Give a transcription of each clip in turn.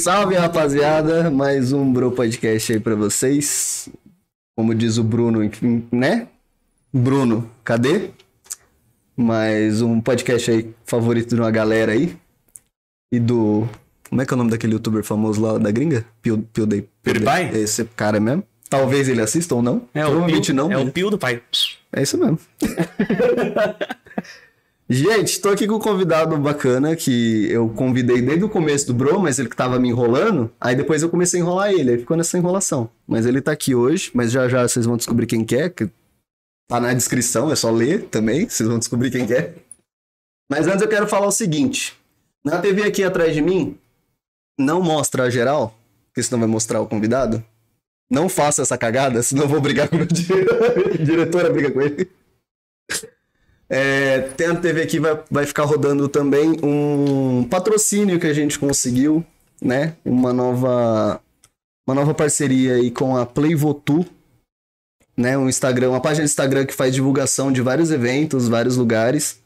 Salve, rapaziada! Mais um Bro Podcast aí pra vocês. Como diz o Bruno, né? Bruno, cadê? Mais um podcast aí favorito de uma galera aí. E do. Como é que é o nome daquele youtuber famoso lá da gringa? Pew, PewDie- PewDiePie? Esse cara mesmo. Talvez ele assista ou não. É o Provavelmente Pio, não. É mas- o Pio do pai. É isso mesmo. Gente, tô aqui com um convidado bacana que eu convidei desde o começo do Bro, mas ele que tava me enrolando. Aí depois eu comecei a enrolar ele, aí ficou nessa enrolação. Mas ele tá aqui hoje, mas já já vocês vão descobrir quem que é, que tá na descrição, é só ler também, vocês vão descobrir quem que é. Mas antes eu quero falar o seguinte: na TV aqui atrás de mim, não mostra a geral, porque senão vai mostrar o convidado. Não faça essa cagada, senão eu vou brigar com o diretor. Diretora briga com ele. É, tem a TV aqui, vai, vai ficar rodando também um patrocínio que a gente conseguiu, né? Uma nova, uma nova parceria aí com a Playvotu, né? Um Instagram, uma página de Instagram que faz divulgação de vários eventos, vários lugares.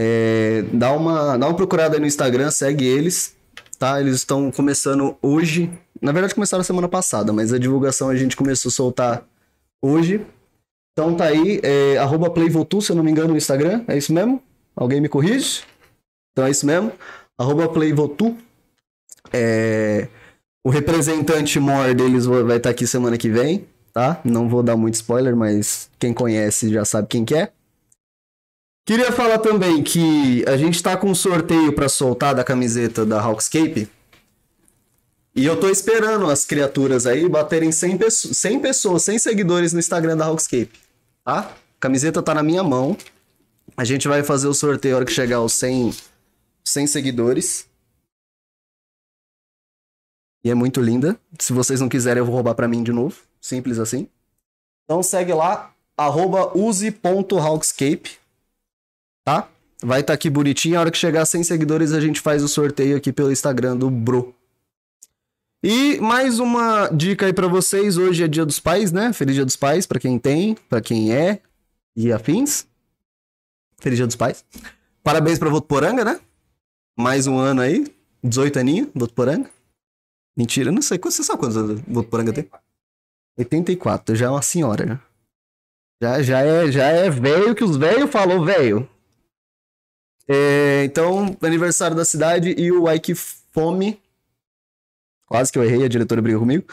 É, dá, uma, dá uma procurada aí no Instagram, segue eles, tá? Eles estão começando hoje. Na verdade, começaram semana passada, mas a divulgação a gente começou a soltar hoje. Então tá aí, é, arroba Playvotu, se eu não me engano, no Instagram. É isso mesmo? Alguém me corrige? Então é isso mesmo. Arroba Playvotu. É, o representante mor deles vai estar aqui semana que vem, tá? Não vou dar muito spoiler, mas quem conhece já sabe quem que é. Queria falar também que a gente tá com um sorteio pra soltar da camiseta da Hawkscape. E eu tô esperando as criaturas aí baterem 100, pesso- 100 pessoas, 100 seguidores no Instagram da Hawkscape, tá? A camiseta tá na minha mão. A gente vai fazer o sorteio a hora que chegar aos 100, 100 seguidores. E é muito linda. Se vocês não quiserem, eu vou roubar pra mim de novo. Simples assim. Então segue lá, use.hawkscape, tá? Vai estar aqui bonitinho. A hora que chegar a 100 seguidores, a gente faz o sorteio aqui pelo Instagram do Bro. E mais uma dica aí pra vocês. Hoje é Dia dos Pais, né? Feliz Dia dos Pais pra quem tem, pra quem é e afins. Feliz Dia dos Pais. Parabéns pra Votuporanga, né? Mais um ano aí. 18 aninhos, Votuporanga. Mentira, eu não sei. Você sabe quantos anos Votuporanga tem? 84, já é uma senhora, né? Já, já é, já é velho que os velhos falou, velho. É, então, aniversário da cidade e o Ike Fome. Quase que eu errei, a diretora brigou comigo.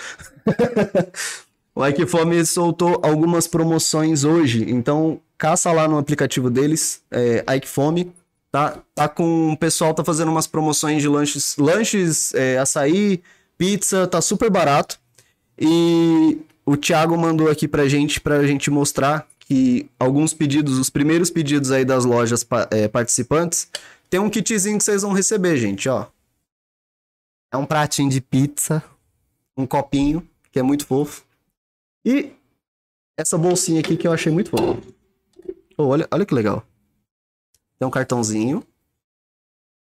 o Ike Fome soltou algumas promoções hoje, então caça lá no aplicativo deles, é, Ike Fome. Tá, tá com o pessoal tá fazendo umas promoções de lanches, lanches, é, açaí, pizza, tá super barato. E o Thiago mandou aqui pra gente, pra gente mostrar que alguns pedidos, os primeiros pedidos aí das lojas é, participantes, tem um kitzinho que vocês vão receber, gente, ó. É um pratinho de pizza, um copinho, que é muito fofo. E essa bolsinha aqui que eu achei muito fofa. Pô, olha, olha que legal. Tem um cartãozinho.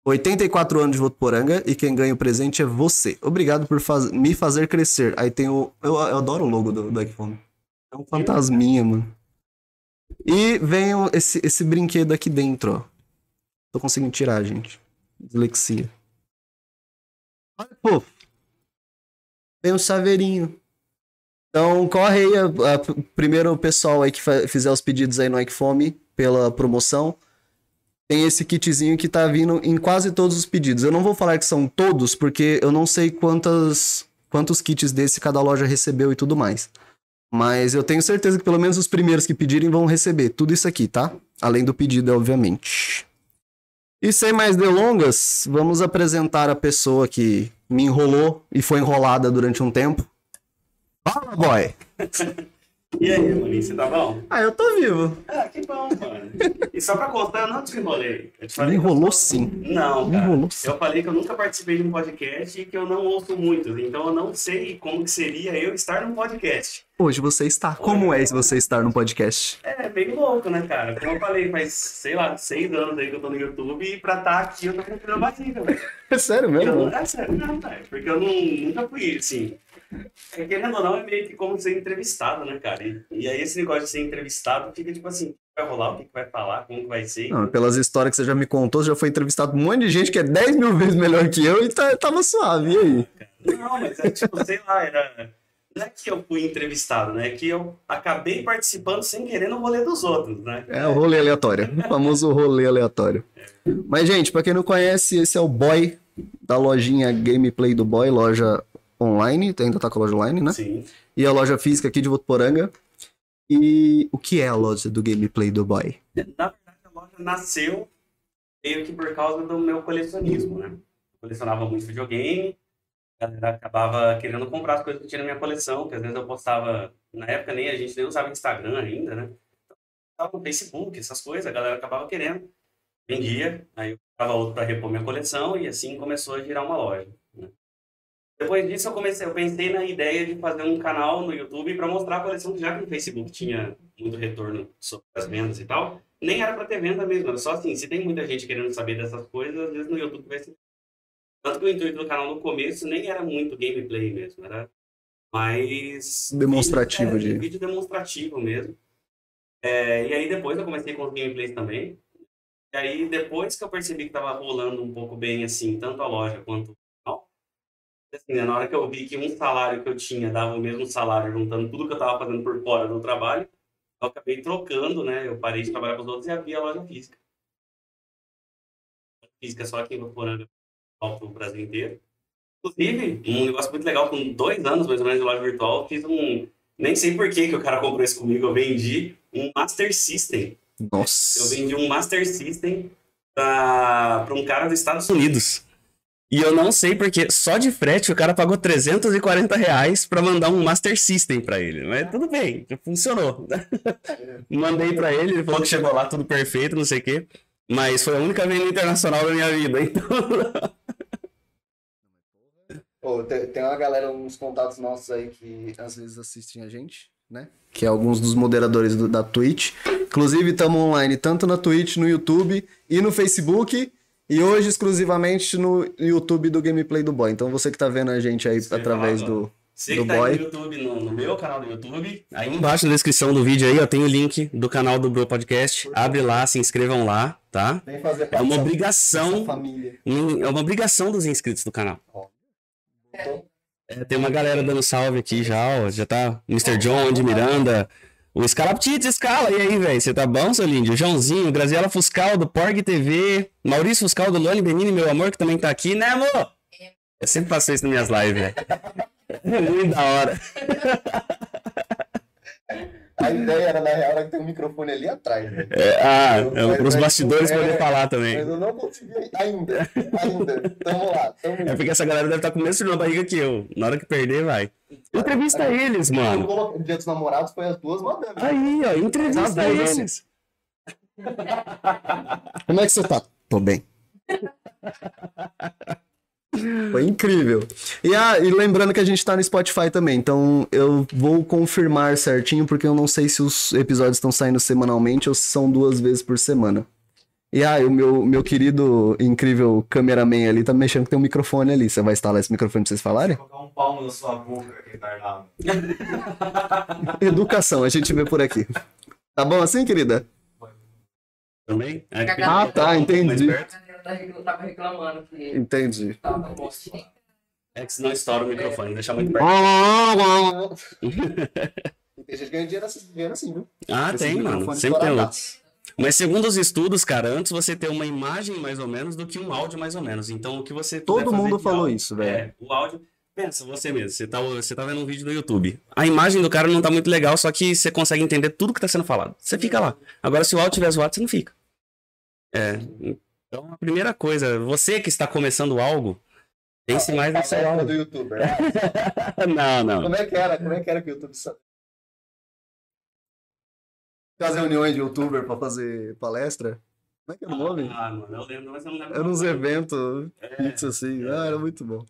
84 anos de Votuporanga e quem ganha o presente é você. Obrigado por faz- me fazer crescer. Aí tem o. Eu, eu adoro o logo do, do iPhone. É um fantasminha, mano. E vem esse, esse brinquedo aqui dentro, ó. Tô conseguindo tirar, gente. Dislexia. Olha, pô. Tem um chaveirinho. Então, corre aí. a- a- primeiro o pessoal aí que fizer os pedidos aí no Icefome pela promoção. Tem esse kitzinho que tá vindo em quase todos os pedidos. Eu não vou falar que são todos, porque eu não sei quantas, quantos kits desse cada loja recebeu e tudo mais. Mas eu tenho certeza que pelo menos os primeiros que pedirem vão receber tudo isso aqui, tá? Além do pedido, obviamente. E sem mais delongas, vamos apresentar a pessoa que me enrolou e foi enrolada durante um tempo. Fala, boy! E aí, Maninho, você tá bom? Ah, eu tô vivo. Ah, que bom, mano. E só pra contar, eu não te enrolei. Eu te Me falei eu enrolou sim. Não, Me cara. enrolou sim. Eu falei que eu nunca participei de um podcast e que eu não ouço muitos. Então eu não sei como que seria eu estar num podcast. Hoje você está. Como é você estar no podcast? É meio louco, né, cara? Como eu falei, faz, sei lá, seis anos aí que eu tô no YouTube e pra estar aqui eu tô com frio na barriga, velho. É sério Eu mesmo? não, é sério, não, velho. Porque eu não, nunca fui, assim. É, querendo ou não, é meio que como ser entrevistado, né, cara? E, e aí esse negócio de ser entrevistado fica tipo assim, vai rolar, o que, que vai falar, como que vai ser. Não, pelas histórias que você já me contou, você já foi entrevistado um monte de gente que é 10 mil vezes melhor que eu e tá, tava suave. E aí? Não, mas é tipo, sei lá, era. Não é que eu fui entrevistado, né? É que eu acabei participando sem querer no rolê dos outros, né? É o rolê aleatório. O famoso rolê aleatório. Mas, gente, pra quem não conhece, esse é o boy da lojinha Gameplay do Boy, loja online, ainda tá com a loja online, né? Sim. E a loja física aqui de Votuporanga. E o que é a loja do Gameplay do Boy? Na verdade, a loja nasceu meio que por causa do meu colecionismo, né? Eu colecionava muito videogame, acabava querendo comprar as coisas que tinha na minha coleção, que às vezes eu postava, na época nem a gente nem usava Instagram ainda, né? Tava no Facebook, essas coisas, a galera acabava querendo. Vendia, aí eu comprava outro para repor minha coleção e assim começou a girar uma loja. né? Depois disso eu comecei, eu pensei na ideia de fazer um canal no YouTube para mostrar a coleção que já que no Facebook tinha muito retorno sobre as vendas e tal, nem era para ter venda mesmo, era só assim, se tem muita gente querendo saber dessas coisas, às vezes no YouTube vai ser. Tanto que o intuito do canal no começo nem era muito gameplay mesmo, era mais. Demonstrativo vídeo, é, de- vídeo demonstrativo mesmo. É, e aí depois eu comecei com os gameplays também. E aí depois que eu percebi que tava rolando um pouco bem assim, tanto a loja quanto o canal, assim, né, na hora que eu vi que um salário que eu tinha dava o mesmo salário, juntando tudo que eu tava fazendo por fora do trabalho, eu acabei trocando, né? Eu parei de trabalhar com os outros e abri a loja física. Física só aqui em Votuporanga, para o Brasil inteiro. Inclusive, um negócio muito legal, com dois anos mais ou menos de loja virtual, eu fiz um. Nem sei por que, que o cara comprou isso comigo, eu vendi um Master System. Eu Nossa. vendi um Master System para um cara dos Estados Unidos. E eu não sei porque, só de frete o cara pagou 340 reais pra mandar um Master System pra ele. Mas tudo bem, funcionou. Mandei pra ele, ele falou que chegou lá tudo perfeito, não sei o quê. Mas foi a única venda internacional da minha vida, então. Pô, tem, tem uma galera, uns contatos nossos aí que às vezes assistem a gente, né? Que é alguns dos moderadores do- da Twitch. Inclusive, estamos online tanto na Twitch, no YouTube e no Facebook. E hoje, exclusivamente, no YouTube do Gameplay do Boy. Então, você que tá vendo a gente aí através falar do... Você Do que tá boy. aí no YouTube, no, no meu canal do YouTube, aí embaixo na descrição do vídeo aí, ó, tem o link do canal do Bro Podcast. Abre lá, se inscrevam lá, tá? Vem fazer É uma obrigação, família. é uma obrigação dos inscritos do canal. É, tem uma galera dando salve aqui já, ó. Já tá Mr. John, Andy Miranda. O Scalaptite, Scala. E aí, velho? Você tá bom, seu lindo? O Joãozinho, Graziela Fuscal, do Porg TV. Maurício Fuscal, do Lone Benini, meu amor, que também tá aqui, né, amor? Eu sempre faço isso nas minhas lives, velho. É muito da hora. A ideia era, na real, era que tem um microfone ali atrás, né? É, ah, é, Mas- pros mas- bastidores é, poder falar Mas também. eu não consegui ainda. Ainda. Tamo lá. Tamo É porque essa galera deve estar com o mesmo frio na barriga que eu. Na hora que perder, vai. Entrevista eles, Eu mano. coloquei- Dia dos namorados foi as duas madames. Aí, ó, entrevista eles. Como é que você tá? Tô bem. Foi incrível. E, ah, e lembrando que a gente tá no Spotify também, então eu vou confirmar certinho, porque eu não sei se os episódios estão saindo semanalmente ou se são duas vezes por semana. E ah, o meu, meu querido, incrível cameraman ali tá mexendo que tem um microfone ali. Você vai instalar esse microfone pra vocês falarem? Colocar um palmo na sua boca, retardado. Educação, a gente vê por aqui. Tá bom assim, querida? Também? É, Ah, tá, Mais entendi. Galera tava reclamando que Entendi. tava bom. É que senão estoura o microfone, deixa muito perto. Tem gente que ganha dinheiro assim, dinheiro assim, viu? Ah, Esse tem, mano. Sempre tem estouradaço. Mas segundo os estudos, cara, antes você ter uma imagem mais ou menos do que um áudio mais ou menos. Então o que você Todo fazer mundo de falou áudio- isso, velho. É, o áudio. Pensa você mesmo, você tá, você tá vendo um vídeo no YouTube. A imagem do cara não tá muito legal, só que você consegue entender tudo que tá sendo falado. Você fica lá. Agora, se o áudio tiver zoado, você não fica. É. Então, a primeira coisa, você que está começando algo, pense mais no seu Palestra áudio. do youtuber. né? Não, não. Como é que era? Como é que era que o YouTube As reuniões de youtuber pra fazer palestra? Como é que era o nome? Ah, mano, eu lembro, mas eu não lembro. Era uns eventos fixos assim. Ah, era muito bom.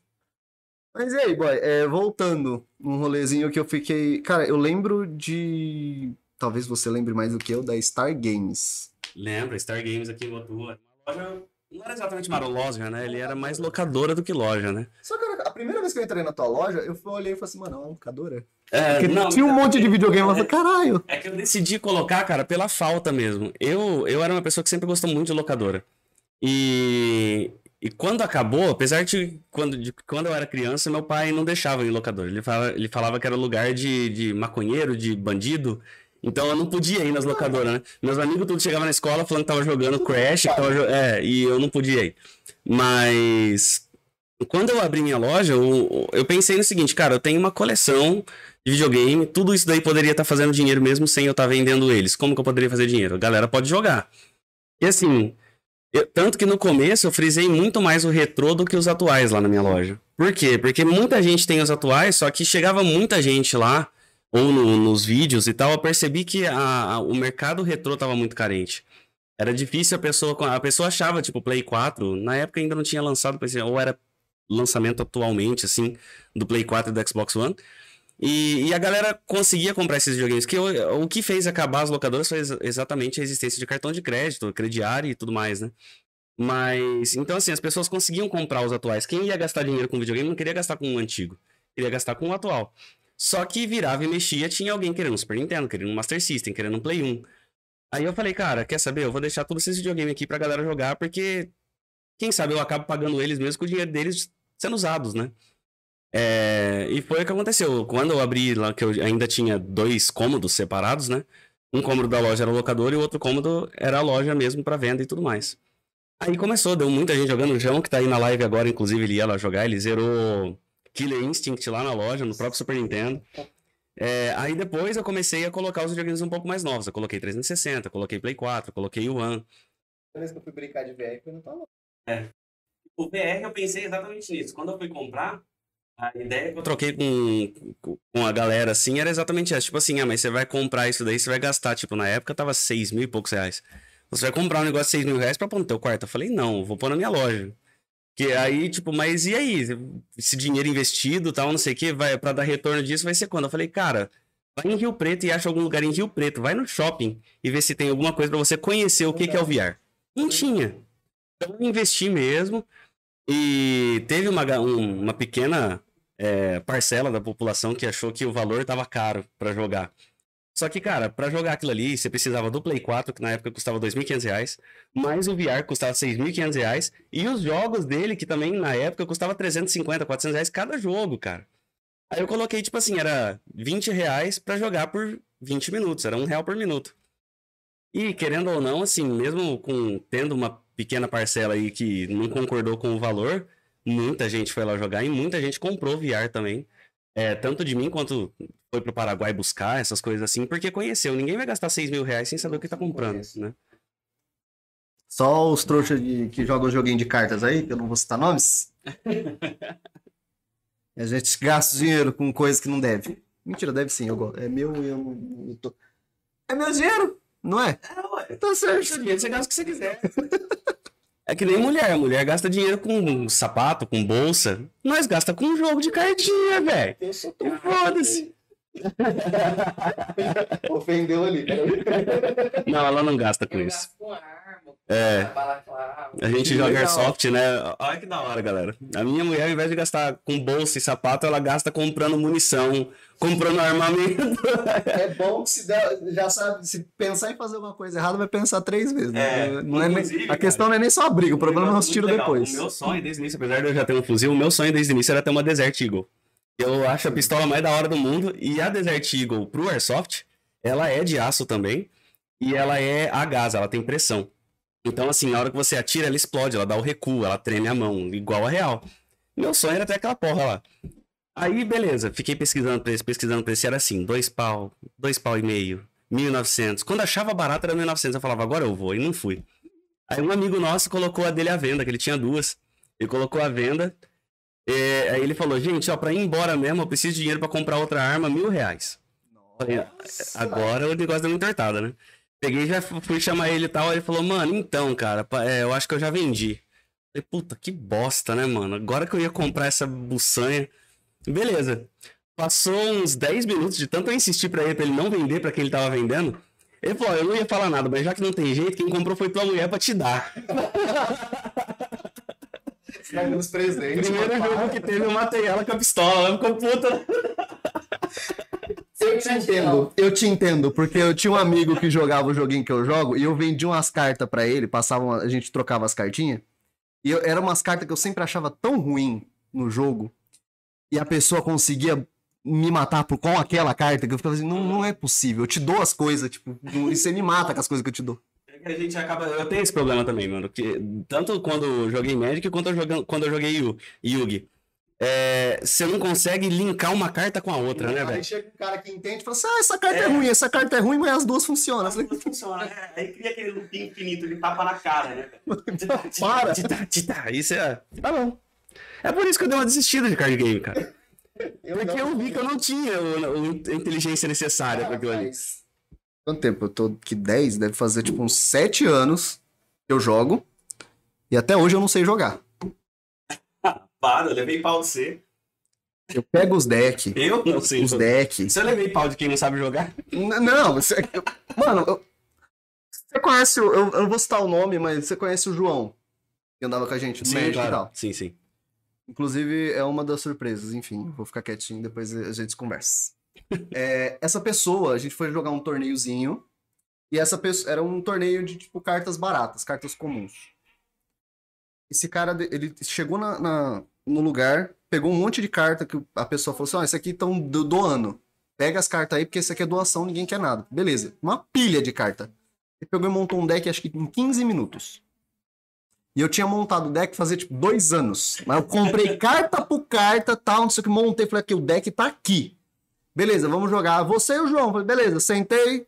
Mas e aí, boy? É, voltando, um rolezinho que eu fiquei. Cara, eu lembro de. Talvez você lembre mais do que eu, da Star Games. Lembra, Star Games aqui em Botua. Loja Não era exatamente uma loja, né? Ele era mais locadora do que loja, né? Só que a primeira vez que eu entrei na tua loja, eu fui- olhei e falei assim, mano, é uma locadora. É, Porque não, tinha um monte de videogame, eu falei, caralho. É que eu decidi colocar, cara, pela falta mesmo. Eu, eu era uma pessoa que sempre gostou muito de locadora. E, e quando acabou, apesar de quando, de quando eu era criança, meu pai não deixava em locadora. Ele falava, ele falava que era lugar de, de maconheiro, de bandido. Então eu não podia ir nas locadoras, né? Meus amigos tudo chegavam na escola falando que tava jogando Crash, que tava jo- é, e eu não podia ir. Mas quando eu abri minha loja, eu, eu pensei no seguinte, cara, eu tenho uma coleção de videogame, tudo isso daí poderia estar fazendo dinheiro mesmo sem eu estar vendendo eles. Como que eu poderia fazer dinheiro? A galera pode jogar. E assim, eu- tanto que no começo eu frisei muito mais o retrô do que os atuais lá na minha loja. Por quê? Porque muita gente tem os atuais, só que chegava muita gente lá, ou no- nos vídeos e tal, eu percebi que a- a- o mercado retrô tava muito carente. Era difícil a pessoa. A pessoa achava, tipo, Play 4, na época ainda não tinha lançado, ou era lançamento atualmente, assim, do Play 4 e do Xbox One. E, e a galera conseguia comprar esses videogames. Que o, o que fez acabar as locadoras foi exa- exatamente a existência de cartão de crédito, crediário e tudo mais, né? Mas, então assim, as pessoas conseguiam comprar os atuais. Quem ia gastar dinheiro com videogame não queria gastar com um antigo, queria gastar com o atual. Só que virava e mexia, tinha alguém querendo um Super Nintendo, querendo um Master System, querendo um Play 1. Aí eu falei, cara, quer saber? Eu vou deixar todos esses videogames aqui pra galera jogar, porque quem sabe eu acabo pagando eles mesmo com o dinheiro deles sendo usados, né? É, e foi o que aconteceu. Quando eu abri lá, que eu ainda tinha dois cômodos separados, né? Um cômodo da loja era o locador e o outro cômodo era a loja mesmo pra venda e tudo mais. Aí começou, deu muita gente jogando. O João, que tá aí na live agora, inclusive, ele ia lá jogar, ele zerou Killer Instinct lá na loja, no próprio Super Nintendo. É, aí depois eu comecei a colocar os videogames um pouco mais novos. Eu coloquei 360, coloquei Play 4, coloquei o One. A vez que eu fui brincar de VR, foi na tua loja. O VR eu pensei exatamente nisso. Quando eu fui comprar, a ideia que eu troquei com, com a galera assim era exatamente essa. Tipo assim, ah, mas você vai comprar isso daí, você vai gastar. Tipo, na época tava 6 mil e poucos reais. Você vai comprar um negócio de 6 mil reais pra pôr no teu quarto. Eu falei, não, eu vou pôr na minha loja. Que aí, tipo, mas e aí? Esse dinheiro investido tal, não sei o que, vai pra dar retorno disso, vai ser quando? Eu falei, cara, vai em Rio Preto e acha algum lugar em Rio Preto. Vai no shopping e vê se tem alguma coisa pra você conhecer o que, que é o VR. Não tinha. Então eu investi mesmo. E teve uma, um- uma pequena é, parcela da população que achou que o valor estava caro para jogar. Só que, cara, para jogar aquilo ali, você precisava do Play 4, que na época custava 2.500 reais, mais o VR custava 6.500 reais, e os jogos dele, que também na época custava 350, 400 reais cada jogo, cara. Aí eu coloquei, tipo assim, era 20 reais para jogar por 20 minutos, era um real por minuto. E querendo ou não, assim, mesmo com tendo uma pequena parcela aí que não concordou com o valor, muita gente foi lá jogar e muita gente comprou VR também. É, tanto de mim quanto foi pro Paraguai buscar essas coisas assim, porque conheceu. Ninguém vai gastar 6 mil reais sem saber o que tá comprando, né? Só os trouxas de- que jogam joguinho de cartas aí, que eu não vou citar nomes. A gente gasta dinheiro com coisa que não deve. Mentira, deve sim, eu gosto. É meu e eu não eu tô... É meu dinheiro, não é? É, ué. Tá certo. Dinheiro você gasta o que você quiser. É que nem mulher. A mulher gasta dinheiro com sapato, com bolsa. Nós gasta com um jogo de cartinha, velho. Eu sou E Foda-se. Ofendeu ali. Não, ela não gasta com Eu isso. gasto com arma, É. A gente Que joga airsoft, né? Olha que da hora, galera. A minha mulher, ao invés de gastar com bolsa e sapato, ela gasta comprando munição, comprando armamento. É bom que se der, já sabe, se pensar em fazer uma coisa errada, vai pensar três vezes. né? É, não é nem- a questão não é nem só a briga, o problema é os tiros Muito legal. depois. O meu sonho desde o início, apesar de eu já ter um fuzil, o meu sonho desde o início era ter uma Desert Eagle. Eu acho a pistola mais da hora do mundo. E a Desert Eagle pro Airsoft, ela é de aço também. E ela é a gás, ela tem pressão. Então, assim, na hora que você atira, ela explode, ela dá o recuo, ela treme a mão, igual a real. Meu sonho era ter aquela porra lá. Aí, beleza, fiquei pesquisando preço, pesquisando preço, era assim, dois pau, dois pau e meio, 1.900. Quando achava barato era 1.900, eu falava, agora eu vou, e não fui. Aí um amigo nosso colocou a dele à venda, que ele tinha duas. Ele colocou à venda. É, aí ele falou, gente, ó, pra ir embora mesmo, eu preciso de dinheiro pra comprar outra arma, mil reais. Falei, agora o negócio deu uma entortada, né? Peguei e já fu- fui chamar ele e tal, ele falou, mano, então, cara, é, eu acho que eu já vendi. Falei, puta, que bosta, né, mano? Agora que eu ia comprar essa buçanha. Beleza. Passou uns 10 minutos de tanto eu insistir pra ele, pra ele não vender pra quem ele tava vendendo. Ele falou, eu não ia falar nada, mas já que não tem jeito, quem comprou foi tua mulher pra te dar. Os presentes. Primeiro jogo que teve, eu matei ela com a pistola. Ela ficou puta. Eu te entendo, eu te entendo, porque eu tinha um amigo que jogava o joguinho que eu jogo e eu vendia umas cartas pra ele, passava, uma- a gente trocava as cartinhas. E eu, eram umas cartas que eu sempre achava tão ruim no jogo. E a pessoa conseguia me matar por, com aquela carta que eu ficava assim, não, não é possível. Eu te dou as coisas, tipo, e você me mata com as coisas que eu te dou. É a gente acaba. Eu tenho esse problema também, mano. Que tanto quando eu joguei Magic quanto eu joguei, quando eu joguei Yu- Yugi. É, você não consegue linkar uma carta com a outra, né, Aí velho? chega um cara que entende e fala assim: ah, essa carta é, ruim, essa carta é ruim, mas as duas funcionam. As duas funcionam, né? Aí cria aquele loop infinito de tapa na cara, né? Para! Tita, tita, Isso é. Tá bom. É por isso que eu dei uma desistida de card game, cara. Porque eu vi que eu não tinha a inteligência necessária pra aquilo ali. Quanto tempo? Eu tô aqui 10, deve fazer tipo uns 7 anos que eu jogo. E até hoje eu não sei jogar. Para, eu levei pau de você. Eu pego os decks, Eu não sei. os decks. Se eu levei pau de quem não sabe jogar, N- Não, você... mano, eu- você conhece, o- eu, eu não vou citar o nome, mas você conhece o João, que andava com a gente no sim, Magic e claro. tal. Sim, sim. Inclusive, é uma das surpresas, enfim, vou ficar quietinho, depois a gente conversa. É, essa pessoa, a gente foi jogar um torneiozinho, e essa pessoa, era um torneio de, tipo, cartas baratas, cartas comuns. Esse cara, ele chegou na, na- no lugar, pegou um monte de carta que a pessoa falou assim, ó, esse aqui estão doando. Pega as cartas aí, porque esse aqui é doação, ninguém quer nada. Beleza, uma pilha de carta. Ele pegou e montou um deck, acho que em 15 minutos. E eu tinha montado o deck fazia, tipo, dois anos. Mas eu comprei carta por carta, tal, não sei o que, montei. Falei, aqui, o deck tá aqui. Beleza, vamos jogar. Você e o João. Falei, beleza, sentei.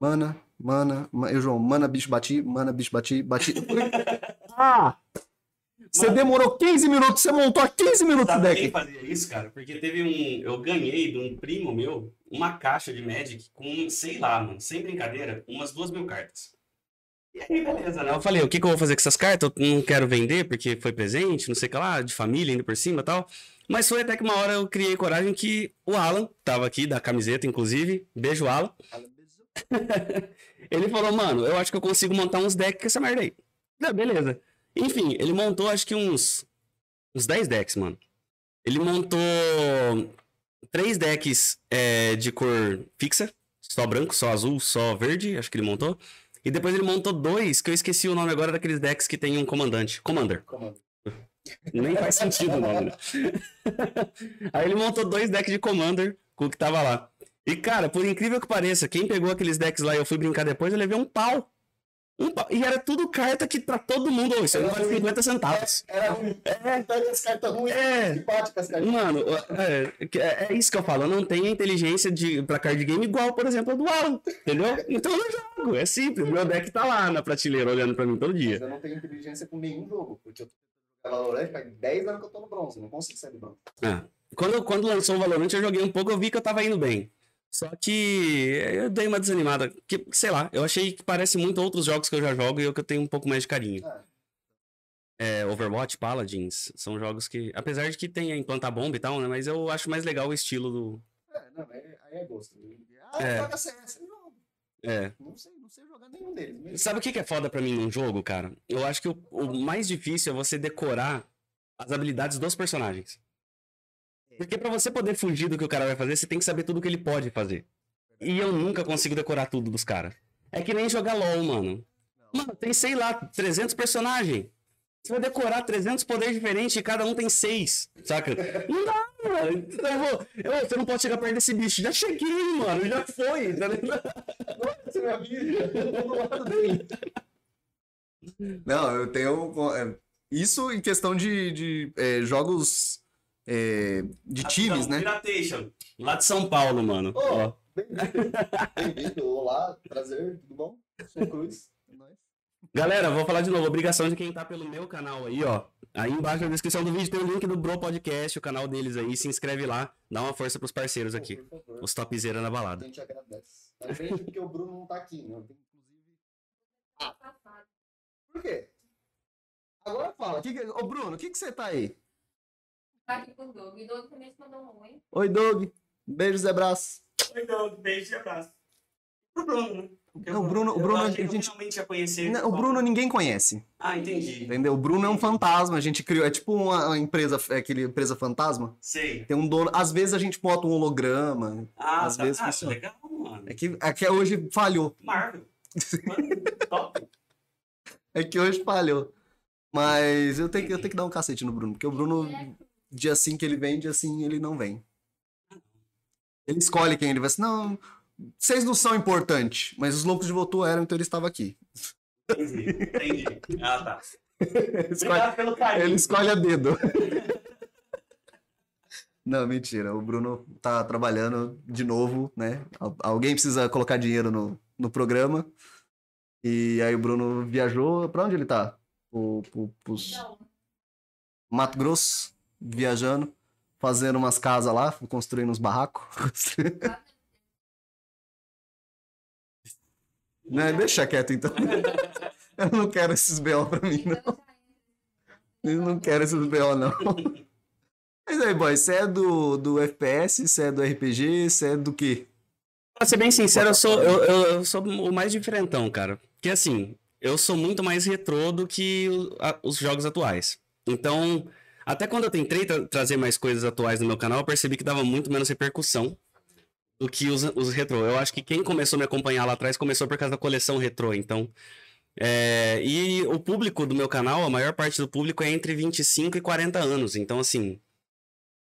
Mana, mana, ma- eu, João, mana, bicho, bati, mana, bicho, bati, bati. Eu ah! Você demorou 15 minutos, você montou há 15 minutos o deck. fazia isso, cara? Porque teve um. Eu ganhei de um primo meu uma caixa de Magic com, sei lá, mano, sem brincadeira, umas duas mil cartas. E aí, beleza, né? Eu falei, o que, que eu vou fazer com essas cartas? Eu não quero vender porque foi presente, não sei o que lá, de família, indo por cima e tal. Mas foi até que uma hora eu criei coragem que o Alan, tava aqui, da camiseta, inclusive, beijo, Alan. ele falou, mano, eu acho que eu consigo montar uns decks com essa merda aí. Ah, beleza. Enfim, ele montou acho que uns, uns 10 decks, mano. Ele montou três decks é, de cor fixa, só branco, só azul, só verde, acho que ele montou. E depois ele montou dois, que eu esqueci o nome agora daqueles decks que tem um comandante. Commander. Nem faz sentido o nome, né? Aí ele montou dois decks de Commander com o que tava lá. E, cara, por incrível que pareça, quem pegou aqueles decks lá e eu fui brincar depois, eu levei um pau. Um pau. E era tudo carta que pra todo mundo. Isso aí vale 50 centavos. Era ruim. Pega as cartas ruins É. e bate com as cartas. Mano, é, é- é isso que eu falo. Eu não tenho inteligência de, pra card game igual, por exemplo, a do Alan. Entendeu? Então eu não jogo. É simples. Meu deck tá lá na prateleira olhando pra mim todo dia. Mas eu não tenho inteligência com nenhum jogo, porque eu tô Valorant faz 10 anos que eu tô no bronze, não consigo sair do bronze. Ah, quando, quando lançou o Valorant, eu joguei um pouco, eu vi que eu tava indo bem. Só que eu dei uma desanimada. Que, sei lá, eu achei que parece muito outros jogos que eu já jogo e eu que eu tenho um pouco mais de carinho. Ah. É, Overwatch, Paladins, são jogos que, apesar de que tem a implantar bomba e tal, né? Mas eu acho mais legal o estilo do. É, não, aí, aí é gosto. Ah, É. joga CS, jogo. É. Não sei, não sei jogar nenhum deles. Mas... Sabe o que é foda pra mim num jogo, cara? Eu acho que o, o mais difícil é você decorar as habilidades dos personagens. Porque pra você poder fugir do que o cara vai fazer, você tem que saber tudo o que ele pode fazer. E eu nunca consigo decorar tudo dos caras. É que nem jogar LOL, mano. Mano, tem, sei lá, 300 personagens. Você vai decorar 300 poderes diferentes e cada um tem 6, saca? Não dá, mano. Eu vou, eu- você não pode chegar perto desse bicho. Já cheguei, mano. Já foi, tá é minha amiga, eu tô do lado dele. Não, eu tenho. é, Isso em questão de, de é, jogos é, de times, né? Piratation. Lá de São Paulo, mano. Ó. Bem-vindo. Bem-vindo. Olá, prazer, tudo bom? Sou Cruz. Galera, vou falar de novo. Obrigação de quem tá pelo meu canal aí, ó. Aí embaixo na descrição do vídeo tem o link do Bro Podcast, o canal deles aí. Se inscreve lá, dá uma força pros parceiros aqui. Por favor. Os topzera na A balada. gente agradece. Frente porque o Bruno não tá aqui, né? Inclusive. Por quê? Agora fala. Que que... Ô, Bruno, o que, que você tá aí? Tá aqui com o Doug. E o Doug também se mandou um oi. Oi, Doug. Beijo, Zé Braço. Oi, Doug. Beijo e abraço. Pro Bruno, né? Não, o Bruno- o Bruno, a gente- finalmente ia conhecer. Não, o Bruno ninguém conhece, Ah, entendi. entendeu? O Bruno é um fantasma, a gente criou, é tipo uma empresa, é aquele empresa fantasma. Sei. Tem um dono, às vezes a gente bota um holograma, Ah, Às tá. vezes ah, funciona. legal, mano. é que, é que hoje falhou, Marvel. Mano, top. é que hoje falhou. Mas eu tenho, que- eu tenho que dar um cacete no Bruno, porque o Bruno, dia sim que ele vem, dia sim ele não vem. Ele escolhe quem ele vai ser. Não, vocês não são importantes, mas os loucos de Votu eram, então ele estava aqui. Entendi. Entendi. Ah, tá. Ele escolhe, Obrigado pelo carinho. ele escolhe a dedo. Não, mentira. O Bruno tá trabalhando de novo, né? Al- Alguém precisa colocar dinheiro no, no programa. E aí o Bruno viajou. Pra onde ele tá? Pro, pro, pros Não, Mato Grosso, viajando, fazendo umas casas lá, construindo uns barracos. né? Deixa quieto então. Eu não quero esses B.O. pra mim, não. Eu não quero esses BO, não. Mas aí, boy, você é do, do FPS, você é do RPG, você é do quê? Pra ser bem sincero, eu sou, eu, eu- eu sou o mais diferentão, cara. Porque assim, eu sou muito mais retrô do que o- a- os jogos atuais. Então, até quando eu tentei tra- trazer mais coisas atuais no meu canal, eu percebi que dava muito menos repercussão do que os, os retrô. Eu acho que quem começou a me acompanhar lá atrás começou por causa da coleção retrô. Então, é, e o público do meu canal, a maior parte do público é entre 25 e 40 anos. Então, assim,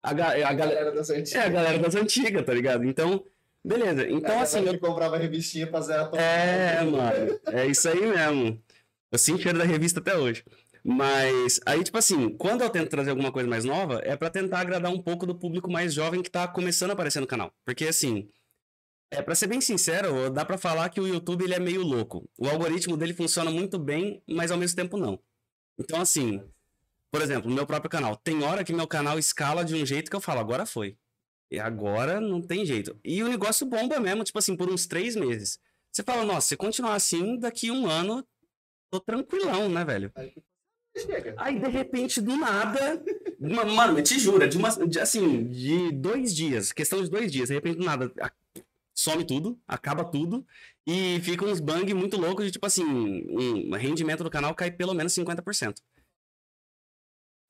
a, ga- a galera. das É a galera das antigas, tá ligado? Então, beleza. Então, assim, eu comprava revistinha pra zerar é, mano. É isso aí mesmo. Eu sinto cheiro da revista até hoje. Mas aí, tipo assim, quando eu tento trazer alguma coisa mais nova, é pra tentar agradar um pouco do público mais jovem que tá começando a aparecer no canal. Porque assim, é para ser bem sincero, dá pra falar que o YouTube ele é meio louco. O algoritmo dele funciona muito bem, mas ao mesmo tempo não. Então assim, por exemplo, no meu próprio canal, tem hora que meu canal escala de um jeito que eu falo, agora foi. E agora não tem jeito. E o negócio bomba mesmo, tipo assim, por uns três meses. Você fala, nossa, se continuar assim, daqui um ano, tô tranquilão, né, velho? Chega. Aí, de repente, do nada. ma- Mano, eu te juro, de uma, de, assim, de dois dias, questão de dois dias, de repente, do nada, some tudo, acaba tudo, e fica uns bang muito loucos de tipo assim, um rendimento do canal cai pelo menos 50%.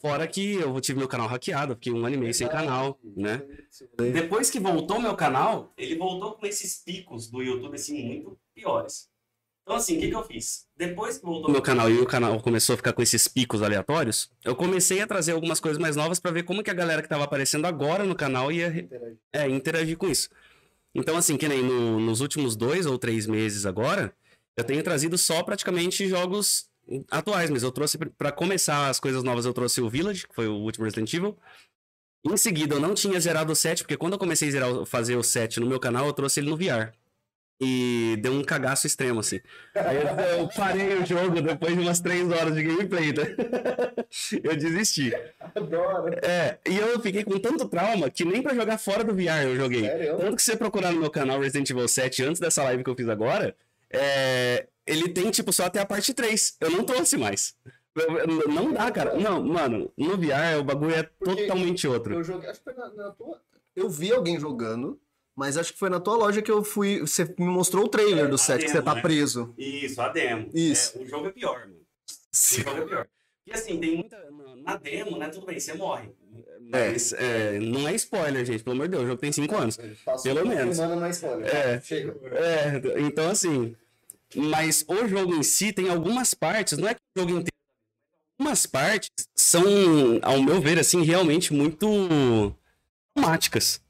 Fora que eu tive meu canal hackeado, fiquei um ano e meio sem canal, né? Depois que voltou meu canal, Ele voltou com esses picos do YouTube, assim, muito piores. Então, assim, o que, que eu fiz? Depois que voltou o meu canal e o canal começou a ficar com esses picos aleatórios, eu comecei a trazer algumas coisas mais novas pra ver como que a galera que tava aparecendo agora no canal ia re- é, interagir com isso. Então, assim, que nem no- nos últimos dois ou três meses agora, eu tenho trazido só praticamente jogos atuais, mas eu trouxe, pra começar as coisas novas, eu trouxe o Village, que foi o último Resident Evil. Em seguida, eu não tinha zerado o 7, porque quando eu comecei a zerar, fazer o 7 no meu canal, eu trouxe ele no VR. E deu um cagaço extremo, assim. Aí eu, eu parei o jogo depois de umas três horas de gameplay, tá? Eu desisti. Adoro. É, e eu fiquei com tanto trauma que nem pra jogar fora do VR eu joguei. Sério? Tanto que se você procurar no meu canal Resident Evil 7 antes dessa live que eu fiz agora, é, ele tem, tipo, só até a parte 3. Eu não trouxe mais. Não dá, cara. Não, mano, no VR o bagulho é Porque totalmente outro. Eu joguei, acho que foi na, na tua. Eu vi alguém jogando, mas acho que foi na tua loja que eu fui. Você me mostrou o trailer do a set, que demo, você tá né? preso. Isso, a demo. Isso. É, o jogo é pior, mano. O jogo é pior. E assim, tem muita. na- demo, né? Tudo bem, você morre. Mas é, não é spoiler, gente, pelo amor de Deus. O jogo tem 5 anos. Pelo menos. Semana mais spoiler. É. Chega. É, então assim. Mas o jogo em si tem algumas partes, não é que o jogo inteiro. Algumas partes são, ao meu ver, assim, realmente muito traumáticas.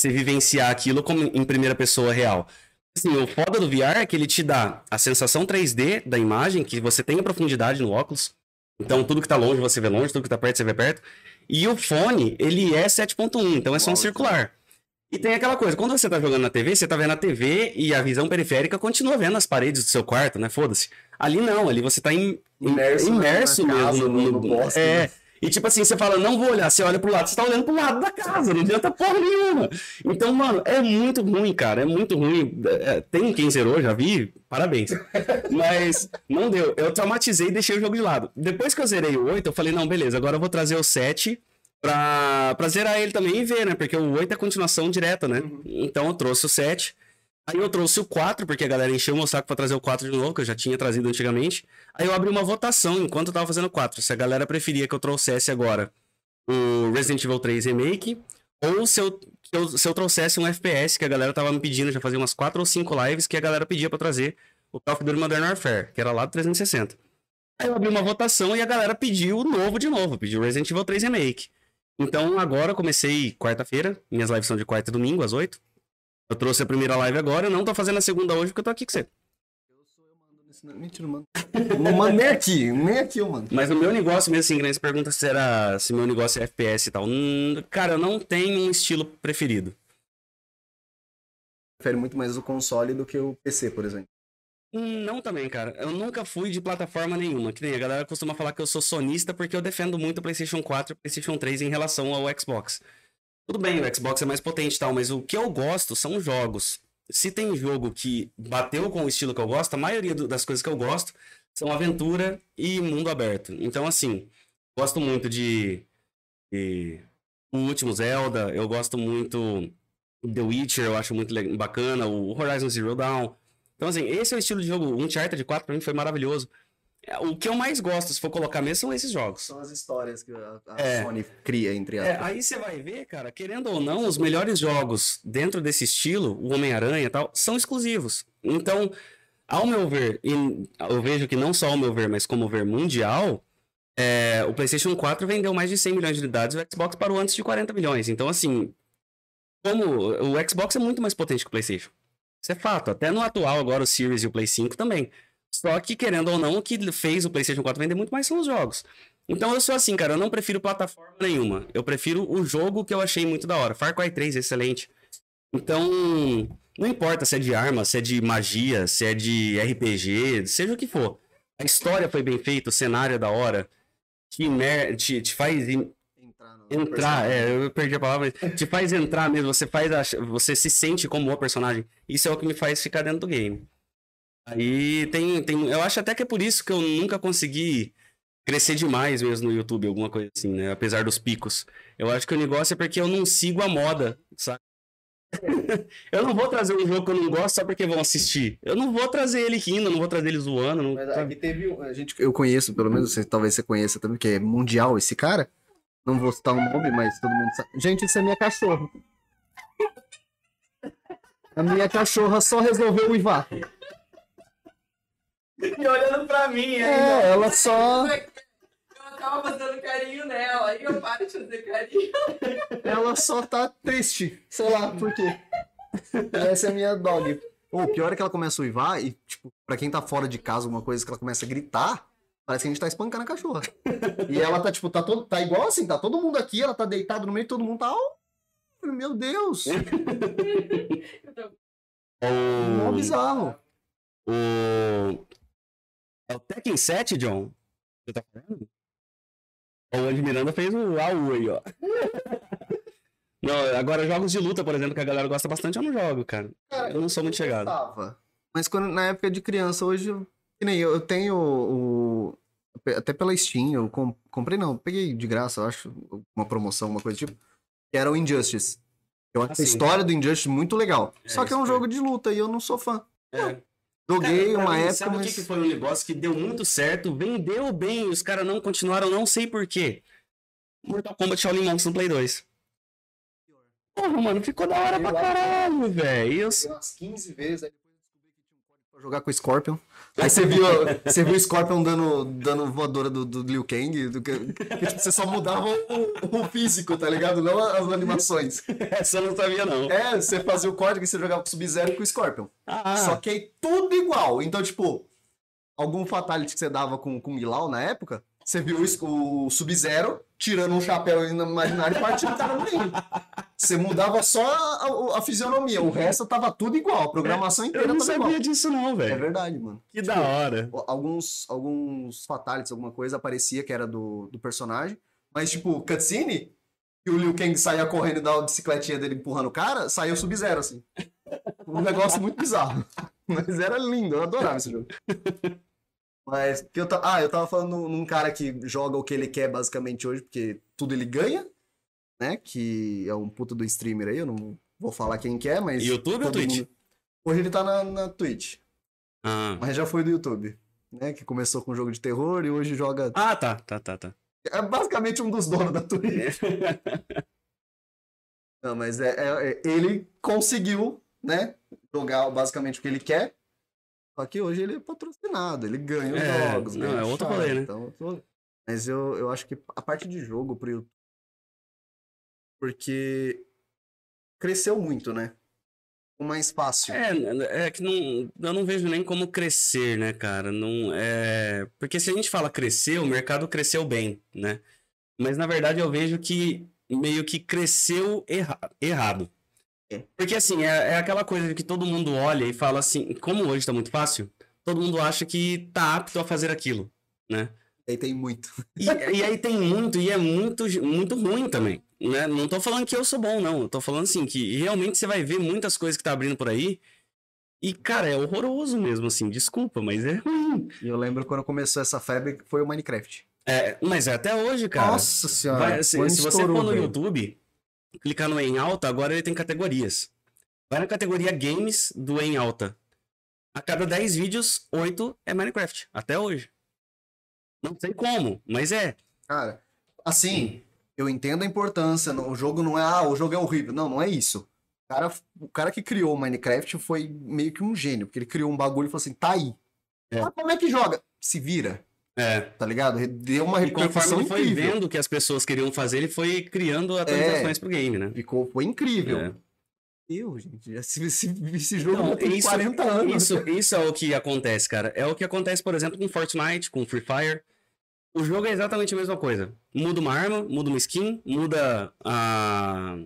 Você vivenciar aquilo como em primeira pessoa real. Assim, o foda do VR é que ele te dá a sensação 3D da imagem, que você tem a profundidade no óculos. Então, tudo que tá longe você vê longe, tudo que tá perto você vê perto. E o fone, ele é 7.1, então é som circular. E tem aquela coisa, quando você tá jogando na TV, você tá vendo a TV e a visão periférica continua vendo as paredes do seu quarto, né? Foda-se. Ali não, ali você tá im- Imerso imerso na casa, mesmo no- no bosque, É. E tipo assim, você fala, não vou olhar, você olha pro lado, você tá olhando pro lado da casa, não adianta porra nenhuma. Então, mano, é muito ruim, cara, é muito ruim. É, Tem quem zerou, já vi, parabéns. Mas não deu. Eu traumatizei e deixei o jogo de lado. Depois que eu zerei o 8, eu falei, não, beleza, agora eu vou trazer o 7 pra, pra zerar ele também e ver, né? Porque o 8 é continuação direta, né? Então eu trouxe o 7. Aí eu trouxe o 4, porque a galera encheu o meu saco pra trazer o 4 de novo, que eu já tinha trazido antigamente. Aí eu abri uma votação enquanto eu tava fazendo o 4. Se a galera preferia que eu trouxesse agora o Resident Evil 3 Remake, ou se eu, se eu trouxesse um FPS, que a galera tava me pedindo, já fazia umas 4 ou 5 lives, que a galera pedia pra trazer o Call of Duty Modern Warfare, que era lá do 360. Aí eu abri uma votação e a galera pediu o novo de novo, pediu Resident Evil 3 Remake. Então agora eu comecei quarta-feira, minhas lives são de quarta e domingo, às 8. Eu trouxe a primeira live agora, eu não tô fazendo a segunda hoje porque eu tô aqui com você. Eu sou eu mando nesse. Mentira, mano. Não mando nem aqui, nem aqui eu mando. Mas o meu negócio mesmo, assim, que nem você pergunta se era se meu negócio é FPS e tal. Hum, cara, eu não tenho um estilo preferido. Prefere muito mais o console do que o PC, por exemplo. Hum, Não também, cara. Eu nunca fui de plataforma nenhuma. Que nem a galera costuma falar que eu sou sonista porque eu defendo muito o PlayStation 4 e o PlayStation 3 em relação ao Xbox. Tudo bem, o Xbox é mais potente e tal, mas o que eu gosto são jogos. Se tem jogo que bateu com o estilo que eu gosto, a maioria do- das coisas que eu gosto são aventura e mundo aberto. Então, assim, gosto muito de, de o último Zelda, eu gosto muito The Witcher, eu acho muito bacana, o Horizon Zero Dawn. Então, assim, esse é o estilo de jogo. Uncharted 4 pra mim foi maravilhoso. É, O que eu mais gosto, se for colocar mesmo, são esses jogos. São as histórias que a, a É. Sony cria, entre É, aspas. aí você vai ver, cara, querendo ou não, os melhores jogos dentro desse estilo, o Homem-Aranha e tal, são exclusivos. Então, ao meu ver, e eu vejo que não só ao meu ver, mas como ver mundial, é, o PlayStation 4 vendeu mais de 100 milhões de unidades, o Xbox parou antes de 40 milhões. Então, assim, como o Xbox é muito mais potente que o PlayStation. Isso é fato. Até no atual, agora, o Series e o Play 5 também. Só que, querendo ou não, o que fez o PlayStation 4 vender muito mais são os jogos. Então eu sou assim, cara, eu não prefiro plataforma nenhuma. Eu prefiro o jogo que eu achei muito da hora. Far Cry 3, excelente. Então, não importa se é de arma, se é de magia, se é de RPG, seja o que for. A história foi bem feita, o cenário é da hora. Te, imer- te, te faz Entrar, é, eu perdi a palavra, mas te faz entrar mesmo, você faz ach- você se sente como o personagem. Isso é o que me faz ficar dentro do game. Aí tem, tem, eu acho até que é por isso que eu nunca consegui crescer demais mesmo no YouTube, alguma coisa assim, né? Apesar dos picos. Eu acho que o negócio é porque eu não sigo a moda, sabe? eu não vou trazer um jogo que eu não gosto só porque vão assistir. Eu não vou trazer ele rindo, eu não vou trazer ele zoando. Não, Mas aqui teve a gente, eu conheço, pelo menos, você- talvez você conheça também, que é mundial esse cara. Não vou citar o nome, mas todo mundo sabe. Gente, isso é minha cachorra. A minha cachorra só resolveu uivar. E olhando pra mim É, ela só, Eu tava fazendo carinho nela, aí eu paro de fazer carinho. ela só tá triste. Sei lá por quê. Essa é a minha dog. O pior é que ela começa a uivar e, tipo, pra quem tá fora de casa, alguma coisa que ela começa a gritar, parece que a gente tá espancando a cachorra. E ela tá, tipo, tá, todo, tá igual assim, tá todo mundo aqui, ela tá deitada no meio, todo mundo tá. "Oh, meu Deus! Mó O, bizarro. o, é o Tekken 7, John? Você tá falando? O Andy Miranda fez o AU aí, ó. Não, agora jogos de luta, por exemplo, que a galera gosta bastante, eu não jogo, cara. Cara, Eu não sou muito chegado. Gostava. Mas quando, na época de criança, hoje, que nem eu, eu tenho o. Até pela Steam, eu com- comprei, não, peguei de graça, eu acho, uma promoção, uma coisa tipo, que era o Injustice. Eu acho Ah, a história do Injustice muito legal. É, Só que é um jogo de luta e eu não sou fã. É. Joguei Cara, uma mim, época, Sabe o mas... que, foi um negócio que deu muito certo, vendeu bem, e os caras não continuaram, não sei porquê. Mortal Kombat Shaolin Monsters no Play 2. Porra, mano, ficou da hora Eu pra caralho, velho. Eu- umas 15 vezes, aí depois eu descobri que tinha um código pra jogar com o Scorpion. Aí você viu, você viu o Scorpion dando, dando voadora do, do Liu Kang, do que, tipo, você só mudava o, o físico, tá ligado? Não as animações. Essa eu não sabia, não. É, você fazia o código e você jogava com o Sub-Zero e com o Scorpion. Ah, Só que aí tudo igual. Então, tipo, algum fatality que você dava com com o Lao na época, você viu o Sub-Zero tirando um chapéu imaginário e partindo o cara no meio. Você mudava só a, a- a fisionomia, o resto tava tudo igual, a programação inteira eu não sabia igual. disso, não, É velho. verdade, mano. Que da hora. Alguns, alguns fatalities, alguma coisa, aparecia que era do, do personagem, mas, tipo, cutscene, que o Liu Kang saía correndo e dava a bicicletinha dele empurrando o cara, o Sub-Zero, assim. Um negócio muito bizarro. Mas era lindo, eu adorava esse jogo. Mas, eu ta... ah, eu tava falando num, cara que joga o que ele quer basicamente hoje, porque tudo ele ganha, né? Que é um puta do streamer aí, eu não vou falar quem que é, mas. YouTube ou Twitch? mundo- Hoje ele tá na, na Twitch, Ah. mas já foi do YouTube, né? Que começou com jogo de terror e hoje joga. ah, tá, tá, tá, tá. É basicamente um dos donos da Twitch. Não, mas é, é- é- ele conseguiu, né? Jogar basicamente o que ele quer. Só que hoje ele é patrocinado, ele ganha os É, jogos. não, ganha é outro rolê, né? então, mas eu, eu acho que a parte de jogo pro YouTube. Porque cresceu muito, né? O mais fácil. É, é que não, eu não vejo nem como crescer, né, cara? Não, é... Porque se a gente fala crescer, o mercado cresceu bem, né? Mas na verdade eu vejo que meio que cresceu erra- errado. É. Porque assim, é, é aquela coisa que todo mundo olha e fala assim, como hoje tá muito fácil, todo mundo acha que tá apto a fazer aquilo, né? Aí tem muito. E, e aí tem muito, e é muito, muito ruim também, né? Não tô falando que eu sou bom, não. Eu tô falando assim, que realmente você vai ver muitas coisas que tá abrindo por aí. E, cara, é horroroso mesmo, assim. Desculpa, mas é ruim. E eu lembro quando começou essa febre, foi o Minecraft. É, mas é até hoje, cara. Nossa senhora. Vai- se, se você for no velho. YouTube, clicar no em alta, agora ele tem categorias. Vai na categoria games do em alta. A cada 10 vídeos, 8 é Minecraft. Até hoje. Não sei como, mas é. Cara, assim, eu entendo a importância. O jogo não é, ah, o jogo é horrível. Não, não é isso. O cara, o cara que criou o Minecraft foi meio que um gênio, porque ele criou um bagulho e falou assim: tá aí. É. Ah, como é que joga? Se vira, É. tá ligado? Deu uma E conforme repercussão ele foi vendo o que as pessoas queriam fazer, ele foi criando atualizações pro game, né? Ficou, foi incrível. É. Eu, gente, esse, esse, jogo Então, tem isso- 40 anos. Isso, isso é o que acontece, cara. É o que acontece, por exemplo, com Fortnite, com Free Fire. O jogo é exatamente a mesma coisa. Muda uma arma, muda uma skin, muda a...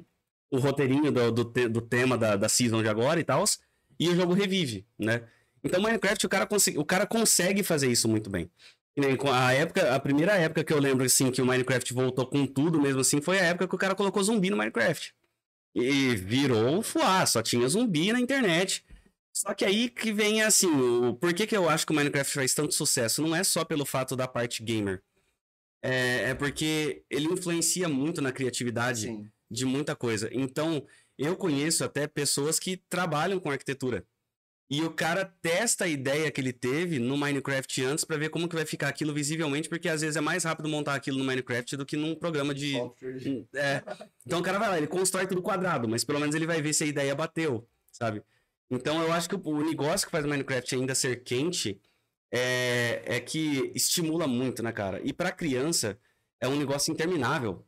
o roteirinho do, do, te- do tema da, da season de agora e tal, e o jogo revive, né? Então, Minecraft, o cara, o cara consegue fazer isso muito bem. A, época, a primeira época que eu lembro, assim, que o Minecraft voltou com tudo mesmo assim, foi a época que o cara colocou zumbi no Minecraft. E virou fuá, só tinha zumbi na internet. Só que aí que vem assim, o por que, que eu acho que o Minecraft faz tanto sucesso? Não é só pelo fato da parte gamer. É, é porque ele influencia muito na criatividade Sim. de muita coisa. Então, eu conheço até pessoas que trabalham com arquitetura. E o cara testa a ideia que ele teve no Minecraft antes pra ver como que vai ficar aquilo visivelmente, porque às vezes é mais rápido montar aquilo no Minecraft do que num programa de, é. Então o cara vai lá, ele constrói tudo quadrado, mas pelo menos ele vai ver se a ideia bateu, sabe? Então eu acho que o o negócio que faz o Minecraft ainda ser quente é, é que estimula muito, né, cara? E pra criança é um negócio interminável.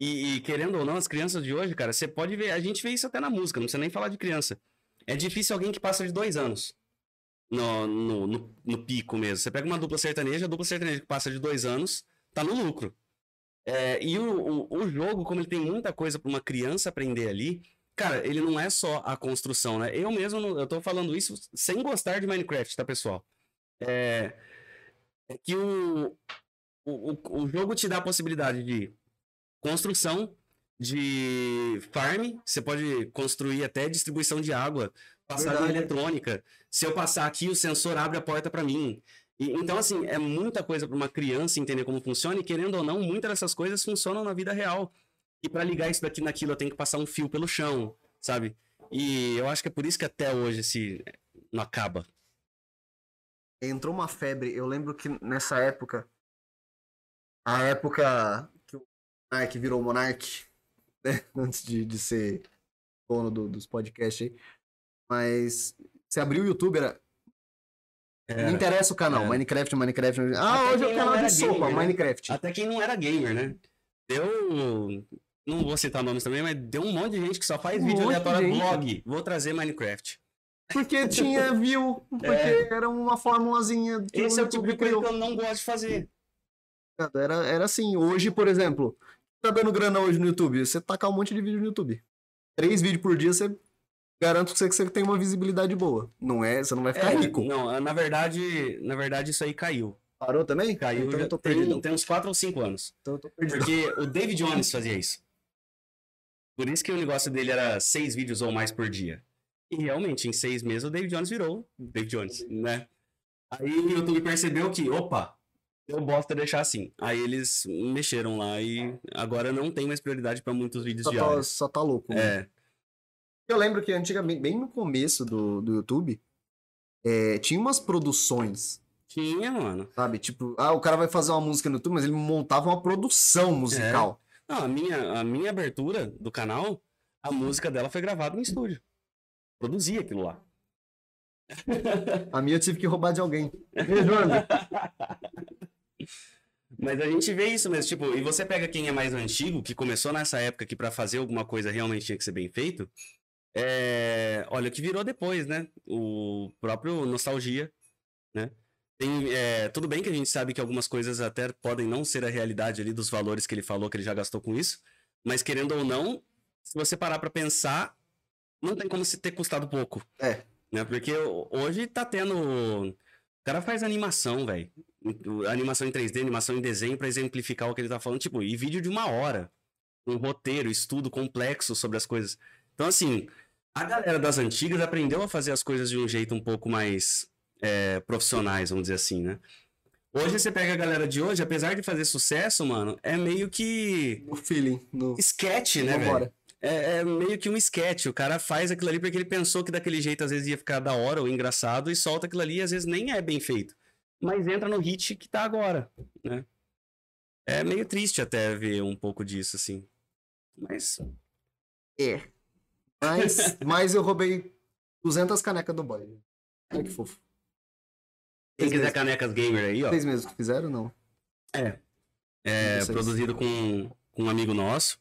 E, e querendo ou não, as crianças de hoje, cara, você pode ver, a gente vê isso até na música, não precisa nem falar de criança. É difícil alguém que passa de dois anos no, no, no, no pico mesmo. Você pega uma dupla sertaneja, a dupla sertaneja que passa de dois anos tá no lucro. É, e o, o, o jogo, como ele tem muita coisa para uma criança aprender ali, cara, ele não é só a construção, né? Eu mesmo, eu tô falando isso sem gostar de Minecraft, tá, pessoal? É, é que o, o- o jogo te dá a possibilidade de construção, de farm, você pode construir até distribuição de água, passagem eletrônica. Se eu passar aqui, o sensor abre a porta para mim. E- então, assim, é muita coisa para uma criança entender como funciona, e querendo ou não, muitas dessas coisas funcionam na vida real. E para ligar isso daqui naquilo, eu tenho que passar um fio pelo chão, sabe? E eu acho que é por isso que até hoje esse não acaba. entrou uma febre. Eu lembro que nessa época, a época que o Monark virou Monark, né? Antes de, de ser dono do- dos podcasts aí. Mas você abriu o YouTube, era. Não interessa o canal, Era. Minecraft, Minecraft. Ah, Até hoje é o canal de era sopa, gamer, né? Minecraft. Até quem não era gamer, né? Deu. Não vou citar nomes também, mas deu um monte de gente que só faz Um vídeo aleatório blog. Vou trazer Minecraft. Porque tinha view, porque era uma formulazinha que Esse é o tipo de coisa que eu não gosto de fazer. Era, era assim, hoje, por exemplo, tá dando grana hoje no YouTube, você tacar um monte de vídeo no YouTube. Três vídeos por dia, você garanto que você, que você tem uma visibilidade boa. Não é, você não vai ficar É, rico. Não, na verdade, na verdade isso aí caiu. Parou também? Caiu então eu tô tem, perdido. tem uns 4 ou 5 anos. Então eu tô perdido. Porque o David Jones fazia isso. Por isso que o negócio dele era seis vídeos ou mais por dia. E realmente, em seis meses, o David Jones virou David Jones, né? Aí o YouTube percebeu que, opa, eu bosta deixar assim. Aí eles mexeram lá e agora não tem mais prioridade para muitos vídeos Só tá, diários. só tá louco. né? É. Eu lembro que antigamente, bem no começo do, do YouTube, é, tinha umas produções, Tinha, mano. sabe? Tipo, ah, o cara vai fazer uma música no YouTube, mas ele montava uma produção musical. Não, a minha, a minha abertura do canal, a música dela foi gravada em estúdio. Produzia aquilo lá. A minha eu tive que roubar de alguém. Mas a gente vê isso mesmo, tipo, e você pega quem é mais antigo, que começou nessa época que pra fazer alguma coisa realmente tinha que ser bem feito, é... olha o que virou depois, né? O próprio Nostalgia, né? Tem, é, tudo bem que a gente sabe que algumas coisas até podem não ser a realidade ali dos valores que ele falou que ele já gastou com isso, mas querendo ou não, se você parar pra pensar, não tem como se ter custado pouco. É. Né? Porque hoje tá tendo. O cara faz animação, velho. Animação em 3D, animação em desenho pra exemplificar o que ele tá falando. Tipo, e vídeo de uma hora. Um roteiro, estudo complexo sobre as coisas. Então, assim, a galera das antigas aprendeu a fazer as coisas de um jeito um pouco mais é, profissionais, vamos dizer assim, né? Hoje você pega a galera de hoje, apesar de fazer sucesso, mano, é meio que No feeling. No... sketch, né, velho? É, é meio que um sketch. O cara faz aquilo ali porque ele pensou que daquele jeito às vezes ia ficar da hora ou engraçado e solta aquilo ali e às vezes nem é bem feito. Mas entra no hit que tá agora, né? É meio triste até ver um pouco disso, assim. Mas. É. Mas, mas eu roubei 200 canecas do boy. Olha que fofo. Quem quiser canecas gamer aí, ó. Vocês mesmos que fizeram, não? É. É produzido com, com um amigo nosso.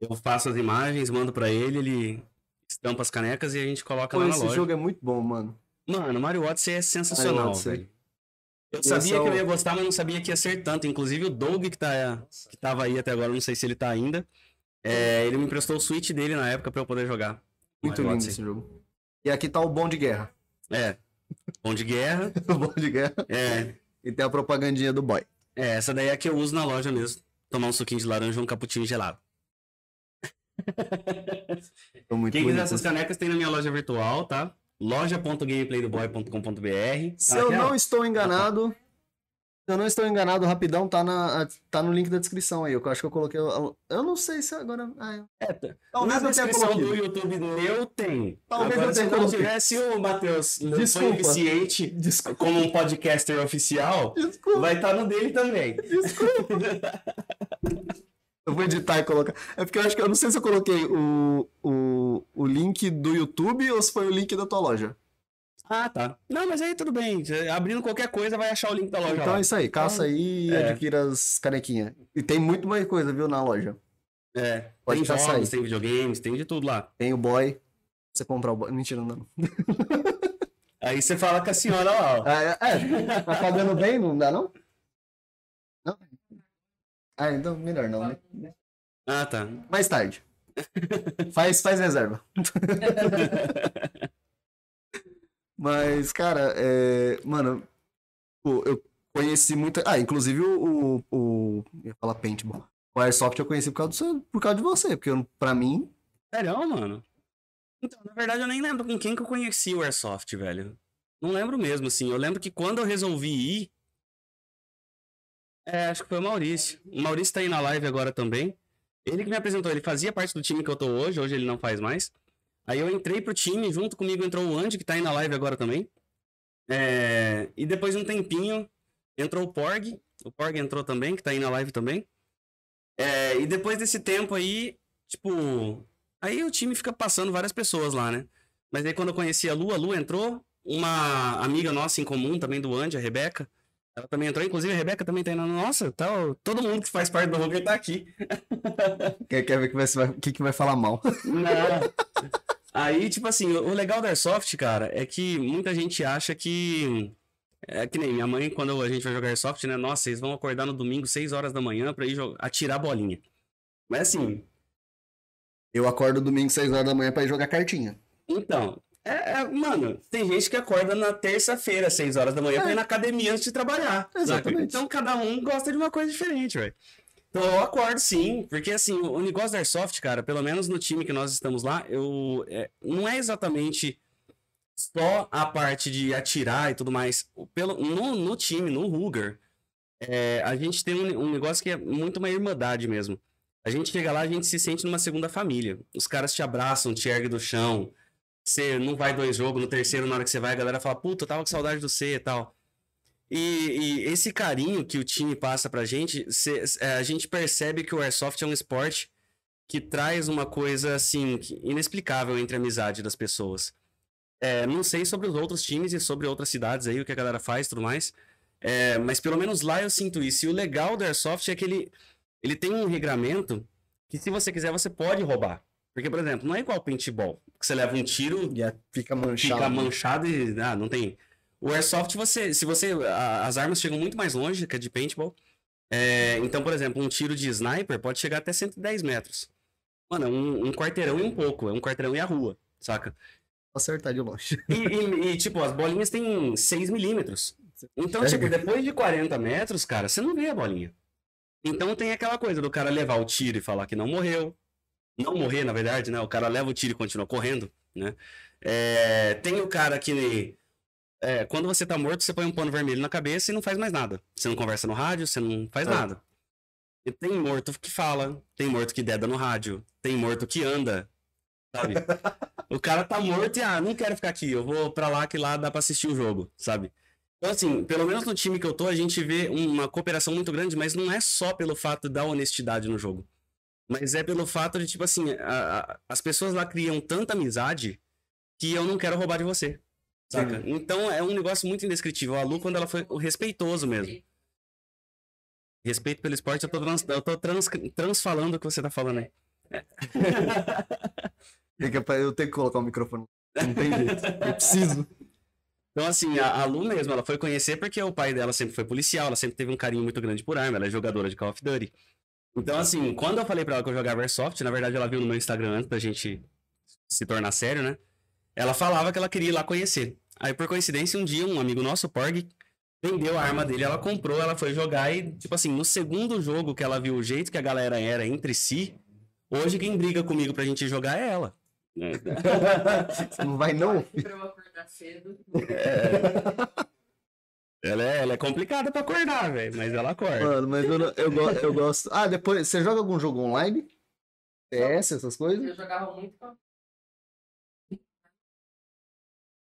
Eu faço as imagens, mando pra ele, ele estampa as canecas e a gente coloca Pô, lá na esse loja. jogo é muito bom, mano. Mano, Mario Odyssey é sensacional, Odyssey. velho. Eu sabia que eu ia gostar, mas não sabia que ia ser tanto. Inclusive o Doug, que, tá, que tava aí até agora, não sei se ele tá ainda. é, ele me emprestou o Switch dele na época pra eu poder jogar. Muito lindo esse jogo. E aqui tá o bom de guerra. É. Bom de guerra. o bom de guerra. É. E tem a propagandinha do boy. É, essa daí é que eu uso na loja mesmo. Tomar um suquinho de laranja ou um cappuccino gelado. Tô muito Quem quiser bonito. essas canecas tem na minha loja virtual, tá? loja.gameplaydoboy.com.br Se eu não estou enganado. Se eu não estou enganado, rapidão, tá, na, tá no link da descrição aí. Eu acho que eu coloquei. Eu eu não sei se agora. Ah, É, tá. talvez na eu tenha descrição colocado. do YouTube meu tem. Talvez Agora, eu se tenha não colocado. tivesse o Matheus não foi Desculpa. eficiente Desculpa. como um podcaster oficial, Desculpa. vai estar no dele também. Eu vou editar e colocar. É porque eu acho que eu não sei se eu coloquei o, o, o link do YouTube ou se foi o link da tua loja. Ah, tá. Não, mas aí tudo bem. Abrindo qualquer coisa, vai achar o link da loja Então lá. é isso aí. Caça aí e É. adquira as canequinhas. E tem muito mais coisa, viu, na loja. É, Pode tem jogos, aí. tem videogames, tem de tudo lá. Tem o boy. Você comprar o boy. Mentira, não. Aí você fala com a senhora lá, ó. Ah, é, é, tá pagando bem? Não dá? Não? Ah, então melhor não, né? Ah, tá. Mais tarde. faz, faz reserva. Mas, cara, é... mano, pô, eu conheci muita. Ah, inclusive o. o, o... Eu ia falar paintball. O Airsoft eu conheci por causa, do seu... por causa de você, porque eu- pra mim. Sério, mano? Então, na verdade, eu nem lembro com quem que eu conheci o Airsoft, velho. Não lembro mesmo, assim. Eu lembro que quando eu resolvi ir. É, acho que foi o Maurício. O Maurício tá aí na live agora também. Ele que me apresentou, ele fazia parte do time que eu tô hoje, hoje ele não faz mais. Aí eu entrei pro time, junto comigo entrou o Andy, que tá aí na live agora também. É, e depois de um tempinho, entrou o Porg. O Porg entrou também, que tá aí na live também. É, e depois desse tempo aí, tipo, Aí o time fica passando várias pessoas lá, né? Mas aí quando eu conheci a Lu, a Lu entrou, uma amiga nossa em comum também do Andy, a Rebeca. Ela também entrou, inclusive a Rebeca também tá indo. Nossa, tá, todo mundo que faz parte do Hooker tá aqui. Quer, quer ver que vai, o que, que vai falar mal? Não. Aí, tipo assim, o o legal da Airsoft, cara, é que muita gente acha que. É que nem minha mãe, quando a gente vai jogar Airsoft, né? Nossa, vocês vão acordar no domingo, 6 horas da manhã, pra ir jogar, atirar bolinha. Mas assim, Eu acordo domingo, 6 horas da manhã pra ir jogar cartinha. Então, é, é- mano, tem gente que acorda na terça-feira, 6 horas da manhã, pra ir na academia antes de trabalhar. Exatamente. Então, cada um gosta de uma coisa diferente, velho. Então, eu acordo sim, porque assim, o negócio da Airsoft, cara, pelo menos no time que nós estamos lá, eu é, não é exatamente só a parte de atirar e tudo mais. Pelo, no, no time, no Ruger, é, a gente tem um, um negócio que é muito uma irmandade mesmo. A gente chega lá, a gente se sente numa segunda família. Os caras te abraçam, te erguem do chão. Você não vai dois jogos, no terceiro, na hora que você vai, a galera fala, puta, eu tava com saudade do C e tal. E, e esse carinho que o time passa pra gente, cê- é, a gente percebe que o Airsoft é um esporte que traz uma coisa, assim, inexplicável entre a amizade das pessoas. É, não sei sobre os outros times e sobre outras cidades aí, o que a galera faz e tudo mais. É, mas pelo menos lá eu sinto isso. E o legal do Airsoft é que ele, ele tem um regramento que se você quiser, você pode roubar. Porque, por exemplo, não é igual paintball, que você leva um tiro, E é- fica manchado. fica manchado e ah, não tem. O Airsoft, você, se você. a- as armas chegam muito mais longe que a de paintball. É, então, por exemplo, um tiro de sniper pode chegar até 110 metros. Mano, é um, um quarteirão e um pouco. É um quarteirão e a rua, saca? Acertar de longe. E, e- e, tipo, as bolinhas têm 6 milímetros. Então, tipo, depois de 40 metros, cara, você não vê a bolinha. Então tem aquela coisa do cara levar o tiro e falar que não morreu. Não morrer, na verdade, né? O cara leva o tiro e continua correndo, né? É, tem o cara que. é, quando você tá morto, você põe um pano vermelho na cabeça e não faz mais nada. Você não conversa no rádio, você não faz É. nada. E tem morto que fala, tem morto que deda no rádio, tem morto que anda, sabe? o cara tá morto e, ah, não quero ficar aqui, eu vou pra lá que lá dá pra assistir o jogo, sabe? Então, assim, pelo menos no time que eu tô, a gente vê uma cooperação muito grande, mas não é só pelo fato da honestidade no jogo. Mas é pelo fato de, tipo assim, a- a- as pessoas lá criam tanta amizade que eu não quero roubar de você. Saca? Então é um negócio muito indescritível. A Lu, quando ela foi o respeitoso mesmo. Respeito pelo esporte, eu tô, trans, eu tô trans, transfalando o que você tá falando aí. Pra- Eu tenho que colocar o microfone. Não tem jeito. Eu preciso. Então, assim, a, a Lu mesmo, ela foi conhecer porque o pai dela sempre foi policial, ela sempre teve um carinho muito grande por arma, ela é jogadora de Call of Duty. Então, assim, quando eu falei pra ela que eu jogava Airsoft, na verdade ela viu no meu Instagram antes da gente se tornar sério, né? Ela falava que ela queria ir lá conhecer. Aí, por coincidência, um dia um amigo nosso, o Porg, vendeu a arma dele, ela comprou, ela foi jogar e, tipo assim, no segundo jogo que ela viu o jeito que a galera era entre si, hoje quem briga comigo pra gente jogar é ela. Você não vai, não? Pra eu acordar cedo. Ela é, ela é complicada pra acordar, velho, mas ela acorda. Mano, mas eu, eu, go- eu gosto. Ah, depois. Você joga algum jogo online? CS, essas coisas? Eu jogava muito com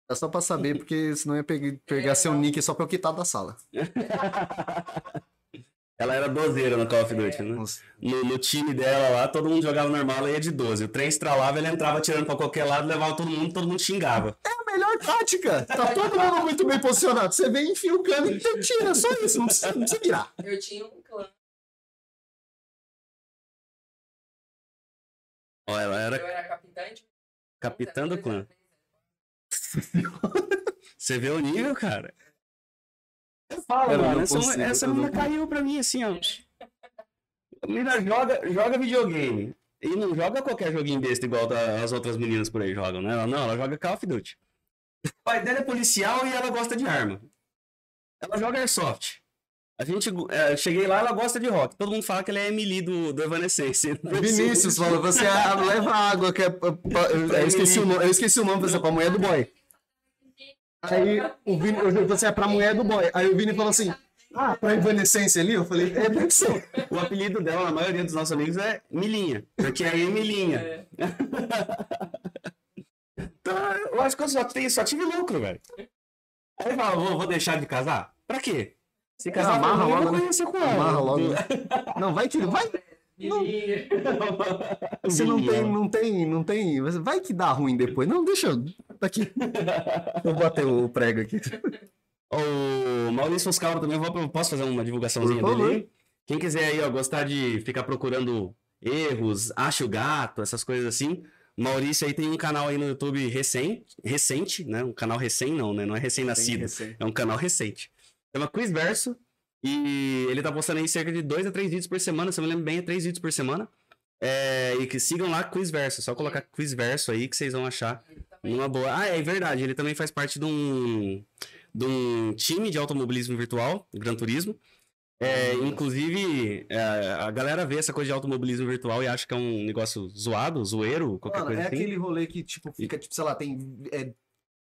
É só pra saber, porque senão eu ia pegar, pegar É, seu não. nick só pra eu quitar da sala. Ela era dozeira no Call of Duty, né? No, no time dela lá, todo mundo jogava normal, ela ia de 12. O trem estralava, ele entrava atirando pra qualquer lado, levava todo mundo, todo mundo xingava. É a melhor tática! Tá todo mundo muito bem posicionado. Você vem, enfia o cano e tira. Só isso, não precisa, não precisa virar. Eu tinha um clã. Ó, ela Eu era era capitã de... capitã do clã. Você vê o nível, cara? Eu falo, eu mano, não essa, consigo, essa não menina caiu pra mim assim, ó. A menina joga, joga videogame. E não joga qualquer joguinho besta igual da- as outras meninas por aí jogam, né? Ela- Não, ela joga Call of Duty. O pai dela é policial e ela gosta de arma. Ela joga Airsoft. A gente, é, cheguei lá, ela gosta de rock. Todo mundo fala que ela é Emily do, do Evanescence. Vinícius falou, você ah, leva água, que é. pra- Eu, eu esqueci o nome, eu esqueci o nome, você é pra mulher do boy. Aí o Vini, eu você é pra mulher do boy. Aí o Vini falou assim: Ah, pra evanescência ali? Eu falei, é deve ser. O apelido dela, na maioria dos nossos amigos, é Milinha. Porque é Emilinha. É. Então, eu acho que eu só, tenho, só tive lucro, velho. Aí fala, vou, vou deixar de casar? Pra quê? Se casar, Amarra logo, né? Amarra logo. Não, vai que. Vai, Menina. você não tem, não tem, não tem. Vai que dá ruim depois. Não, deixa eu. Aqui. Vou bater o prego aqui. O Maurício Foscauro também, eu vou, posso fazer uma divulgaçãozinha dele aí? Quem quiser aí, ó, gostar de ficar procurando erros, acha o gato, essas coisas assim. Maurício aí tem um canal aí no YouTube recente, recente, né? Um canal recém não, né? Não é recém-nascido. É um canal recente. Chama Quizverso. E ele tá postando aí cerca de dois a três vídeos por semana. Se eu me lembro bem, é três vídeos por semana. É, e que sigam lá Quizverso. É só colocar Quizverso aí que vocês vão achar uma boa. Ah, é verdade. Ele também faz parte de um, de um time de automobilismo virtual, Gran Turismo. É, inclusive, é, a galera vê essa coisa de automobilismo virtual e acha que é um negócio zoado, zoeiro, qualquer Mano, coisa é assim. aquele rolê que, tipo, fica, tipo, sei lá, tem é,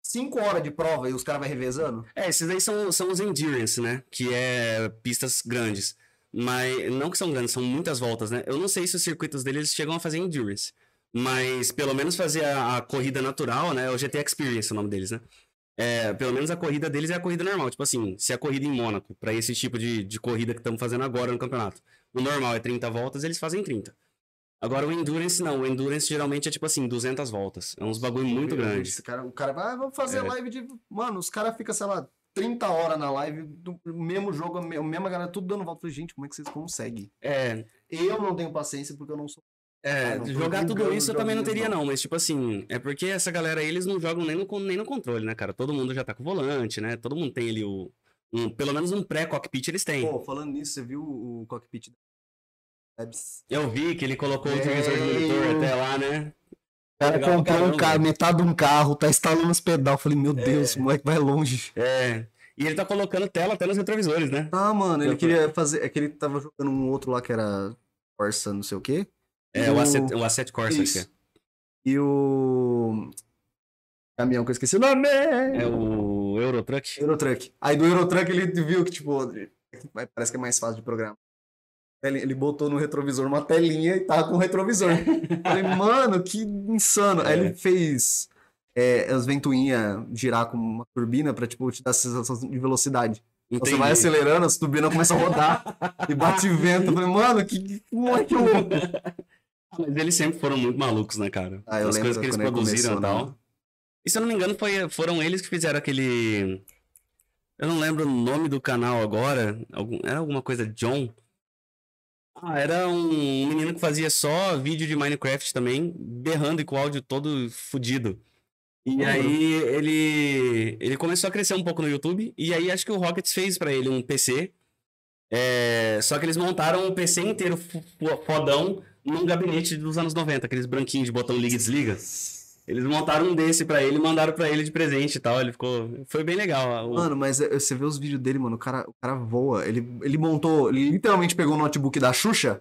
cinco horas de prova e os caras vão revezando. É, esses aí são, são os endurance, né? Que é pistas grandes. Mas não que são grandes, são muitas voltas, né? Eu não sei se os circuitos deles chegam a fazer endurance. Mas pelo menos fazer a, a corrida natural, né? O GT Experience é o nome deles, né? É, pelo menos a corrida deles é a corrida normal. Tipo assim, se a corrida em Mônaco, pra esse tipo de, de corrida que estamos fazendo agora no campeonato, o normal é 30 voltas, eles fazem 30. Agora o Endurance não, o Endurance geralmente é tipo assim, 200 voltas. É uns bagulho muito grande. Esse cara, o cara vai, ah, vamos fazer É. live de. Mano, os caras ficam, sei lá, 30 horas na live, do mesmo jogo, a me- a mesma galera, tudo dando volta. Falei, Gente, como é que vocês conseguem? É, Eu não tenho paciência porque eu não sou. É, Ah, não jogar tudo isso eu também não teria, não. não. Mas, tipo assim, é porque essa galera aí, eles não jogam nem no, nem no controle, né, cara? Todo mundo já tá com o volante, né? Todo mundo tem ali o. um- pelo menos um pré-cockpit eles têm. Pô, falando nisso, você viu o cockpit Labs? Eu vi que ele colocou o televisor de Veio. monitor até lá, né? O cara Legal pra comprou um carro, metade de um carro, tá instalando os pedal. Eu falei, meu Deus, o moleque vai longe. É. E ele tá colocando tela até nos retrovisores, né? Ah, mano, ele Eu- queria fazer. É que ele tava jogando um outro lá que era Corsa, não sei o quê. É, o Asset, o Asset Corsa, Isso. que E o. Caminhão que eu esqueci o nome! é. É o Eurotruck. Eurotruck. Aí do Eurotruck ele viu que, tipo, vai- parece que é mais fácil de programar. Ele botou no retrovisor uma telinha e tava com o retrovisor. Falei, mano, que insano. Aí É. ele fez é, as ventoinhas girar com uma turbina pra, tipo, te dar sensação de velocidade. Então Você Entendi. vai acelerando, as turbinas começam a rodar e bate vento. Eu falei, mano, que, que moleque louco. Mas eles sempre foram muito malucos, né, cara? Ah, As coisas que eles produziram e começou, tal. né? E se eu não me engano, foi, foram eles que fizeram aquele. Eu não lembro o nome do canal agora. Algum- Era alguma coisa John. Ah, era um menino que fazia só vídeo de Minecraft também, berrando e com o áudio todo fudido. E aí ele ele começou a crescer um pouco no YouTube e aí acho que o Rockets fez pra ele um PC. É, só que eles montaram um PC inteiro fo- fo- fodão num gabinete dos anos 90, aqueles branquinhos de botão liga e desliga. Eles montaram um desse pra ele e mandaram pra ele de presente e tal. Ele ficou. Foi bem legal. O- Mano, mas é, você vê os vídeos dele, mano, o cara, o cara voa. Ele, ele montou, ele literalmente pegou o notebook da Xuxa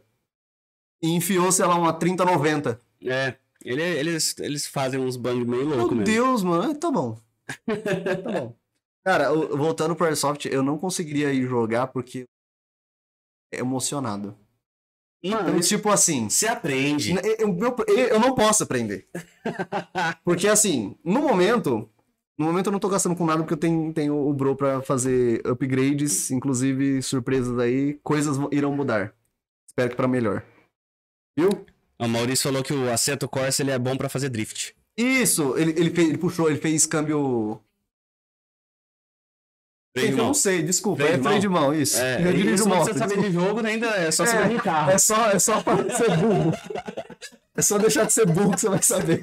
e enfiou, sei lá, uma 3090. É. ele- eles, eles fazem uns bang meio louco Meu mesmo. Deus, mano. Tá bom. Tá bom. Cara, voltando pro Airsoft, eu não conseguiria ir jogar porque é emocionado. Mano, Então, isso tipo assim, se aprende. eu, eu, eu não posso aprender. Porque assim, no momento, no momento eu não tô gastando com nada porque eu tenho, tenho o Bro pra fazer upgrades, inclusive surpresas aí, coisas irão mudar. Espero que pra melhor. Viu? O Maurício falou que o Assetto Corsa ele é bom pra fazer drift. Isso, ele, ele, fez, ele puxou, ele fez câmbio. Freio de eu não sei, desculpa, Freio é de freio mão. de mão, isso. É, eu dirijo isso moto. precisa saber de jogo ainda, é só É, saber de carro. É só, é só para ser burro. É só deixar de ser burro que você vai saber.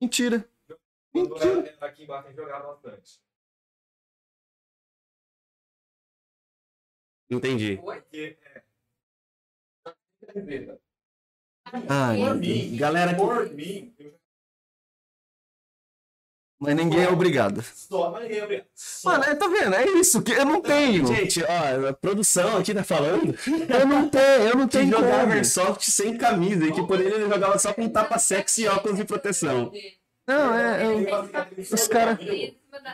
Mentira. Era aqui embaixo tem jogar bastante. Entendi. É. Ai, Por mim, Galera por mim, eu Mas ninguém é obrigado. só, mas ninguém é obrigado. Só. Mano, é, tá vendo? É isso que eu não tenho. Gente, ó, a produção aqui tá falando Eu não tenho, eu não que tenho jogava como. Airsoft sem camisa e que por ele ele jogava só com tapa sexy e óculos de proteção. Não, é. é- Os cara-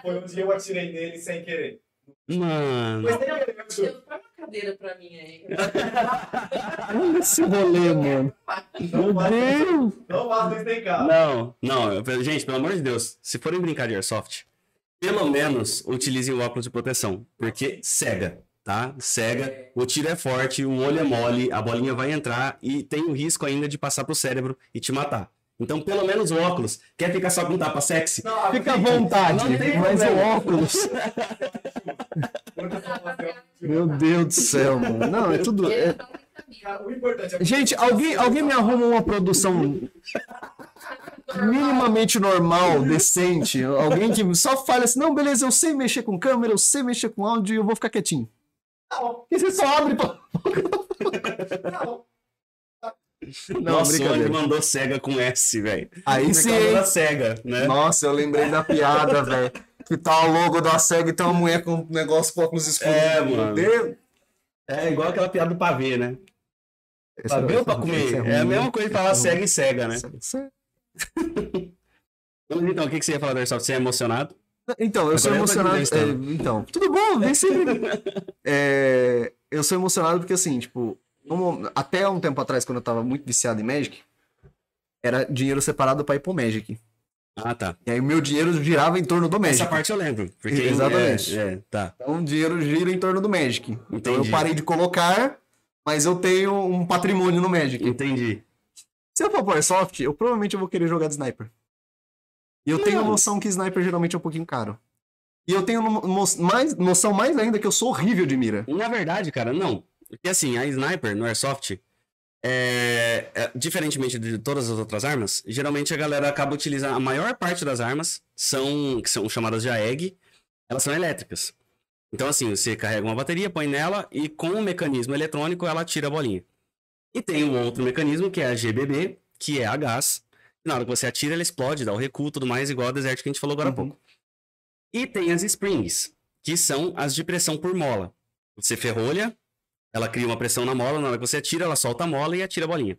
Foi um dia eu atirei nele sem querer. Mano. Mas. Traz uma cadeira pra mim aí. Olha esse rolê, mano. Não Meu Deus. não faça isso em casa. Não, não, eu- gente, pelo amor de Deus, se forem brincar de Airsoft, pelo menos utilizem o óculos de proteção, porque cega, tá? Cega, o tiro é forte, o olho é mole, a bolinha vai entrar e tem o risco ainda de passar pro cérebro e te matar. Então, pelo menos o óculos. Quer ficar só com tapa sexy? Não, Fica à vontade, Não tem mas o problema. óculos. Meu Deus do céu, mano. Não, é tudo. é- Gente, alguém, alguém me arruma uma produção minimamente normal, decente. Alguém que só fale assim: não, beleza, eu sei mexer com câmera, eu sei mexer com áudio e eu vou ficar quietinho. Não, E você só abre pra. não. Não, Nossa, o mandou cega com S, velho. Aí sim. da cega, né? Nossa, eu lembrei da piada, velho. Que tá o logo da SEG e tem uma mulher com um negócio com óculos escuros. É, mano. É igual aquela piada do pavê, né? Esse Pavê ou pra comer? é É, a né? mesma coisa de falar é cega e cega, né? é- então, o que, que você ia falar do Airsoft? Você é emocionado? Então, eu sou Agora tô emocionado. é, então, tudo bom, vem sempre. É, eu sou emocionado porque, assim, tipo, no- até um tempo atrás, quando eu tava muito viciado em Magic, era dinheiro separado pra ir pro Magic. Ah, tá. E aí o meu dinheiro girava em torno do Magic. Essa parte eu lembro. Porque Exatamente. É, é, tá. Então o dinheiro gira em torno do Magic. Então eu Entendi. parei de colocar, mas eu tenho um patrimônio no Magic. Entendi. Se eu for pro Airsoft, eu provavelmente vou querer jogar de Sniper. E eu tenho Não. noção que Sniper geralmente é um pouquinho caro. E eu tenho no- no- mais, noção mais ainda que eu sou horrível de mira. Na verdade, cara, não. Porque assim, a Sniper no Airsoft, é, é, diferentemente de todas as outras armas, geralmente a galera acaba utilizando. A maior parte das armas são, que são chamadas de AEG, elas são elétricas. Então, assim, você carrega uma bateria, põe nela e com o mecanismo eletrônico ela tira a bolinha. E tem o outro mecanismo, que é a GBB, que é a gás. Na hora que você atira, ela explode, dá o recuo e tudo mais, igual a Desert que a gente falou agora há Uhum. pouco. E tem as Springs, que são as de pressão por mola. Você ferrolha, ela cria uma pressão na mola, na hora que você atira, ela solta a mola e atira a bolinha.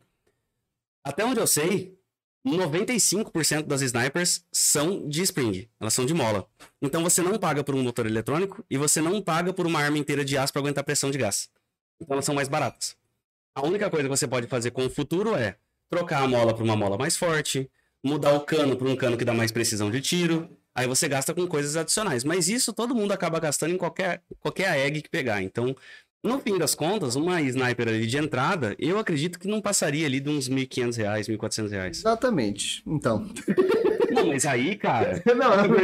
Até onde eu sei, 95% das snipers são de spring, elas são de mola. Então você não paga por um motor eletrônico e você não paga por uma arma inteira de aço para aguentar pressão de gás. Então elas são mais baratas. A única coisa que você pode fazer com o futuro é trocar a mola por uma mola mais forte, mudar o cano para um cano que dá mais precisão de tiro. Aí você gasta com coisas adicionais. Mas isso todo mundo acaba gastando em qualquer, qualquer AEG que pegar. Então, no fim das contas, uma sniper ali de entrada, eu acredito que não passaria ali de uns 1.500 reais, 1.400 reais. Exatamente. Então. Não, mas aí, cara... Não, eu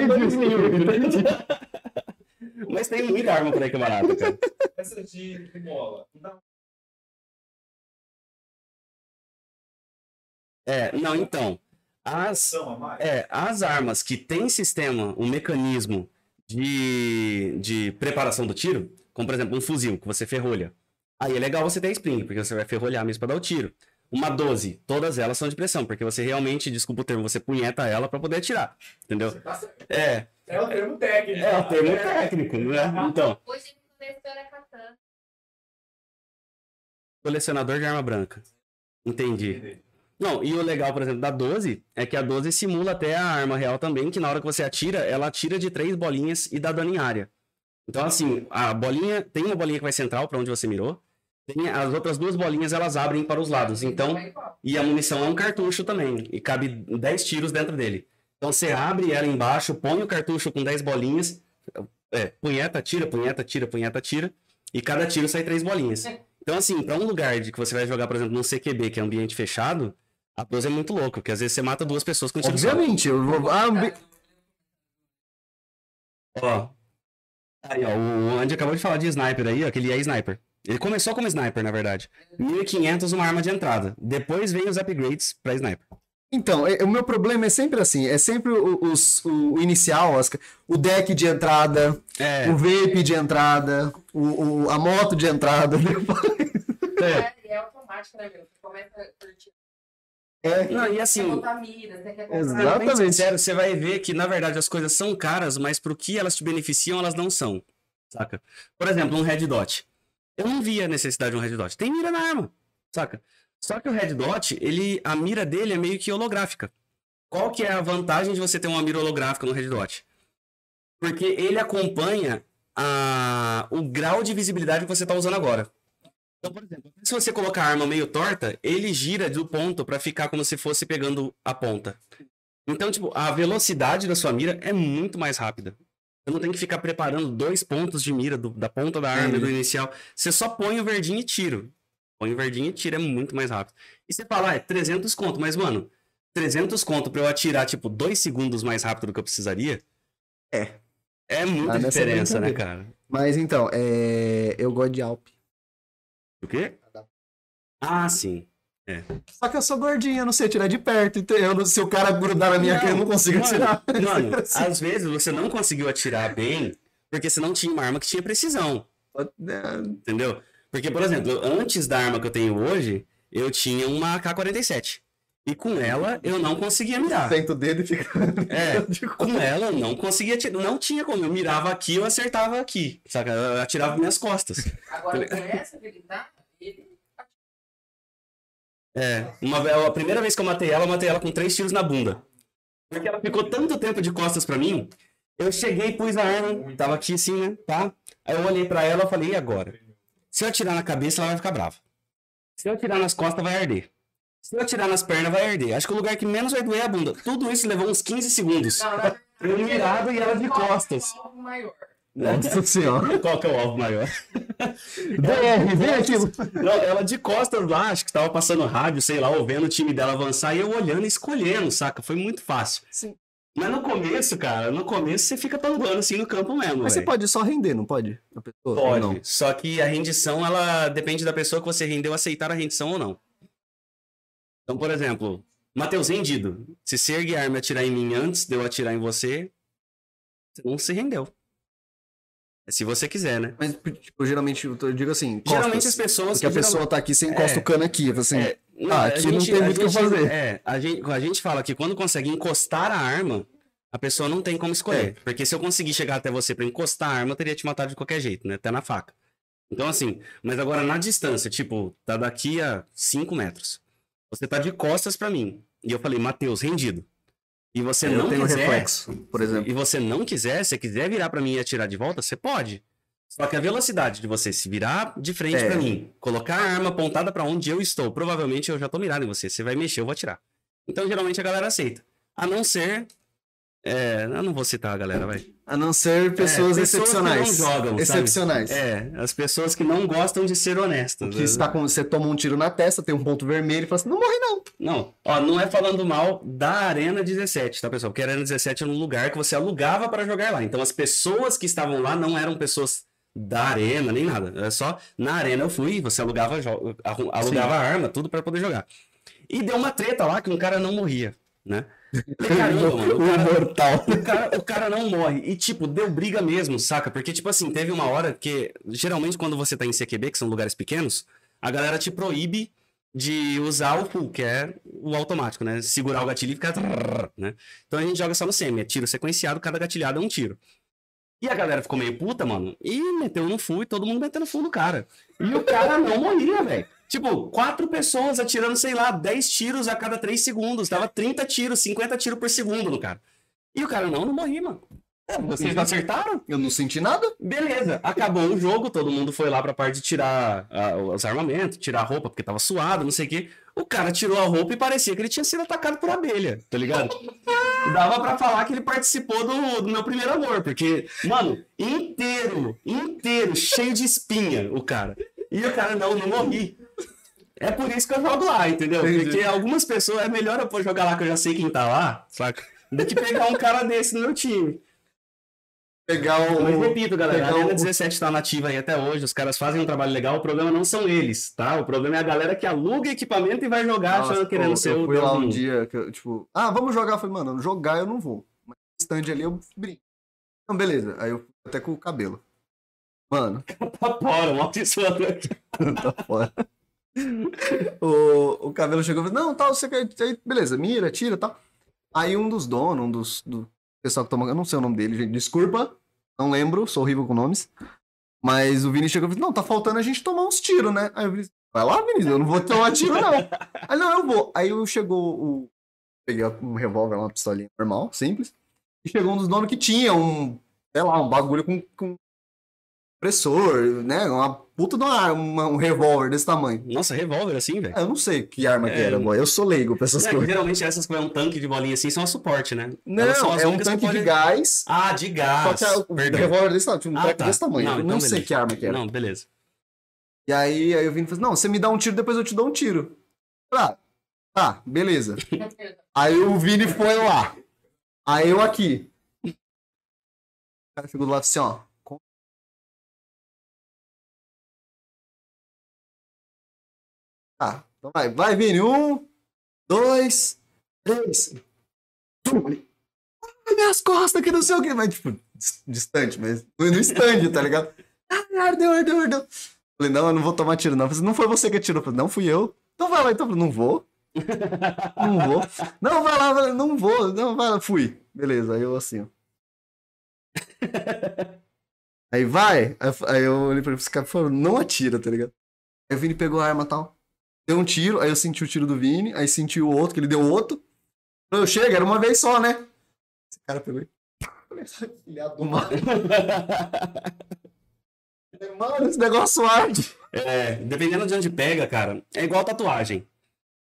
entendi. Eu entendi. Mas tem muita arma por aí que é barata, cara. Essa de de bola. Não dá É, não, então... As? É, as armas que têm sistema, um mecanismo de, de preparação do tiro, como por exemplo um fuzil que você ferrolha. Aí é legal você ter a spring, porque você vai ferrolhar mesmo para dar o tiro. Uma 12, todas elas são de pressão, porque você realmente, desculpa o termo, você punheta ela para poder atirar, entendeu? Tá. É, É o termo técnico. é o termo técnico, né? Então, Hoje coleciona katana. colecionador de arma branca. Entendi. Não, e o legal, por exemplo, da 12 é que a 12 simula até a arma real também, que na hora que você atira, ela atira de três bolinhas e dá dano em área. Então, assim, a bolinha. Tem uma bolinha que vai central para onde você mirou. Tem as outras duas bolinhas, elas abrem para os lados. Então, e a munição é um cartucho também. E cabe 10 tiros dentro dele. Então você abre ela embaixo, põe o cartucho com 10 bolinhas. É, punheta, tira, punheta, tira, punheta, tira. E cada tiro sai três bolinhas. Então, assim, pra um lugar de que você vai jogar, por exemplo, num CQB, que é ambiente fechado, a 12 é muito louco, porque às vezes você mata duas pessoas com tiro. Obviamente, eu vou. Ah, ambi- Ó. Aí, ó, o Andy acabou de falar de sniper aí, ó, que ele é sniper. Ele começou como sniper, na verdade. 1500 uma arma de entrada. Depois vem os upgrades pra sniper. Então, é- o meu problema é sempre assim: é sempre o, os- o- o inicial, as ca- o deck de entrada, É, o vape de entrada, o, o- a moto de entrada. é. É, e é automático, né, meu? Começa a curtir. É, Não, e Você assim, botar mira, você quer comprar. Exato. Sendo bem Exatamente. sincero, você vai ver que, na verdade, as coisas são caras, mas pro que elas te beneficiam, elas não são. Saca? Por exemplo, um Red Dot. Eu não via a necessidade de um Red Dot. Tem mira na arma, saca? Só que o Red Dot, ele, a mira dele é meio que holográfica. Qual que é a vantagem de você ter uma mira holográfica no Red Dot? Porque ele acompanha a, o grau de visibilidade que você está usando agora. Então, por exemplo, se você colocar a arma meio torta, ele gira do ponto para ficar como se fosse pegando a ponta. Então, tipo, a velocidade da sua mira é muito mais rápida. Você não tem que ficar preparando dois pontos de mira do- da ponta da arma e do inicial. Você só põe o verdinho e tiro. Põe o verdinho e tira, é muito mais rápido. E você fala, ah, é 300 conto, mas, mano, 300 conto pra eu atirar, tipo, dois segundos mais rápido do que eu precisaria? É. É muita Ah, diferença, né, cara? Mas então, é, eu gosto de Alp. O quê? Ah, sim. Só que eu sou gordinho, eu não sei tirar de perto. Então, eu, se o cara grudar na minha Não, cara, eu não consigo mano, atirar. Mano, Assim. às vezes você não conseguiu atirar bem porque você não tinha uma arma que tinha precisão. Entendeu? Porque, por exemplo, antes da arma que eu tenho hoje, eu tinha uma AK-47. E com ela eu não conseguia mirar. Senta o dedo e fica. É, com ela eu não conseguia tirar. Não tinha como. Eu mirava aqui, eu acertava aqui. Saca? Eu atirava minhas costas. Agora, com essa que ele tá, ele. É. Uma, a primeira vez que eu matei ela, eu matei ela com três tiros na bunda. Porque ela ficou tanto tempo de costas pra mim. Eu cheguei, pus a arma, tava aqui assim, né? Tá? Aí eu olhei pra ela e falei, e agora? Se eu atirar na cabeça, ela vai ficar brava. Se eu atirar nas costas, vai arder. Se eu atirar nas pernas, vai arder. Acho que o lugar que menos vai doer é a bunda. Tudo isso levou uns 15 segundos. Não, na Eu mirado e ela de costas. Alvo maior. Nossa senhora. Qual que é o alvo maior? DR, vem aqui. Não, ela de costas lá, acho que tava passando rádio, sei lá, ou vendo o time dela avançar e eu olhando e escolhendo, saca? Foi muito fácil. Sim. Mas no começo, cara, no começo você fica panguando assim no campo mesmo, Mas você velho. pode só render, não pode? A pessoa, ou Pode. Não. Só que a rendição, ela depende da pessoa que você rendeu aceitar a rendição ou não. Então, por exemplo, Matheus rendido. Se você ergue a arma e atirar em mim antes de eu atirar em você, você não se rendeu. É se você quiser, né? Mas, tipo, geralmente, eu digo assim, costas. Geralmente as pessoas. Porque a pessoa tá aqui, você encosta É. o cano aqui. Assim, É, não, Ah, aqui não gente- tem a muito o que fazer. É, a gente, a gente fala que quando consegue encostar a arma, a pessoa não tem como escolher. É. Porque se eu conseguir chegar até você pra encostar a arma, eu teria te matado de qualquer jeito, né? Até na faca. Então, assim, mas agora na distância, tipo, tá daqui a 5 metros. Você tá de costas pra mim. E eu falei, Matheus, rendido. E você eu não tenho quiser. reflexo, por exemplo. E você não quiser, se você quiser virar pra mim e atirar de volta, você pode. Só que a velocidade de você se virar de frente É. pra mim, colocar a arma apontada pra onde eu estou, provavelmente eu já tô mirado em você. Você vai mexer, eu vou atirar. Então geralmente a galera aceita. A não ser. É, eu não vou citar a galera, vai. A não ser pessoas É, pessoas que excepcionais. não jogam, excepcionais. É, as pessoas que não gostam de ser honestas. Que está com, você toma um tiro na testa, tem um ponto vermelho e fala assim, não morre não. Não, ó, não é falando mal da Arena 17, tá, pessoal? Porque a Arena 17 era um lugar que você alugava para jogar lá. Então as pessoas que estavam lá não eram pessoas da arena, nem nada. Era só na arena eu fui, você alugava, alugava arma, tudo para poder jogar. E deu uma treta lá que um cara não morria, né? Caramba, o o cara, mortal. o cara, o cara não morre. E, tipo, deu briga mesmo, saca? Porque, tipo assim, teve uma hora que, geralmente, quando você tá em CQB, que são lugares pequenos, a galera te proíbe de usar o full, que é o automático, né? Segurar o gatilho e ficar. Né? Então a gente joga só no semi, é tiro sequenciado, cada gatilhado é um tiro. E a galera ficou meio puta, mano, e meteu no full e todo mundo metendo full no cara. E o cara não morria, velho. Tipo, quatro pessoas atirando, sei lá, 10 tiros a cada 3 segundos. Tava 30 tiros, 50 tiros por segundo no cara. E o cara, não, não morri, mano. É, Vocês não acertaram? Eu não senti nada. Beleza, acabou o jogo, todo mundo foi lá pra parte de tirar ah, os armamentos, tirar a roupa, porque tava suado, não sei o quê. O cara tirou a roupa e parecia que ele tinha sido atacado por abelha, tá ligado? Dava pra falar que ele participou do, do meu primeiro amor, porque, mano, inteiro, inteiro, cheio de espinha, o cara. E o cara, não, não morri. É por isso que eu jogo lá, entendeu? Entendi. Porque algumas pessoas, é melhor eu jogar lá que eu já sei quem tá lá, saca? Do que pegar um cara desse no meu time. Pegar o... Mas repito, galera, a Arena o- 17 tá nativa aí até hoje, os caras fazem um trabalho legal, o problema não são eles, tá? O problema é a galera que aluga equipamento e vai jogar Nossa, achando querendo pô, ser eu o fui lá um dia, que eu, tipo, ah, vamos jogar. Eu falei, mano, jogar eu não vou. Mas stand ali eu brinco. Então, beleza. Aí eu fui até com o cabelo. Mano. Tá fora, amaldiçoado aqui. tá fora. O, o cabelo chegou e falou, não, tal, você quer. Aí, beleza, mira, tira tal. Aí um dos donos, um dos do pessoal que toma. Eu não sei o nome dele, gente. Desculpa, não lembro, sou horrível com nomes. Mas o Vini chegou e falou, não, tá faltando a gente tomar uns tiros, né? Aí eu falei, vai lá, Vinícius, eu não vou tomar tiro, não. Aí não, eu vou. Aí eu chegou o. Peguei um revólver, uma pistolinha normal, simples. E chegou um dos donos que tinha um, sei lá, um bagulho com, com compressor, né? Uma puta de uma arma, um revólver desse tamanho. Nossa, revólver assim, velho. Ah, Eu não sei que arma que É, era, boy. Eu sou leigo pra essas É, coisas. geralmente essas que vai um tanque de bolinha assim são a suporte, né? Não, as é um que tanque de podem- gás. Ah, de Só gás. que a- o Perdão. revólver desse tamanho, um Ah, tá. desse tamanho. Não, eu então não sei beleza. que arma que era. Não, beleza. E aí, aí o Vini falou: Não, você me dá um tiro, depois eu te dou um tiro. Tá, tá, beleza. Aí o Vini foi lá. Aí eu aqui. O cara chegou do lado assim, ó. Tá, então vai. Vai, Vini. Um, dois, três. Ali. Ai, minhas costas, que não sei o que. Mas, tipo, dis- distante, mas no no stand, tá ligado? Ai, ardeu, ardeu, ardeu. Falei, não, eu não vou tomar tiro, não. Falei, não foi você que atirou. Falei, não fui eu. Então vai lá, então. Falei, não vou. Não vou. Não, vai lá, lá. não vou. Não, vai lá. Fui. Beleza, aí eu assim, ó. Aí vai. Aí eu- olhei pra ele e falou, não atira, tá ligado? Aí o Vini pegou a arma e tal. Deu um tiro, aí eu senti o tiro do Vini, aí senti o outro, que ele deu outro. Eu chego, era uma vez só, né? Esse cara pegou e. Filha do mal. Mano, esse negócio arde. É, dependendo de onde pega, cara, é igual tatuagem.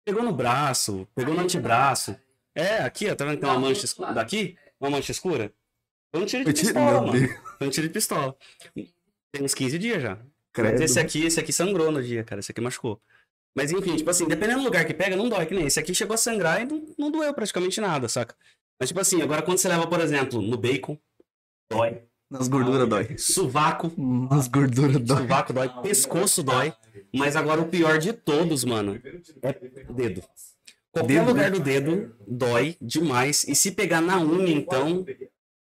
Pegou no braço, pegou no antebraço. É, aqui, ó, tá vendo que tem uma mancha escura? Daqui? Uma mancha escura? Foi um tiro de pistola, mano. Foi um tiro de pistola. Tem uns 15 dias já. Mas Credo. esse aqui, esse aqui sangrou no dia, cara. Esse aqui machucou. Mas enfim, tipo assim, dependendo do lugar que pega, não dói, que nem esse aqui chegou a sangrar e não, não doeu praticamente nada, saca? Mas tipo assim, agora quando você leva, por exemplo, no bacon, dói. Nas gorduras dói. Sovaco, Nas gorduras dói. sovaco dói, pescoço dói. Mas agora o pior de todos, mano, é dedo. Qualquer Dedo, lugar do dedo dói demais. E se pegar na unha, então,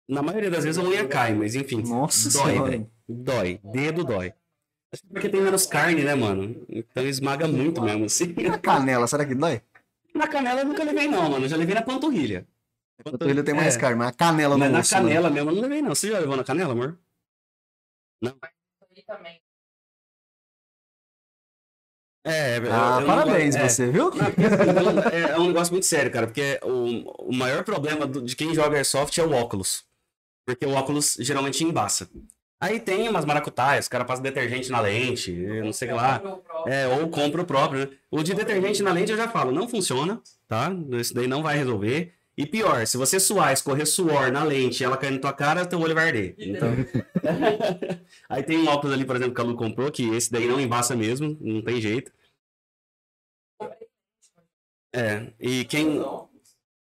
na maioria das vezes a unha cai, mas enfim. Nossa dói, velho. Dói. Dedo dói. Porque tem menos carne, né, mano? Então esmaga muito mesmo, assim. E a canela, será que dói? Na canela eu nunca levei, não, mano. Eu já levei na panturrilha. A panturrilha tem mais É. carne, mas a canela Mas no na osso, né? canela mesmo eu não levei, não. Você já levou na canela, amor? Aí também. É, eu- Ah, eu não parabéns gosto- é. você, viu? Não, porque, assim, é, é um negócio muito sério, cara, porque o, o maior problema do- de quem joga Airsoft é o óculos. Porque o óculos geralmente embaça. Aí tem umas maracutaias, os caras passam detergente na lente, não sei o que lá. É, ou compra o próprio, né? O de detergente na lente eu já falo, não funciona, tá? Isso daí não vai resolver. E pior, se você suar, escorrer suor na lente e ela cair na tua cara, teu olho vai arder. Então... Aí tem um óculos ali, por exemplo, que a Lu comprou, que esse daí não embaça mesmo, não tem jeito. É, e quem.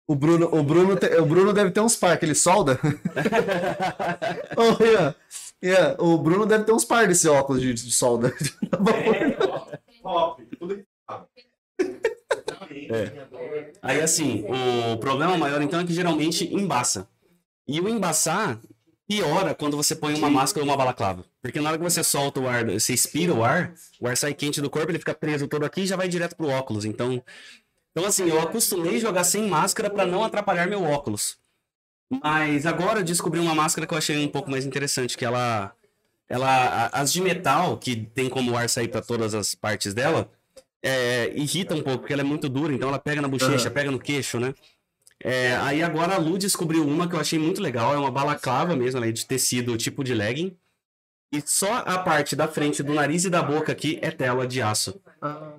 O Bruno, o, Bruno te- o Bruno deve ter uns par que ele solda. Ô, Ian, Ian, o Bruno deve ter uns par desse óculos de, de solda. Top. Tudo Aí assim, o problema maior então é que geralmente embaça. E o embaçar piora quando você põe uma máscara ou uma balaclava. Porque na hora que você solta o ar, você expira o ar, o ar sai quente do corpo, ele fica preso todo aqui e já vai direto pro óculos. Então, então assim, eu acostumei jogar sem máscara para não atrapalhar meu óculos. Mas agora eu descobri uma máscara que eu achei um pouco mais interessante, que ela ela as de metal que tem como o ar sair para todas as partes dela, é, irrita um pouco, porque ela é muito dura, então ela pega na bochecha, Aham. pega no queixo, né? É, aí agora a Lu descobriu uma que eu achei muito legal, é uma balaclava mesmo, ela é de tecido tipo de legging. E só a parte da frente do nariz e da boca aqui é tela de aço.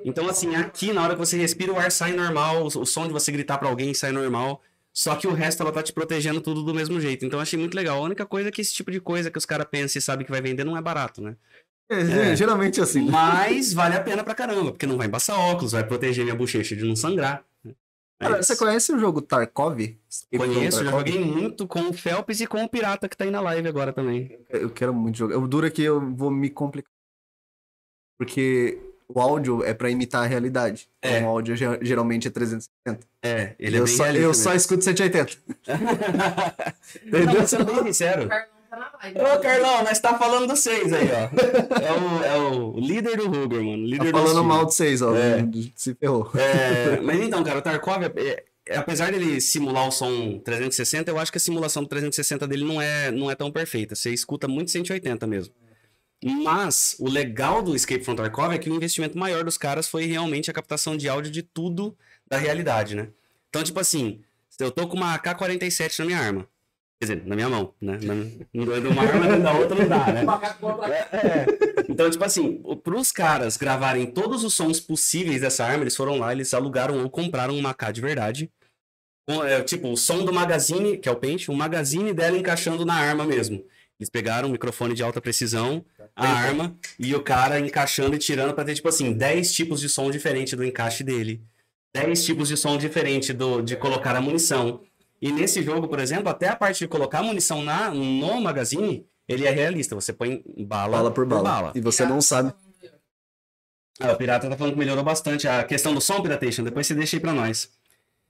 Então, assim, aqui na hora que você respira, o ar sai normal, o som de você gritar pra alguém sai normal. Só que o resto ela tá te protegendo tudo do mesmo jeito. Então, eu achei muito legal. A única coisa é que esse tipo de coisa que os caras pensam e sabem que vai vender não é barato, né? É, Geralmente é assim. Mas vale a pena pra caramba, porque não vai embaçar óculos, vai proteger minha bochecha de não sangrar. É Cara, você conhece o jogo Tarkov? Conheço, já joguei muito com o Phelps e com o Pirata que tá aí na live agora também. Eu quero muito jogar. O duro é que eu vou me complicar. Porque o áudio é pra imitar a realidade. É. Então, o áudio ge- geralmente é 360. É, ele é eu bem só, eu mesmo. só escuto 180. Não, mas sendo bem sincero. O Carlão tá na live. Ô, Carlão, nós tá falando dos seis aí, ó. É o, é o líder do Ruger, mano. Tá Líder do falando mal de vocês, ó. É. Se ferrou. É, mas então, cara, o Tarkov, é- é- apesar dele simular o som 360, eu acho que a simulação do 360 dele não é, não é tão perfeita. Você escuta muito 180 mesmo. Mas o legal do Escape from Tarkov é que o investimento maior dos caras foi realmente a captação de áudio de tudo da realidade, né? Então, tipo assim, eu tô com uma AK-47 na minha arma. Quer dizer, na minha mão, né? Na, de uma arma da outra não dá, né? É. Então, tipo assim, para os caras gravarem todos os sons possíveis dessa arma, eles foram lá, eles alugaram ou compraram uma AK de verdade. É, tipo, o som do magazine, que é o pente, o magazine dela encaixando na arma mesmo. Eles pegaram um microfone de alta precisão, a arma, e o cara encaixando e tirando pra ter, tipo assim, 10 tipos de som diferente do encaixe dele. 10 tipos de som diferente do, de colocar a munição. E nesse jogo, por exemplo, até a parte de colocar a munição na, no magazine, ele é realista. Você põe bala, Bala por bala. E você não sabe. ah, o Pirata tá falando que melhorou bastante a questão do som, Piratation. Depois você deixa aí pra nós.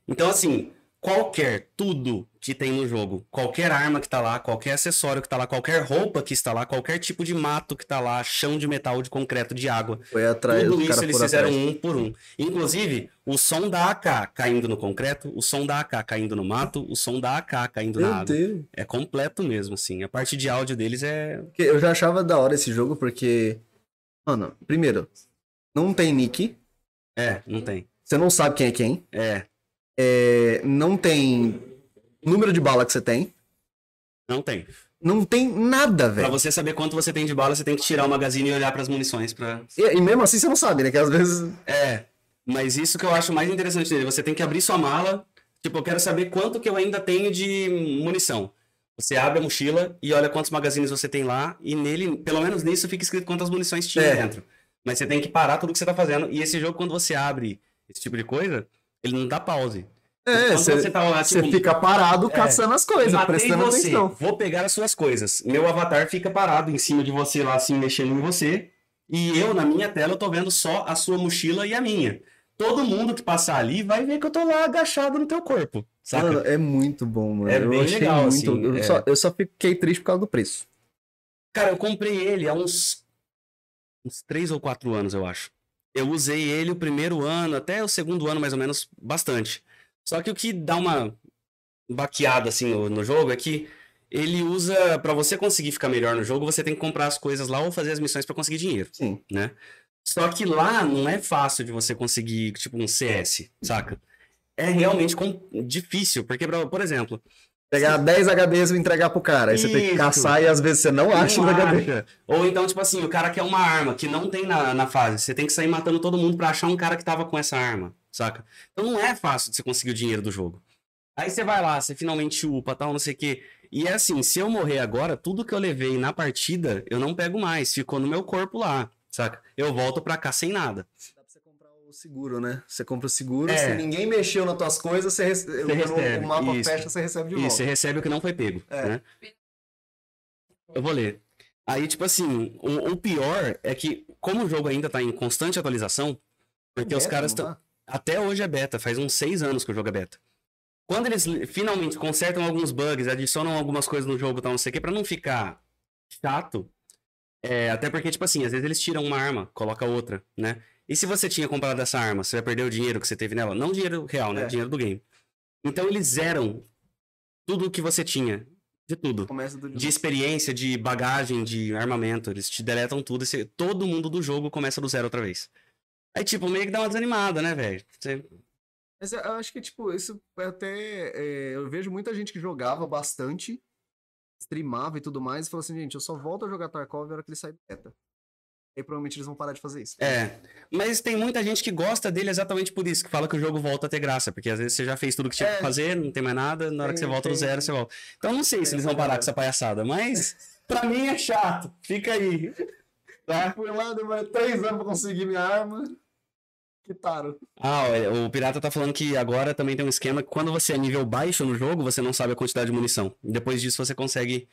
Então, assim, qualquer, tudo que tem no jogo, qualquer arma que tá lá, qualquer acessório que tá lá, qualquer roupa que está lá, qualquer tipo de mato que tá lá, chão de metal, de concreto, de água, Foi atrás. tudo isso eles fizeram atrás. um por um. Inclusive, o som da AK caindo no concreto, o som da AK caindo no mato, o som da AK caindo na Meu água. Deus. É completo mesmo, assim. A parte de áudio deles é. Eu já achava da hora esse jogo porque. Mano, primeiro, não tem nick. É, não tem. Você não sabe quem é quem. É. é, não tem número de bala que você tem. Não tem. Não tem nada, Pra velho. você saber quanto você tem de bala, você tem que tirar o magazine e olhar pras munições pra... E, e mesmo assim você não sabe, né? Que às vezes. É, mas isso que eu acho mais interessante dele. Você tem que abrir sua mala. Tipo, eu quero saber quanto que eu ainda tenho de munição. Você abre a mochila e olha quantos magazines você tem lá. E nele, pelo menos nisso, fica escrito quantas munições tinha É. dentro. Mas você tem que parar tudo que você tá fazendo. E esse jogo, quando você abre esse tipo de coisa, ele não dá pause. É, Quando você, tá lá, tipo, fica parado caçando as coisas, prestando você, atenção. vou pegar as suas coisas. Meu avatar fica parado em cima de você lá, assim, mexendo em você. E eu, na minha tela, eu tô vendo só a sua mochila e a minha. Todo mundo que passar ali vai ver que eu tô lá agachado no teu corpo. Saca? Mano, é muito bom, mano. É eu bem legal, muito. assim, eu, é. só, eu só fiquei triste por causa do preço. Cara, eu comprei ele há uns. uns três ou quatro anos, eu acho. Eu usei ele o primeiro ano, até o segundo ano, mais ou menos, bastante. Só que o que dá uma baqueada assim no, jogo é que ele usa. Pra você conseguir ficar melhor no jogo, você tem que comprar as coisas lá ou fazer as missões pra conseguir dinheiro. Sim. né? Só que lá não é fácil de você conseguir, tipo, um CS, saca? É realmente difícil, porque, por exemplo, Pegar 10 HDs e entregar pro cara. Aí você tem que Isso. caçar e às vezes você não acha não o HD. acha. Ou então, tipo assim, o cara quer uma arma que não tem na, na fase. Você tem que sair matando todo mundo pra achar um cara que tava com essa arma, saca? Então não é fácil de você conseguir o dinheiro do jogo. Aí você vai lá, você finalmente upa, tal, não sei o quê. E é assim, se eu morrer agora, tudo que eu levei na partida, eu não pego mais. Ficou no meu corpo lá, saca? Eu volto pra cá sem nada. Dá pra você comprar o seguro, né? Você compra o seguro, É. se ninguém mexeu nas tuas coisas, você, rece... quando recebe, o mapa isso. fecha, você recebe de volta. você recebe o que não foi pego, É. né? Eu vou ler. Aí, tipo assim, o, o pior é que, como o jogo ainda tá em constante atualização, porque os Beta, caras estão. tá? Até hoje é beta, faz uns seis anos que o jogo é beta. Quando eles finalmente consertam alguns bugs, adicionam algumas coisas no jogo e tal, não sei o que, pra não ficar chato. É, até porque, tipo assim, às vezes eles tiram uma arma, coloca outra, né? E se você tinha comprado essa arma, você vai perder o dinheiro que você teve nela? Não dinheiro real, né? É. Dinheiro do game. Então eles zeram tudo o que você tinha. De tudo. De experiência, de bagagem, de armamento. Eles te deletam tudo. você- todo mundo do jogo começa do zero outra vez. Aí, tipo, meio que dá uma desanimada, né, velho? Você- Mas eu acho que, tipo, isso é até. é, eu vejo muita gente que jogava bastante, streamava e tudo mais, e falou assim, gente, eu só volto a jogar Tarkov na hora que ele sai do beta. Aí provavelmente eles vão parar de fazer isso. É. Mas tem muita gente que gosta dele exatamente por isso, que fala que o jogo volta a ter graça, porque às vezes você já fez tudo que tinha É. pra fazer, não tem mais nada, na hora que você Tem- volta do tem- zero, você volta. Então não sei se tem eles vão parar com essa palhaçada, mas pra mim é chato. Fica aí. Tá? Fui lá, demorei três anos pra conseguir minha arma. Quitaram. Ah, olha, o Pirata tá falando que agora também tem um esquema que quando você é nível baixo no jogo, você não sabe a quantidade de munição. Depois disso você consegue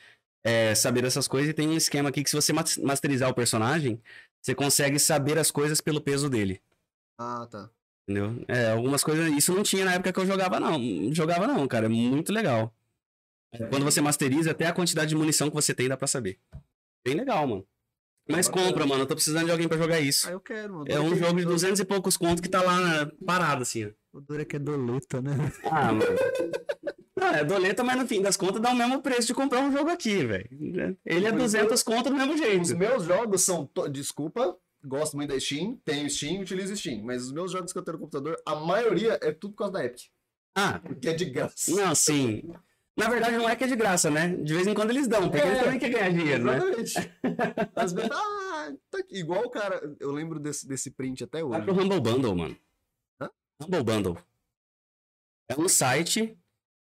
é, saber essas coisas e tem um esquema aqui que se você mas- masterizar o personagem, você consegue saber as coisas pelo peso dele. Ah, tá. Entendeu? É, algumas coisas. Isso não tinha na época que eu jogava, não. Jogava, não, cara. É muito legal. Quando você masteriza, até a quantidade de munição que você tem dá pra saber. Bem legal, mano. Mas Bacana. compra, mano. Eu tô precisando de alguém pra jogar isso. Ah, eu quero, mano. É um jogo de 200 e poucos contos que tá lá parado, assim. O duro é que é doleta, né? Ah, mano. Não, é doleta, mas no fim das contas dá o mesmo preço de comprar um jogo aqui, velho. Ele é 200 conto do mesmo Os jeito. meus jogos são. to- Desculpa, gosto muito da Steam, tenho Steam, utilizo Steam. Mas os meus jogos que eu tenho no computador, a maioria é tudo por causa da Epic. Ah, Porque é de graça. não, sim. Na verdade, não é que é de graça, né? De vez em quando eles dão, porque É, eles também querem ganhar dinheiro, né? Exatamente. Às vezes, ah, tá aqui. Igual o cara. Eu lembro desse, desse print até Vai hoje. pro Humble Bundle, mano. Hã? Humble Bundle. É um site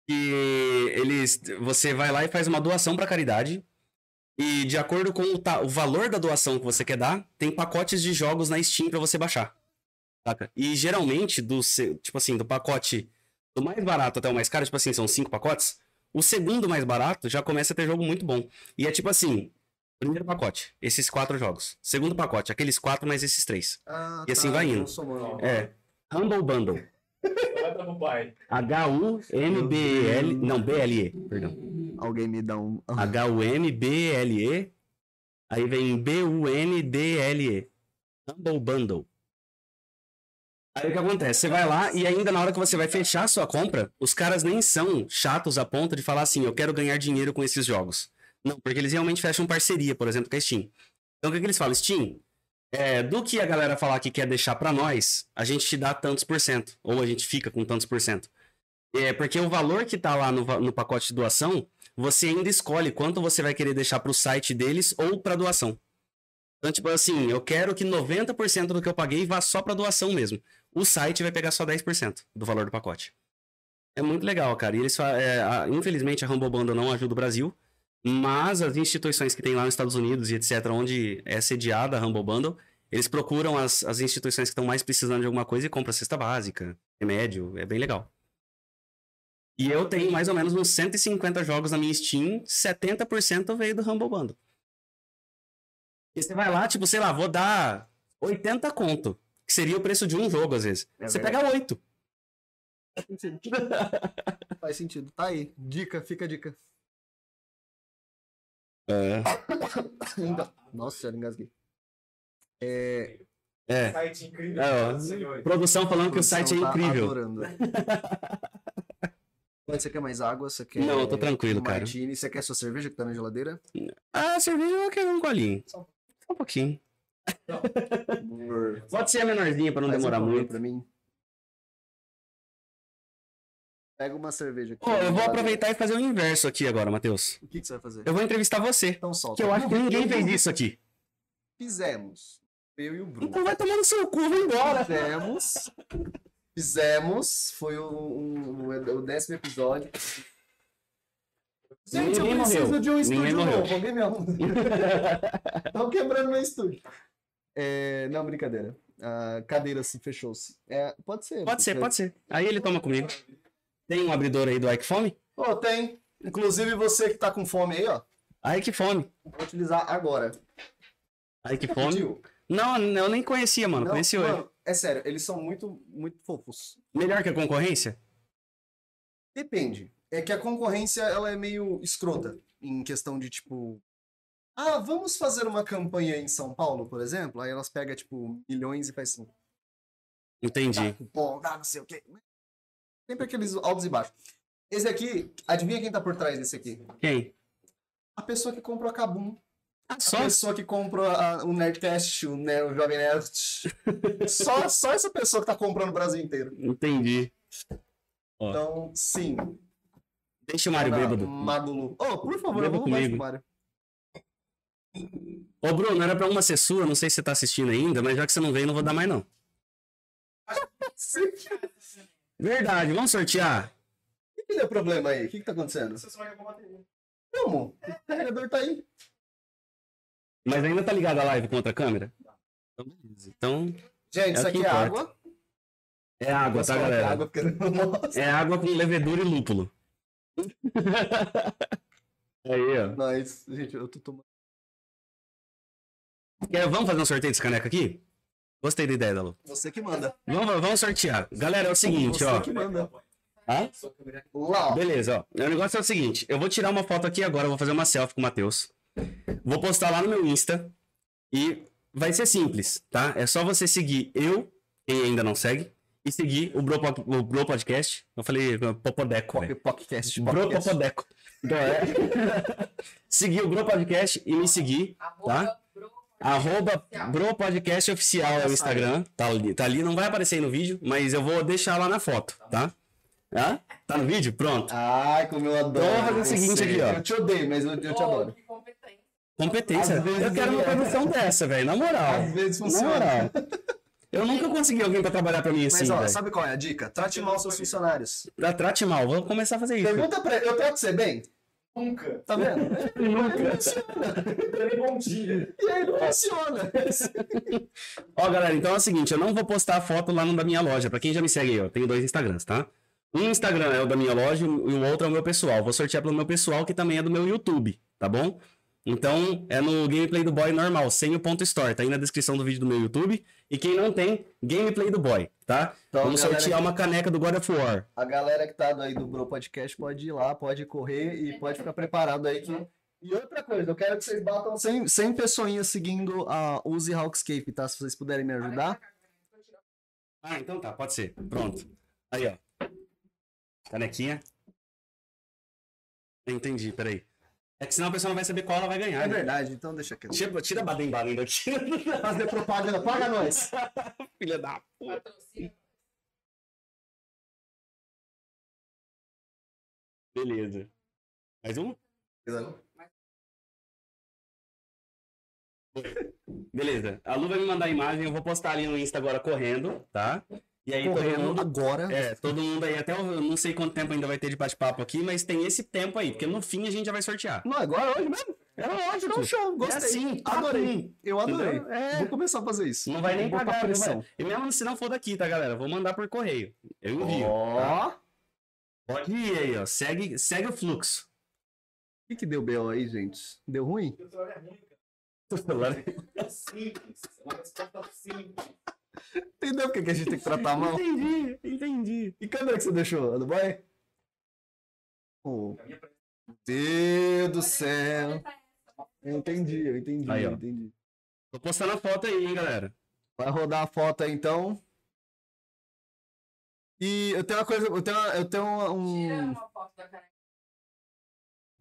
que eles. Você vai lá e faz uma doação pra caridade. E de acordo com o, ta- o valor da doação que você quer dar, tem pacotes de jogos na Steam pra você baixar. Saca? E geralmente, do, tipo assim, do pacote do mais barato até o mais caro, tipo assim, são cinco pacotes. O segundo mais barato já começa a ter jogo muito bom. E é tipo assim: primeiro pacote, esses quatro jogos. Segundo pacote, aqueles quatro mais esses três. Ah, E assim vai indo. não somando. É. Humble Bundle. H-U-M-B-L. Não, B-L-E. Perdão. Alguém me dá um. H-U-M-B-L-E. Aí vem B-U-N-D-L-E. Humble Bundle. Aí o que acontece? Você vai lá e ainda na hora que você vai fechar a sua compra, os caras nem são chatos a ponto de falar assim: eu quero ganhar dinheiro com esses jogos. Não, porque eles realmente fecham parceria, por exemplo, com a Steam. Então o que, que eles falam? Steam, é, do que a galera falar que quer deixar pra nós, a gente te dá tantos por cento. Ou a gente fica com tantos por cento. É porque o valor que tá lá no, no pacote de doação, você ainda escolhe quanto você vai querer deixar pro site deles ou pra doação. Então, tipo assim, eu quero que 90% do que eu paguei vá só pra doação mesmo. O site vai pegar só 10% do valor do pacote. É muito legal, cara. E eles é, a- infelizmente a Bundle não ajuda o Brasil, mas as instituições que tem lá nos Estados Unidos e etc, onde é sediada a Humble Bundle, eles procuram as, as instituições que estão mais precisando de alguma coisa e compram cesta básica, remédio, é bem legal. E eu tenho mais ou menos uns 150 jogos na minha Steam, 70% veio do Humble Bundle. E você vai lá, tipo, sei lá, vou dar 80 conto, que seria o preço de um jogo às vezes. É você verdade. pega 8. Faz sentido. Tá aí. Dica, fica a dica. É. Nossa, eu engasguei. É, É. Site incrível. É. Produção falando que o site é produção tá incrível. adorando. Você quer mais água? Você quer. Não, eu tô tranquilo, um cara. Martini? Você quer sua cerveja que tá na geladeira? Ah, cerveja eu quero um golinho. Só um pouquinho. Pode ser a menorzinha pra não Faz um demorar favor muito. Pra mim. Pega uma cerveja aqui. Pô, eu vou aproveitar e fazer o inverso aqui agora, Matheus. O que, que você vai fazer? Eu vou entrevistar você. Então solta. Que eu acho que ninguém fez isso aqui. Fizemos. Eu e o Bruno. Então vai tomar no seu cu, vai embora. Fizemos. Fizemos. Foi o, um- o décimo episódio. Gente, Ninguém eu preciso morreu. de um estúdio Ninguém morreu. novo. Alguém me arruma. Estão quebrando meu estúdio. É, não, brincadeira. A cadeira se fechou-se. É, pode ser. Pode ser, pode ser. Aí ele toma comigo. Tem um abridor aí do Ike Fome? Ô, tem. Inclusive você que tá com fome aí, ó. Ike Fome. Vou utilizar agora. Ike Fome. Pediu? Não, eu nem conhecia, mano. Não, Conheci hoje. mano, é sério, eles são muito, muito fofos. Melhor que a concorrência? Depende. É que a concorrência, ela é meio escrota. Em questão de, tipo... Ah, vamos fazer uma campanha em São Paulo, por exemplo? Aí elas pegam, tipo, milhões e faz assim... Entendi. Dá não sei o quê. Sempre aqueles altos e baixos. Esse aqui, adivinha quem tá por trás desse aqui? Quem? A pessoa que comprou a Kabum. Ah, A só? pessoa que comprou a- o Nerdcast, o, ne- o Jovem Nerd. só, só essa pessoa que tá comprando o Brasil inteiro. Entendi. Ó. Então, sim. Deixa o Mário Ana bêbado. Magulu. Oh, por favor, Beba eu vou roubar isso comigo. Mário. Ô, Bruno, era pra uma ser sua, não sei se você tá assistindo ainda, mas já que você não veio, não vou dar mais, não. Verdade, vamos sortear? O que deu problema aí? O que, que tá acontecendo? Você só vai com a bateria. Como? O carregador tá aí. Mas ainda tá ligada a live com outra câmera? Então, beleza. Então, Gente, É isso que aqui é importa. água. é água, tá, que galera? Água, porque. É água com levedura e lúpulo. Aí, ó. Mas, gente, eu tô tomando. Quer- vamos fazer um sorteio desse caneco aqui? Gostei da ideia, Dalu. Você que manda. Vamos, vamos sortear. Galera, é o seguinte, Você ó. que manda. Hã? Lá, ó. Beleza, ó. O negócio é o seguinte: eu vou tirar uma foto aqui agora, vou fazer uma selfie com o Matheus. Vou postar lá no meu Insta. E vai ser simples, tá? É só você seguir eu, quem ainda não segue, e seguir o Bro, o Bro Podcast. Eu falei Popodeco. Podcast. Bro podcast. Popodeco. Então é. seguir o Bro Podcast e me seguir, tá? Arroba Bro Podcast Oficial é o Instagram. Tá ali, tá ali, não vai aparecer aí no vídeo, mas eu vou deixar lá na foto, tá? Hã? Tá no vídeo? Pronto. Ai, como eu adoro. Então, vamos fazer o você. seguinte aqui, ó. Eu te odeio, mas eu, eu te Oh, adoro. que competência. Competência. Às Eu quero uma é. produção dessa, velho. Na moral. Às vezes Na funciona. moral. Eu nunca consegui alguém pra trabalhar pra mim Mas, assim, ó, velho. sabe qual é a dica? Trate mal seus funcionários. Tra- Trate mal. Vou começar a fazer isso. Pergunta pra ele, eu trato você bem? Nunca. Tá vendo? Nunca. Nem bom dia. E aí não funciona. Ó, galera, então é o seguinte, eu não vou postar a foto lá no da minha loja. Pra quem já me segue aí, eu tenho dois Instagrams, tá? Um Instagram é o da minha loja e o outro é o meu pessoal. Vou sortear pelo meu pessoal, que também é do meu YouTube, tá bom? Então, é no Gameplay do Boy normal, sem o ponto store. Tá aí na descrição do vídeo do meu YouTube. E quem não tem, Gameplay do Boy, tá? Então, Vamos sortear que- uma caneca do God of War. A galera que tá aí do Bro Podcast pode ir lá, pode correr e pode ficar preparado aí que... E outra coisa, eu quero que vocês batam 100, 100 pessoinhas seguindo a Use Hawkscape, tá? Se vocês puderem me ajudar. Ah, então tá, pode ser. Pronto. Aí, ó. Canequinha. Entendi, peraí. É que senão a pessoa não vai saber qual ela vai ganhar. É né? verdade, então deixa quieto. Tira, tira Baden Baden daqui. Fazer propaganda, paga nós. Filha da puta. Patrocínio. Beleza. Mais um? Beleza. A Lu vai me mandar a imagem, eu vou postar ali no Insta agora correndo, tá? E aí todo Correndo mundo agora. É, todo mundo aí, até eu não sei quanto tempo ainda vai ter de bate-papo aqui, mas tem esse tempo aí, porque no fim a gente já vai sortear. Não, agora hoje mesmo. É lógico. Então, show. Gostei. É assim, Adorei. Eu adorei. É. Vou começar a fazer isso. Não vai nem pagar, não pressão. E mesmo se não for daqui, tá, galera? Vou mandar por correio. Eu envio. Ó. Pode ir aí, ó. Segue, segue o fluxo. O que, que deu B.O. aí, gente? Deu ruim? O celular é ruim, cara. É simples. É uma resposta simples. Entendeu por que a gente tem que tratar a mão? Entendi, entendi. E cadê que você deixou? A do boy? Oh, pre- Deus do céu. Eu entendi, eu entendi, Aí, eu entendi. Tô postando a foto aí, hein, galera. Vai rodar a foto aí, então. E eu tenho uma coisa, eu tenho, uma- eu tenho um... Tira uma foto da caneca.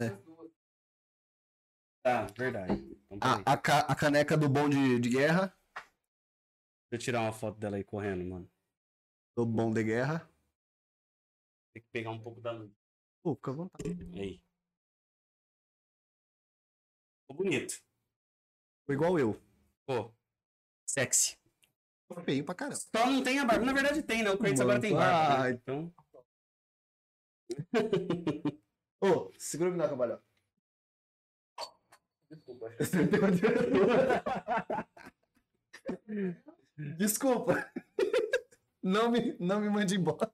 É. Tá, verdade. Então. A, a, ca- a caneca do bom de, de guerra. Deixa eu tirar uma foto dela aí correndo, mano. Do bom de guerra. Tem que pegar um pouco da luz. Pô, fica à vontade. Aí. Ficou bonito. Foi igual eu. Pô. Sexy. Feio pra caramba. Só não tem a barba. Na verdade tem, né? O Kratos Mano, agora tem barba. né? ai. Então. Ô, segura o que dá, cabalhão. Desculpa. Desculpa. Não me, não me mande embora.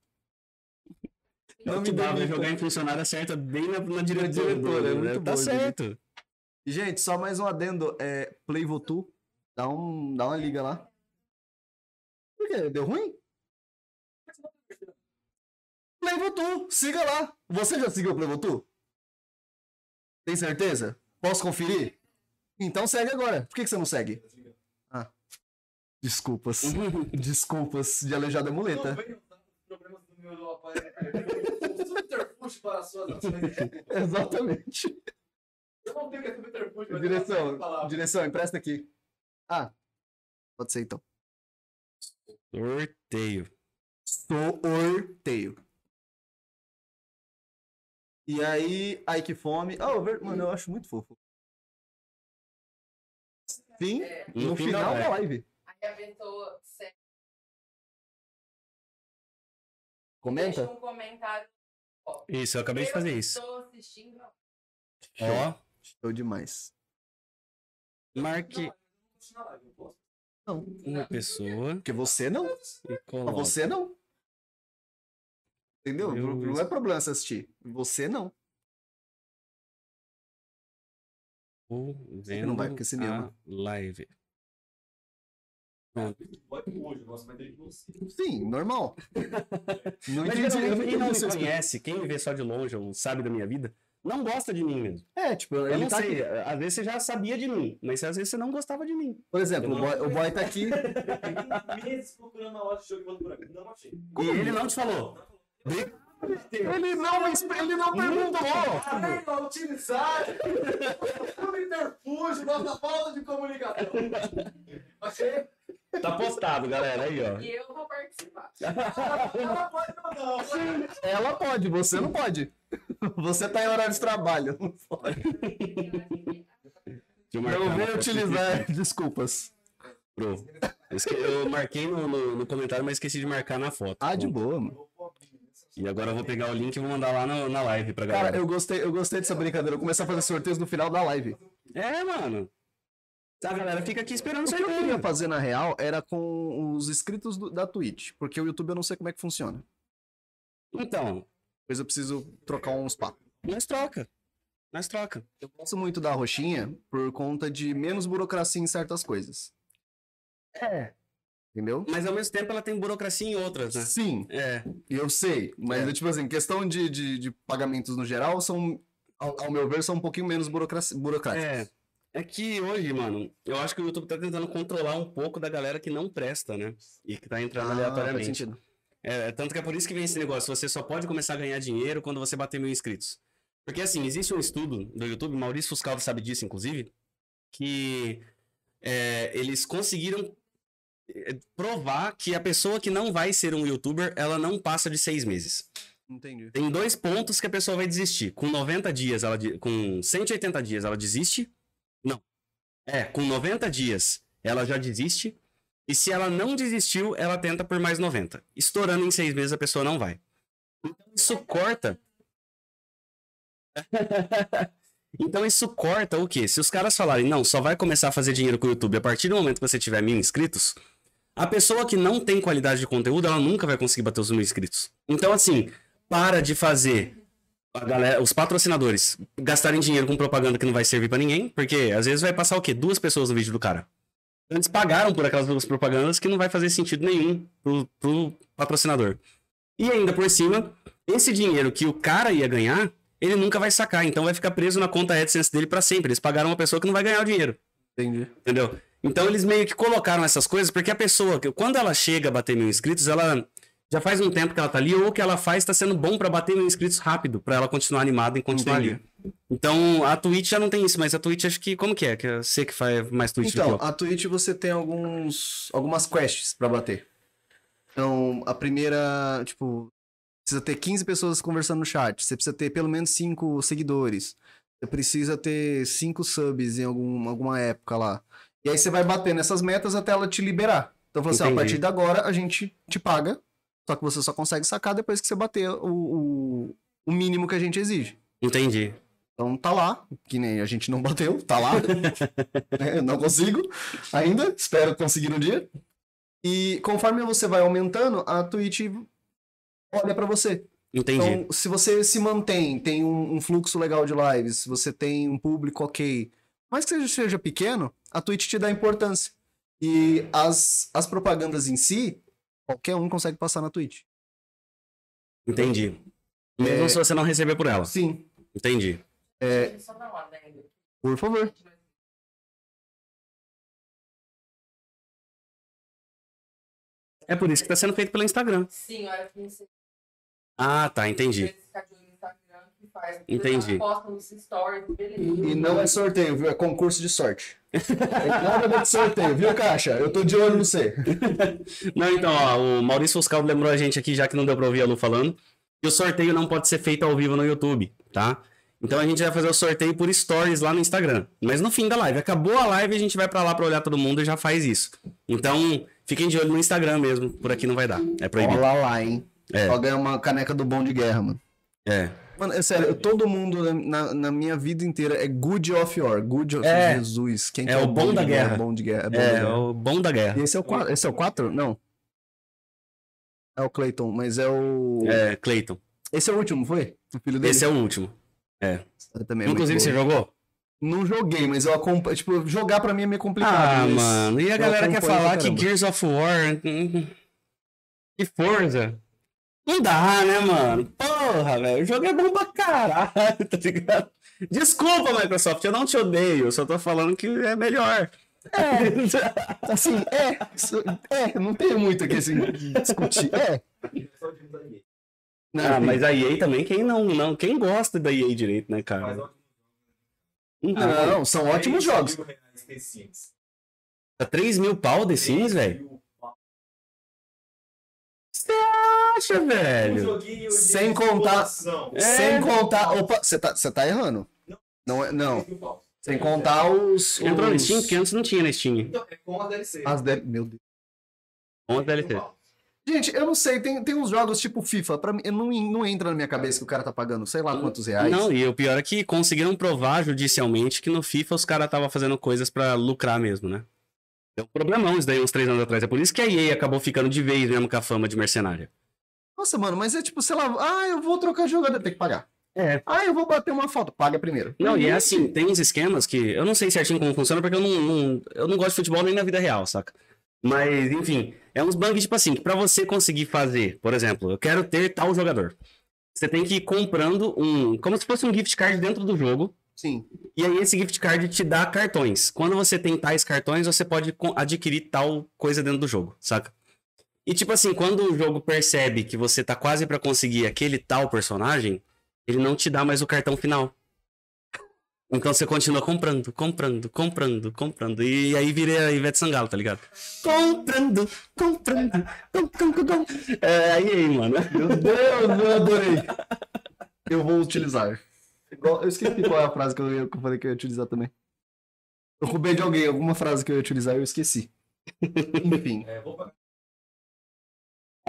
Não me dá, demita. jogar funcionária certa bem na, na diretora. diretora, é né? Tá bom, certo. E, Gente, só mais um adendo. É, Play Votu. Dá, um, dá uma liga lá. Por quê? Deu ruim? Play Votu. Siga lá. Você já seguiu o Play Votu? Tem certeza? Posso conferir? Então segue agora. Por que, que você não segue? Ah. Desculpas. Desculpas de aleijado é Não muleta. Um. Exatamente. Eu não tenho que ser subterfúgio. mas eu Direção, direção, empresta aqui. Ah, pode ser então. Sorteio. Sorteio. E aí, ai que fome. Oh, ver- mano, eu acho muito fofo. Sim, É, no, final da da live. Aí a pessoa segue, Comenta. deixa um comentário. Isso, eu acabei de fazer isso. Estou assistindo. Ó, Show demais. marque Não, uma pessoa porque você não. você não. Entendeu? Eu- Não é problema você assistir. Você não. Que não vai, porque você me ama. live. Sim, normal. Não Mas entendi. geralmente não quem não me conhece, quem me vê só de longe ou sabe da minha vida, não gosta de mim mesmo. É, tipo, Eu ele não tá sei, aqui. às vezes você já sabia de mim, mas às vezes você não gostava de mim. Por exemplo, Eu o boy, o boy tá aqui. Meses procurando de jogo e. Não achei. E ele não te falou. Ele não, ele não perguntou. Além de utilizar subterfúgio, nossa falta de comunicação. Achei. Tá postado, galera, aí, ó. E eu vou participar. Ela pode ou não? Ela pode, você não pode. Você tá em horário de trabalho. Não pode. Não vem utilizar desculpas. bro. Eu marquei no, no- no comentário, mas esqueci de marcar na foto. Ah, de boa, mano. E agora eu vou pegar o link e vou mandar lá no- na live pra galera. Cara, eu gostei, eu gostei dessa brincadeira. Eu vou começar a fazer sorteios no final da live. É, mano. A galera fica aqui esperando O o que eu queria fazer na real era com os inscritos do- da Twitch, porque o YouTube eu não sei como é que funciona. Então, Depois eu preciso trocar uns papos. nós troca. Nós troca. Eu gosto muito da roxinha por conta de menos burocracia em certas coisas. É. Entendeu? Mas ao mesmo tempo ela tem burocracia em outras, né? Sim, É. eu sei. Mas, É. tipo assim, questão de, de, de pagamentos no geral são, ao, ao meu ver, são um pouquinho menos burocracia, burocráticos. É. É que hoje, mano, eu acho que o YouTube tá tentando controlar um pouco da galera que não presta, né? E que tá entrando Ah, faz aleatoriamente. sentido. É, é tanto que é por isso que vem esse negócio. Você só pode começar a ganhar dinheiro quando você bater mil inscritos. Porque assim, existe um estudo do YouTube, Maurício Fuscaldo sabe disso, inclusive, que é, eles conseguiram é, provar que a pessoa que não vai ser um youtuber, ela não passa de seis meses. Entendi. Tem dois pontos que a pessoa vai desistir. Com 90 dias, ela de- com 180 dias, ela desiste. Não. É, com 90 dias, ela já desiste. E se ela não desistiu, ela tenta por mais 90. Estourando em seis meses, a pessoa não vai. Então, isso corta. então, isso corta o quê? Se os caras falarem, não, só vai começar a fazer dinheiro com o YouTube a partir do momento que você tiver mil inscritos, a pessoa que não tem qualidade de conteúdo, ela nunca vai conseguir bater os mil inscritos. Então, assim, para de fazer a galera, os patrocinadores gastarem dinheiro com propaganda que não vai servir pra ninguém, porque às vezes vai passar o quê? Duas pessoas no vídeo do cara. Antes pagaram por aquelas duas propagandas que não vai fazer sentido nenhum pro, pro patrocinador. E ainda por cima, esse dinheiro que o cara ia ganhar, ele nunca vai sacar, então vai ficar preso na conta AdSense dele pra sempre. Eles pagaram uma pessoa que não vai ganhar o dinheiro. Entendi. Entendeu? Então eles meio que colocaram essas coisas porque a pessoa, quando ela chega a bater mil inscritos, ela já faz um tempo que ela tá ali, ou o que ela faz tá sendo bom pra bater mil inscritos rápido, pra ela continuar animada e continuar Entendi. ali. Então a Twitch já não tem isso, mas a Twitch acho que. Como que é? Que eu sei que faz mais Twitch Então, a Twitch você tem alguns algumas quests pra bater. Então, a primeira, tipo, precisa ter 15 pessoas conversando no chat, você precisa ter pelo menos 5 seguidores. Você precisa ter 5 subs em algum, alguma época lá. E aí você vai batendo essas metas até ela te liberar. Então, falou assim, a partir de agora a gente te paga, só que você só consegue sacar depois que você bater o, o, o mínimo que a gente exige. Entendi. Então tá lá, que nem a gente não bateu, tá lá. É, não consigo ainda, espero conseguir um dia. E conforme você vai aumentando, a Twitch olha pra você. Entendi. Então, se você se mantém, tem um, um fluxo legal de lives, se você tem um público ok, mas que seja, seja pequeno, a Twitch te dá importância. E as, as propagandas em si, qualquer um consegue passar na Twitch. Entendi. Mesmo É. se você não receber por ela. Sim, Entendi. É. Por favor. É por isso que tá sendo feito pelo Instagram. Sim, olha que você Ah, tá, entendi. ficar de olho no Instagram que faz. Entendi. Posta nos stories, beleza. E não é sorteio, viu? É concurso de sorte. Tem nada com sorteio, viu, Caixa? Eu tô de olho no você. Não, então, ó, o Maurício Fuscal lembrou a gente aqui, já que não deu pra ouvir a Lu falando, que o sorteio não pode ser feito ao vivo no YouTube, tá? Então a gente vai fazer o sorteio por stories lá no Instagram. Mas no fim da live. Acabou a live, a gente vai pra lá pra olhar todo mundo e já faz isso. Então, fiquem de olho no Instagram mesmo. Por aqui não vai dar. É proibido. Olha lá, hein? É. Só ganhar uma caneca do bom de guerra, mano. É. Mano, é sério, todo mundo na, na- minha vida inteira é good of war. Good of É. Jesus. Quem que É o bom da guerra. Bom de guerra. É, bom da É, guerra. o bom da guerra. E esse é o 4? Esse é o 4? Não. É o Clayton, mas é o. É, Clayton. Esse é o último, foi? O filho dele? Esse é o último. Também é Inclusive, você jogou? Não joguei, mas eu acompanho. Tipo, jogar pra mim é meio complicado. Ah, mas mano. E a eu galera quer falar que. Gears of War. hum, Que força. Não dá, né, mano? Porra, velho. O jogo é bom pra caralho, tá ligado? Desculpa, Microsoft, eu não te odeio. Eu só tô falando que é melhor. É. Assim, é. É, não tem muito aqui assim discutir. É. Não, Ah, mas a EA também, quem não, não, quem gosta da EA direito, né, cara? ótimo. Então, Não, são ótimos jogos. tá 3 mil pau The Sims, velho? Acha, Um velho? de Sem contar-. É. Sem contar. Opa, você tá, você tá errando. Não é. Não. Mil pau. Sem contar os. Entrou no os- Steam, porque antes não tinha na Steam. Então, é com a DLC. As de... Meu Deus. Com a Três mil DLC. Gente, eu não sei, tem, tem uns jogos tipo FIFA, pra mim, não, não entra na minha cabeça que o cara tá pagando sei lá quantos reais. Não, e o pior é que conseguiram provar judicialmente que no FIFA os caras estavam fazendo coisas pra lucrar mesmo, né? Deu um problemão isso daí uns três anos atrás. É por isso que a EA acabou ficando de vez mesmo com a fama de mercenária. Nossa, mano, mas é tipo, sei lá, ah, eu vou trocar de jogador, tem que pagar. É. Ah, eu vou bater uma foto, paga primeiro. Não, e é assim, tem uns esquemas que eu não sei certinho como funciona, porque eu não, não- eu não gosto de futebol nem na vida real, saca? Mas, enfim, é uns bugs tipo assim, que pra você conseguir fazer, por exemplo, eu quero ter tal jogador. Você tem que ir comprando um, como se fosse um gift card dentro do jogo, Sim. E aí esse gift card te dá cartões. Quando você tem tais cartões, você pode adquirir tal coisa dentro do jogo, saca? E tipo assim, quando o jogo percebe que você tá quase pra conseguir aquele tal personagem, ele não te dá mais o cartão final. Então você continua comprando, comprando, comprando, comprando. E aí vira a Ivete Sangalo, tá ligado? Comprando, comprando, comprando, comprando. É, aí, aí, mano. Meu Deus, eu adorei. Eu vou utilizar. Igual- Eu esqueci qual é a frase que eu, ia- que eu falei que eu ia utilizar também. Eu roubei de alguém alguma frase que eu ia utilizar e eu esqueci. Enfim. É, vou.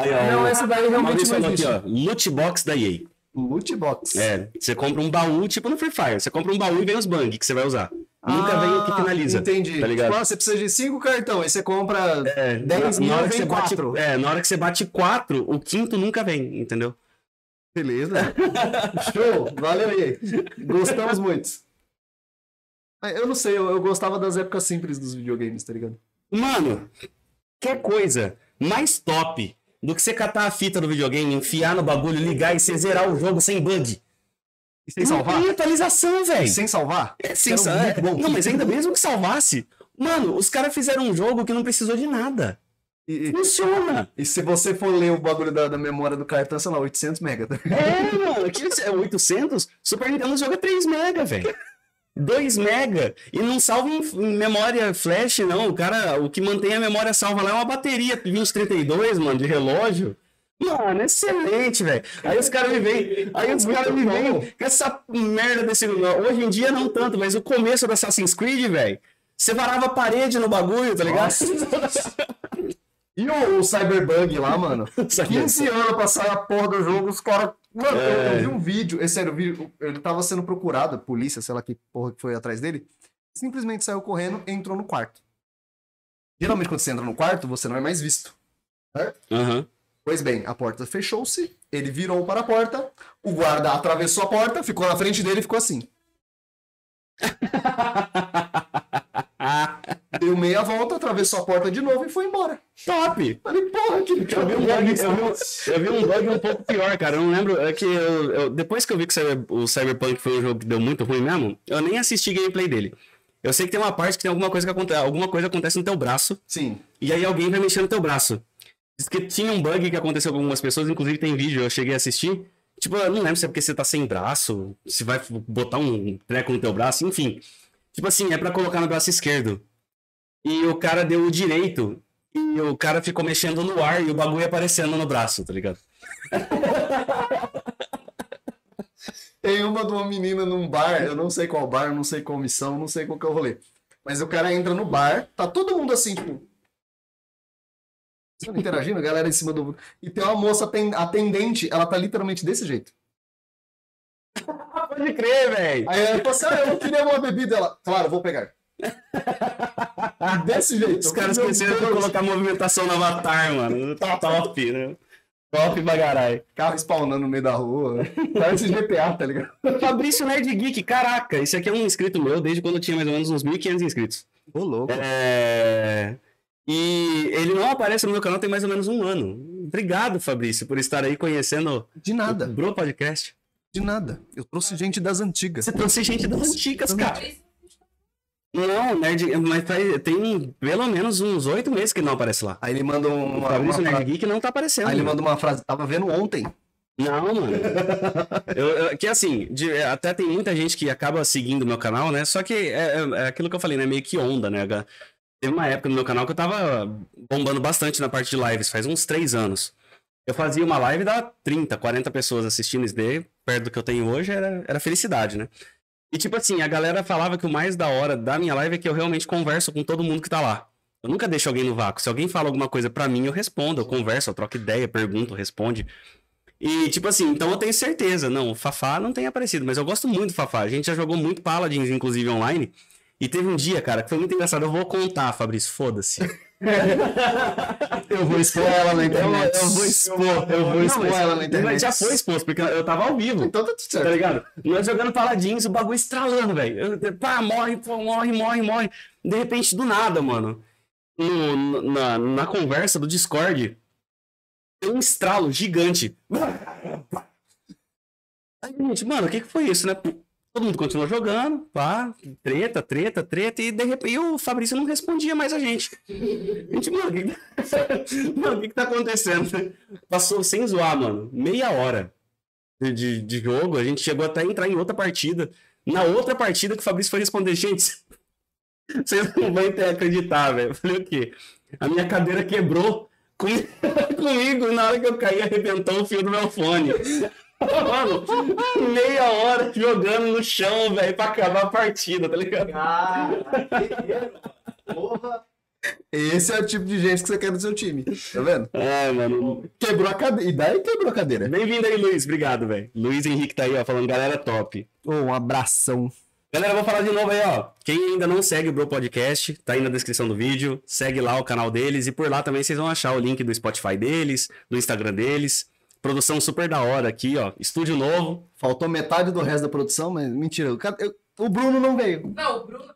Aí, ó, Não, essa daí realmente não falou aqui, existe. ó. Loot box da EA. Loot box. É, você compra um baú, tipo no Free Fire. Você compra um baú e vem os bang que você vai usar. Nunca Ah, vem o que finaliza. Entendi. tá ligado? Tipo, ah, você precisa de cinco cartões, aí você compra É, 10 na mil hora vem que você bate, quatro. É, na hora que você bate quatro, o quinto nunca vem, entendeu? Beleza. Show. Valeu aí. Gostamos muito. Ah, Eu não sei, eu, eu gostava das épocas simples dos videogames, tá ligado? Mano, que coisa mais top do que você catar a fita do videogame, enfiar no bagulho, ligar e você zerar o jogo sem bug. E sem Não salvar? tem atualização, velho. Sem salvar? É, sem Era sa- muito bom. Não, mas ainda mesmo que salvasse. Mano, os caras fizeram um jogo que não precisou de nada. E, Funciona. e se você for ler o bagulho da, da memória do cartão, sei lá, 800 mega. tá? É, mano, aqui é 800, Super Nintendo joga 3 mega, velho. 2 mega. E não salva em, em memória flash, não. O cara, o que mantém a memória salva lá é uma bateria 2032, mano, de relógio. Mano, excelente, velho. Aí os caras me vêm, aí os caras me vêm com essa merda desse. Hoje em dia não tanto, mas o começo do Assassin's Creed, velho. Você varava a parede no bagulho, tá ligado? E o, o Cyberbug lá, mano? 15 anos pra sair a porra do jogo, os caras. Mano, eu, É. eu vi um vídeo, é sério, eu vi, ele tava sendo procurado, a polícia, sei lá que porra que foi atrás dele. Simplesmente saiu correndo e entrou no quarto. Geralmente, quando você entra no quarto, você não é mais visto. Aham. Pois bem, a porta fechou-se, ele virou para a porta, o guarda atravessou a porta, ficou na frente dele e ficou assim. Deu meia volta, atravessou a porta de novo e foi embora. Top! Falei, porra, que Eu vi um bug, eu vi, um- eu vi um bug um pouco pior, cara. Eu não lembro. É que eu- eu- depois que eu vi que o Cyberpunk foi um jogo que deu muito ruim mesmo, eu nem assisti gameplay dele. Eu sei que tem uma parte que tem alguma coisa que acontece, alguma coisa acontece no teu braço, Sim. e aí alguém vai mexer no teu braço. Diz que tinha um bug que aconteceu com algumas pessoas, inclusive tem vídeo, eu cheguei a assistir. Tipo, eu não lembro se é porque você tá sem braço, se vai botar um treco no teu braço, enfim. Tipo assim, é pra colocar no braço esquerdo. E o cara deu o direito, e o cara ficou mexendo no ar e o bagulho aparecendo no braço, tá ligado? Tem uma de uma menina num bar, eu não sei qual bar, não sei qual missão, não sei qual que é o rolê. Mas o cara entra no bar, tá todo mundo assim, tipo. Interagindo, a galera em cima do. E tem uma moça aten- atendente, ela tá literalmente desse jeito. Pode crer, velho. Aí ela falou assim: ah, eu queria uma bebida. Ela, claro, vou pegar. desse jeito. Os caras esqueceram de colocar movimentação no avatar, mano. Tá top, né? Top pra caralho. Carro spawnando no meio da rua. Parece GTA, tá ligado? Fabrício Nerd Geek, caraca, esse aqui é um inscrito meu desde quando eu tinha mais ou menos uns 1.500 inscritos. Ô, louco. É... E ele não aparece no meu canal tem mais ou menos um ano. Obrigado, Fabrício, por estar aí conhecendo De o nada, Bro Podcast. De nada. Eu trouxe gente das antigas. Você trouxe gente das antigas, cara. Não, Nerd, mas faz- tem pelo menos uns oito meses que ele não aparece lá. Aí ele manda O uma, uma Fabrício Nerd frase. Geek não tá aparecendo. Aí ele mano. manda uma frase. Tava vendo ontem. Não, mano. Eu, eu- que assim, de- até tem muita gente que acaba seguindo o meu canal, né? Só que é, é- é aquilo que eu falei, né? Meio que onda, né? Teve uma época no meu canal que eu tava bombando bastante na parte de lives, faz uns três anos. Eu fazia uma live dava 30, 40 pessoas assistindo isso perto do que eu tenho hoje, era, era felicidade, né? E tipo assim, a galera falava que o mais da hora da minha live é que eu realmente converso com todo mundo que tá lá. Eu nunca deixo alguém no vácuo. Se alguém fala alguma coisa pra mim, eu respondo, eu converso, eu troco ideia, pergunto, responde. E, tipo assim, então eu tenho certeza. Não, o Fafá não tem aparecido, mas eu gosto muito do Fafá. A gente já jogou muito Paladins, inclusive, online. E teve um dia, cara, que foi muito engraçado. Eu vou contar, Fabrício, foda-se. Eu vou expor ela na internet. Eu- eu vou expor, Eu vou Não, expor mas- ela na internet. Mas já foi exposto, porque eu tava ao vivo. Então tá tudo Tá certo. ligado? Nós jogando Paladins, o bagulho estralando, velho. Pá, morre, pô, morre, morre, morre. De repente, do nada, mano. no- no- na, na conversa do Discord, tem um estralo gigante. Aí, gente, mano, o que, que foi isso, né? Todo mundo continuou jogando, pá, treta, treta, treta, e de repente o Fabrício não respondia mais a gente. A gente, mano, o que, que- que tá acontecendo? Passou sem zoar, mano, meia hora de, de, jogo, a gente chegou até a entrar em outra partida. Na outra partida que o Fabrício foi responder, gente, vocês não vão ter acreditar, velho. Falei o quê? A minha cadeira quebrou com- comigo na hora que eu caí, arrebentou o fio do meu fone. Mano, meia hora jogando no chão, velho, pra acabar a partida, tá ligado? Cara, que. Porra. Esse é o tipo de gente que você quer no seu time. Tá vendo? É, mano. Quebrou a cadeira. E daí quebrou a cadeira. Bem-vindo aí, Luiz. Obrigado, velho. Luiz Henrique tá aí, ó, falando galera top. Ô, um abração. Galera, vou falar de novo aí, ó. Quem ainda não segue o Bro Podcast, tá aí na descrição do vídeo. Segue lá o canal deles e por lá também vocês vão achar o link do Spotify deles, do Instagram deles. Produção super da hora aqui, ó. Estúdio novo. Faltou metade do resto da produção, mas mentira. O, cara- eu- o Bruno não veio. Não, o Bruno.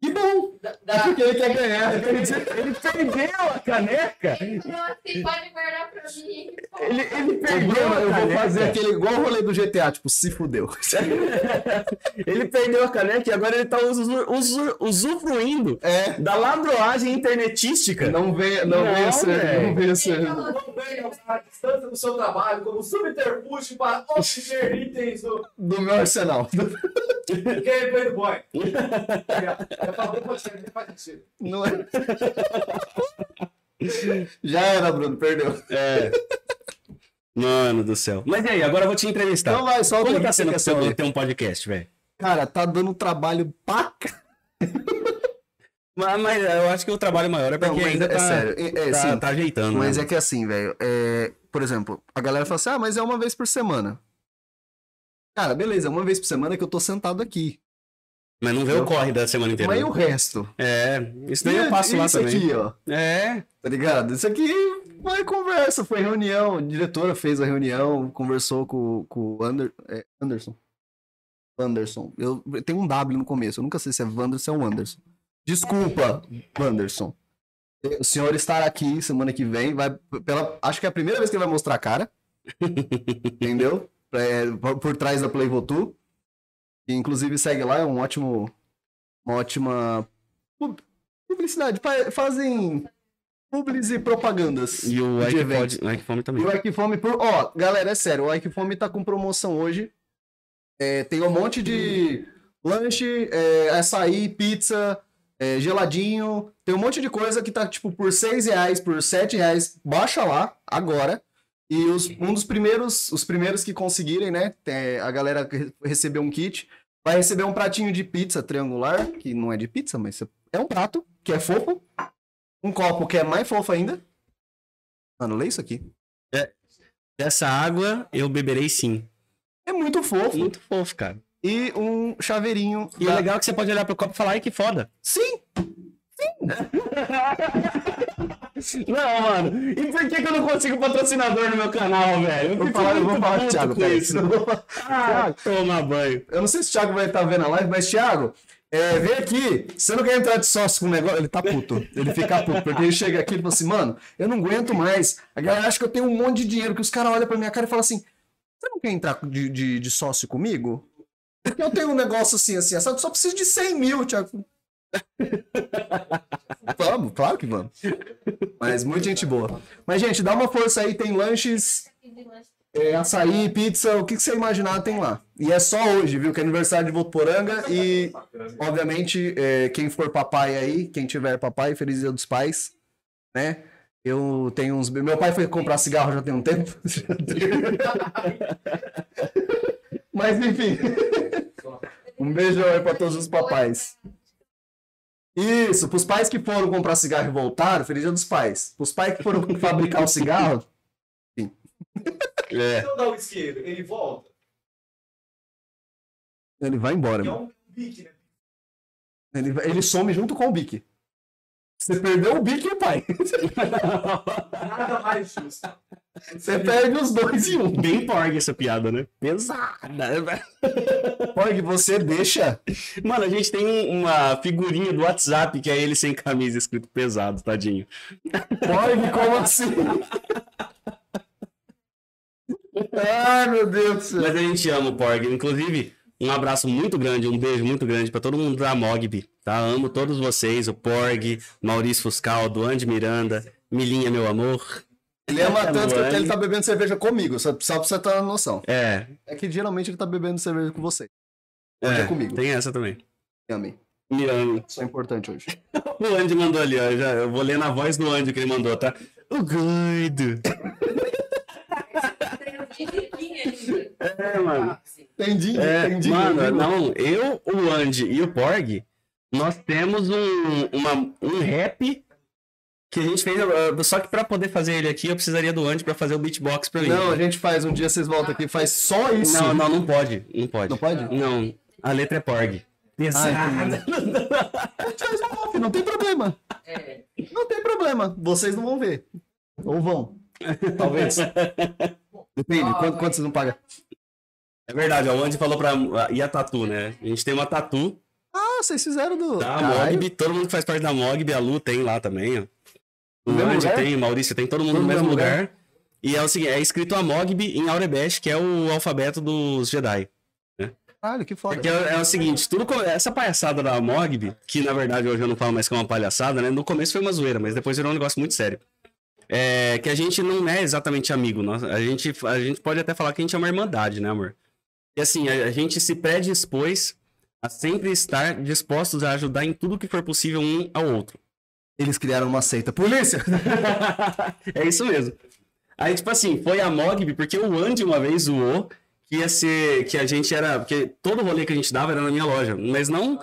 Que bom! Da, da- porque ele quer ganhar. Ele perdeu a caneca. Nossa, você pode guardar pra mim. Ele, ele perdeu eu vou fazer aquele igual o rolê do GTA, tipo, se fudeu. ele perdeu a caneca e agora ele tá usu- usu- usufruindo É. da ladroagem internetística. Não venha, não Não, venha ser, não venha ser. Não venha usar a distância do seu trabalho como subterfúgio para obter itens do do meu arsenal. Gameplay Boy. É você não faz sentido. Não é. Já era, Bruno, perdeu. É. Mano do céu. Mas e aí, agora eu vou te entrevistar. Então vai, Como aí tá que você sendo pra você ter um podcast, velho? Cara, tá dando trabalho pra cá. Mas, mas eu acho que o trabalho maior é porque Não, ainda é tá, sério. É, é, tá, sim. tá ajeitando. Mas né? é que assim, velho, é, por exemplo, a galera fala assim, ah, mas é uma vez por semana. Cara, beleza, é uma vez por semana que eu tô sentado aqui. Mas não vê o corre da semana inteira. Mas e né? o resto? É, isso daí E- eu passo lá isso também. aqui, ó, É, tá ligado? Isso aqui foi conversa, foi reunião. A diretora fez a reunião, conversou com, com o Ander, é, Anderson. Anderson. Eu, tem um W no começo, eu nunca sei se é Wanderson ou Anderson. Desculpa, Wanderson. O senhor estará aqui semana que vem, vai pela, acho que é a primeira vez que ele vai mostrar a cara. entendeu? É, por, por trás da Playvotu. Que inclusive segue lá, é um ótimo uma ótima pub- publicidade, fa- fazem publis e propagandas. e o de Ike eventos. pode, o Ike Fome E também. o Equifome por. Ó, galera, é sério, o Equifome tá com promoção hoje. É, tem um monte de lanche, é, açaí, pizza, é, geladinho. Tem um monte de coisa que tá, tipo, por 6 reais, por 7 reais. Baixa lá, agora. E os, um dos primeiros, os primeiros que conseguirem, né? a galera recebeu um kit. Vai receber um pratinho de pizza triangular, que não é de pizza, mas é um prato, que é fofo. Um copo que é mais fofo ainda. Mano, lê isso aqui. Dessa água eu beberei sim. É muito fofo. Muito fofo, cara. E um chaveirinho. E da- o legal é que você pode olhar pro copo e falar, ai que foda. Sim! Não, mano. E por que, que eu não consigo patrocinador no meu canal, velho? Eu Vou falar, eu vou falar com o Thiago, com isso. Ah, toma banho. Eu não sei se o Thiago vai estar vendo a live, mas Thiago, é, vem aqui. Você não quer entrar de sócio com o negócio? Ele tá puto. Ele fica puto. Porque ele chega aqui e fala assim, mano, eu não aguento mais. A galera acha que eu tenho um monte de dinheiro, que os caras olham pra minha cara e falam assim: você não quer entrar de, de, de sócio comigo? Porque eu tenho um negócio assim, assim, assado, só preciso de 100 mil, Thiago. vamos, claro que vamos. Mas muita gente boa. Mas, gente, dá uma força aí, tem lanches. É, açaí, pizza, o que, que você imaginar tem lá. E é só hoje, viu? Que é aniversário de Votuporanga e, obviamente, é, quem for papai aí, quem tiver papai, feliz dia dos pais, né? Eu tenho uns... Meu pai foi comprar cigarro já tem um tempo. Mas, enfim. Um beijão aí pra todos os papais. Isso, pros pais que foram comprar cigarro e voltaram, feliz dia dos pais. Pros pais que foram fabricar o cigarro, É. Se eu dar o isqueiro, ele volta. ele vai embora, é um bique, né? Ele, vai- ele some junto com o Bic. Você perdeu o e o pai. Nada mais justo. Você perde os dois em um. Bem porg essa piada, né? Pesada. Porg, você deixa. Mano, a gente tem um- uma figurinha do WhatsApp que é ele sem camisa escrito pesado, tadinho. Porg, como assim? Ai, meu Deus do céu. Mas a gente ama o Porg. Inclusive, um abraço muito grande, um beijo muito grande pra todo mundo da Mogb, tá? Amo todos vocês, o Porg, Maurício Fuscaldo, Andy Miranda, Milinha, meu amor. Ele ama É, tanto que ele tá bebendo cerveja comigo, só, só pra você ter uma noção. É, É que geralmente ele tá bebendo cerveja com você. Hoje é, é, comigo. tem essa também. Amém. Me ame. Isso é importante hoje. O Andy mandou ali, ó. Já, eu vou ler na voz do Andy que ele mandou, tá? O gordo. É, mano. Entendi, É, entendi. mano, entendi. não, eu, o Andy e o Porg, nós temos um, uma, um rap que a gente fez, só que pra poder fazer ele aqui, eu precisaria do Andy pra fazer o beatbox pra mim. Não, a gente faz, um dia vocês voltam aqui, faz só isso. não, não, não pode, não pode. Não pode? Não, a letra é Porg. Ah, Faz off, não tem problema. É. Não tem problema. Vocês não vão ver. Ou vão. Talvez. Depende, quanto, quanto vocês não pagam? É verdade, ó, o Andy falou pra... E a Tatu, né? A gente tem uma Tatu Ah, vocês fizeram do. da. Mogb, todo mundo que faz parte da Mogb, a Lu tem lá também, ó. O Andy lugar? tem, o Maurício tem, todo mundo Todo no mesmo mesmo lugar. E é o seguinte, é escrito a Mogb em Aurebesh, que é o alfabeto dos Jedi. Caralho, que foda. Porque é, é o seguinte, tudo essa palhaçada da Mogb, que na verdade hoje eu não falo mais que é uma palhaçada, né? No começo foi uma zoeira, mas depois virou um negócio muito sério. É que a gente não é exatamente amigo, nós, a, gente, a gente pode até falar que a gente é uma irmandade, né, amor? E assim, a, a gente se predispôs a sempre estar dispostos a ajudar em tudo que for possível um ao outro. Eles criaram uma seita. Polícia! é isso mesmo. Aí, tipo assim, foi a Mogb, porque o Andy uma vez zoou que ia ser. que a gente era. Porque todo rolê que a gente dava era na minha loja. Mas não.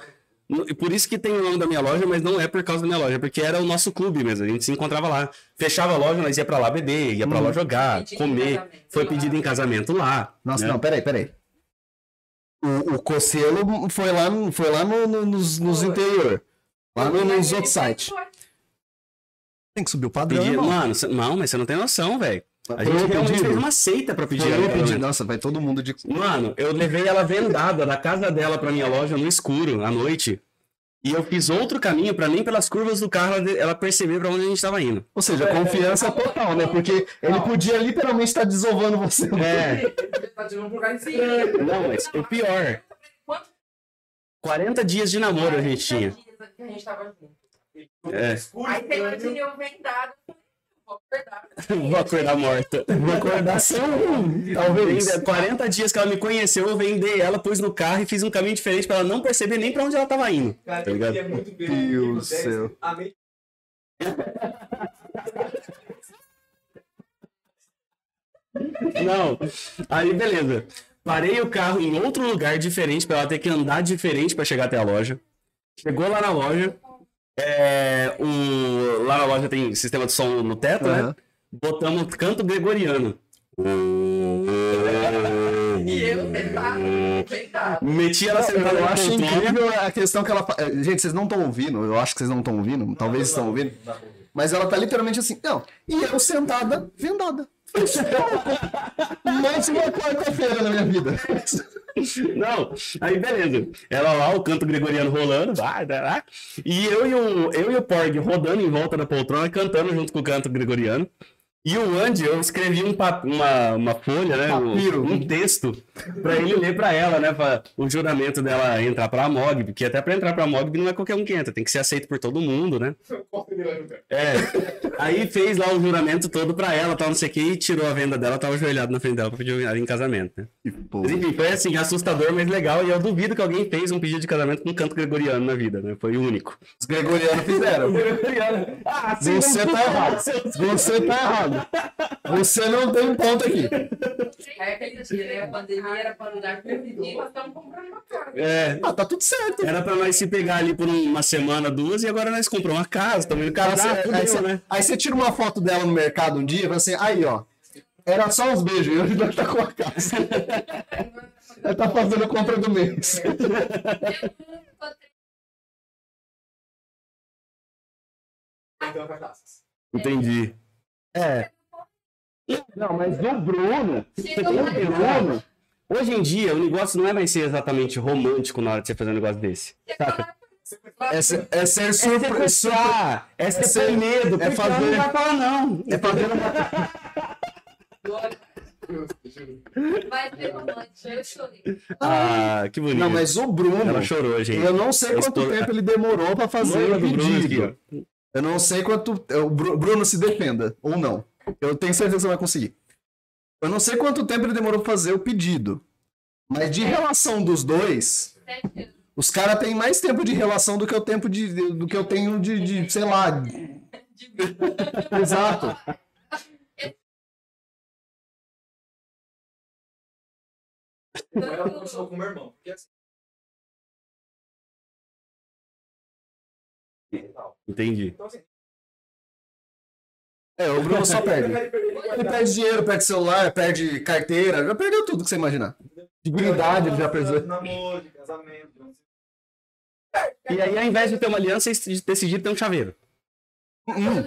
e Por isso que tem o nome da minha loja, mas não é por causa da minha loja, porque era o nosso clube mesmo. A gente se encontrava lá. Fechava a loja, nós ia pra lá beber, ia pra lá jogar, Pedido comer. Foi pedido em casamento lá. Nossa, né? não, peraí, peraí. O, o Cocelo foi lá, foi lá no- no- nos, nos interior. Lá no, nos outros sites. Tem que subir o padrão, Pedir-. Mano, cê- não, mas você não tem noção, velho. A gente eu realmente pedido. fez uma seita pra pedir ela, pedi. Nossa, vai todo mundo de. Mano, eu levei ela vendada da casa dela pra minha loja no escuro, à noite. E eu fiz outro caminho pra nem pelas curvas do carro ela- perceber pra onde a gente tava indo. Ou seja, confiança total, né? Porque ele podia literalmente estar desovando você. É. Tá. Não, mas o pior. 40 dias de namoro a gente tinha. É. Aí tem o pneu vendado. Vou acordar. Vou acordar morta. Vou acordar sem um, talvez. Vende- 40 dias que ela me conheceu, eu vendei ela, pus no carro e fiz um caminho diferente pra ela não perceber nem pra onde ela tava indo. Cara, Tá eu ligado? queria muito ver Deus do céu. Não. Aí, beleza. Parei o carro em outro lugar diferente pra ela ter que andar diferente pra chegar até a loja. Chegou lá na loja. É, o, lá na loja tem sistema de som no teto, né? Aham. Botamos canto gregoriano. E eu sentado, sentado. Meti ela sentada Eu acho incrível a questão que ela. eh, Gente, vocês não estão ouvindo, eu acho que vocês não estão ouvindo, talvez estão ouvindo. Mas ela tá literalmente assim, não. E eu sentada, vendada. Mais uma quarta-feira na minha vida. Não, aí beleza. Ela lá, o canto gregoriano rolando, vai, vai, vai. E eu e, o, eu e o Porg rodando em volta da poltrona, cantando junto com o canto gregoriano. E o Andy, eu escrevi um uma, uma folha, né? um- Papiro. Um, texto pra ele ler pra ela, né? Pra, o juramento dela entrar pra Mogb, porque até pra entrar pra Mogb não é qualquer um que entra, tem que ser aceito por todo mundo, né? É. Aí fez lá o juramento todo pra ela, tal, não sei o que, e tirou a venda dela, tava ajoelhado na frente dela pra pedir ela em casamento, né? Mas enfim, foi assim, assustador, mas legal. E eu duvido que alguém fez um pedido de casamento com um canto gregoriano na vida, né? Foi o único. Os gregorianos fizeram. Gregoriano. Ah, sim, Você tá errado. Você tá errado. Você não tem um ponto aqui. É aquele dia, né? A pandemia era pra lugar pedi, nós estamos comprando uma casa. É. Ah, tá tudo certo. Era pra nós se pegar ali por uma semana, duas, e agora nós compramos uma casa, estamos indo Aí casar, você- fudeu, aí, você, né? aí você tira uma foto dela no mercado um dia e fala assim, aí ó, era só uns beijos, e hoje ela tá com a casa. Ela tá fazendo compra do mês. Entendi. É. Não, mas o Bruno, Chegou o Bruno, hoje em dia o negócio não é mais ser exatamente romântico na hora de você fazer um negócio desse. Saca? É, ser- é ser É sequestrar, é ser ser- ter medo, é é fazer- não vai falar não. É fazer uma... Vai ser romântico, eu chorei. Ah, que bonito. Não, mas o Bruno, Ela chorou, gente. eu não sei quanto estou- tempo ele demorou pra fazer o aqui, Eu não sei quanto... O Bru- Bruno se defenda, ou não. Eu tenho certeza que vai conseguir. Eu não sei quanto tempo ele demorou pra fazer o pedido. Mas de relação dos dois, os caras têm mais tempo de relação do que eu tempo de. do que eu tenho de, de sei lá. de- Exato. Continuou com o meu irmão. Entendi. Então, assim, É, o Bruno só perde. ele perde dinheiro, perde celular, perde carteira, já perdeu tudo que você imaginar. Dignidade, ele já perdeu. Namoro, de casamento. de não sei- E aí, ao invés de ter uma aliança, eles decidiram ter um chaveiro. Hum,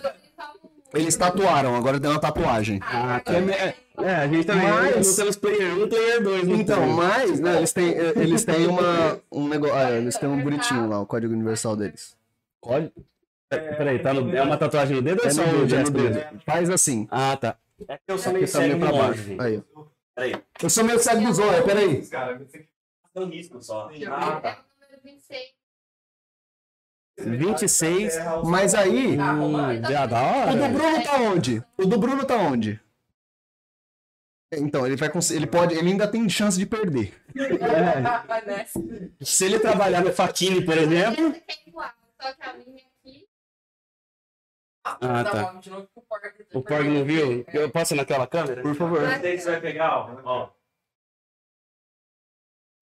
eles tatuaram, agora tem uma tatuagem. Ah, que é, me- é, é, a gente também. Mas- Não temos player 1 player 2. no Então, time. mas, né, eles têm, eles têm uma, um negócio, ah, eles têm um bonitinho lá, o código universal deles. Código? É, Peraí, tá no- é uma tatuagem no dedo ou É é só no o dedo, é no mesmo? dedo. Faz assim, Ah, tá. É que eu sou meio tá meio cego pra no baixo. Aí. Peraí, Eu sou meio cego dos olhos, peraí. Que- é um risco só. Ah, tá. É o número 26. 26, Mas aí, Hum, já da o do hora. Bruno tá onde? O do Bruno tá onde? Então, ele vai ele pode, ele ainda tem chance de perder. Nessa. Se ele trabalhar no Faquini, por exemplo. Essa aqui é igual, só que a minha aqui. Ah, tá. Com o Porg não viu? Eu posso ir naquela câmera? Por favor. Você vai pegar, ó. ó.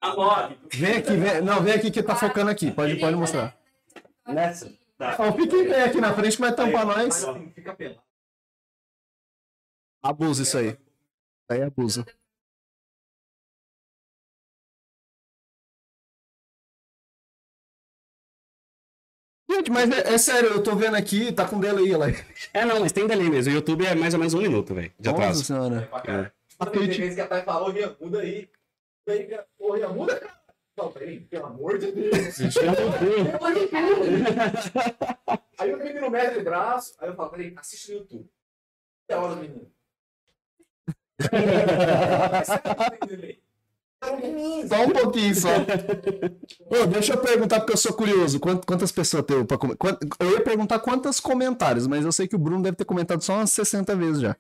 A 9. Vem aqui, vem, não, vem aqui que tá focando aqui, pode, pode mostrar. Nessa? Tá. Ó, o Piquinho vem aqui na frente que vai tampar nós. Mas assim, fica pelado. Abuso isso aí. Aí é Gente, mas é, é sério, eu tô vendo aqui, tá com delay lá. É, não, mas tem delay mesmo. O YouTube é mais ou menos um minuto, velho, de Nossa atraso. senhora. É pra caralho. A Tem vezes que a Thay falou, muda aí. Muda muda, cara. Não, peraí, pelo amor de Deus. Aí o menino mete o braço, aí eu falo, peraí, assiste no YouTube. Que é a hora do menino. Só um pouquinho só. Ô, deixa eu perguntar, porque eu sou curioso. Quant- Quantas pessoas tem pra comentar? Eu ia perguntar quantos comentários, mas eu sei que o Bruno deve ter comentado só umas 60 vezes já.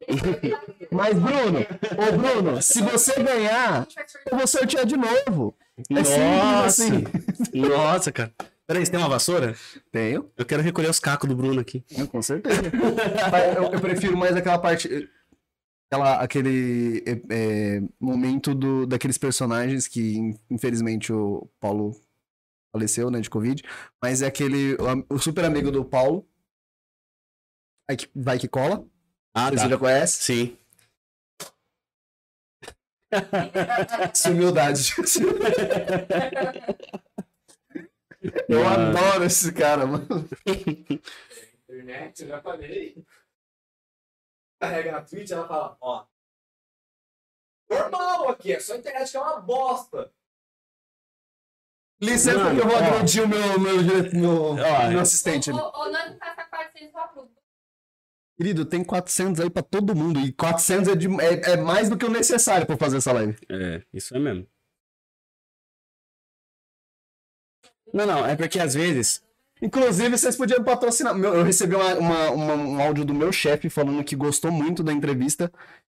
Mas, Bruno, ô Bruno, se você ganhar, eu vou sortear de novo. É simples assim. Nossa, cara. Peraí, você tem uma vassoura? Tenho, Eu quero recolher os cacos do Bruno aqui. tenho, com certeza. Eu, eu prefiro mais aquela parte. Aquela, aquele é, momento do, daqueles personagens que, in- infelizmente, o Paulo faleceu, né, de Covid. Mas é aquele. O, o super amigo do Paulo. Vai que, vai que cola. Ah, Você tá. já conhece? Sim. Humildade. Eu Ah. adoro esse cara, mano. Internet, eu já falei. Carrega na Twitch, ela fala, ó. Normal aqui, é só a internet que é uma bosta. Licença Mano, que eu vou agredir o meu, meu, meu, Ó, meu assistente. Ô, ô, ô, nós passa 400 só pro. Querido, tem 400 aí pra todo mundo. E 400 é, de- é- é mais do que o necessário pra fazer essa live. É, isso é mesmo. Não, não, é porque às vezes. Inclusive, vocês podiam patrocinar. Eu recebi uma- uma- uma- um áudio do meu chefe falando que gostou muito da entrevista.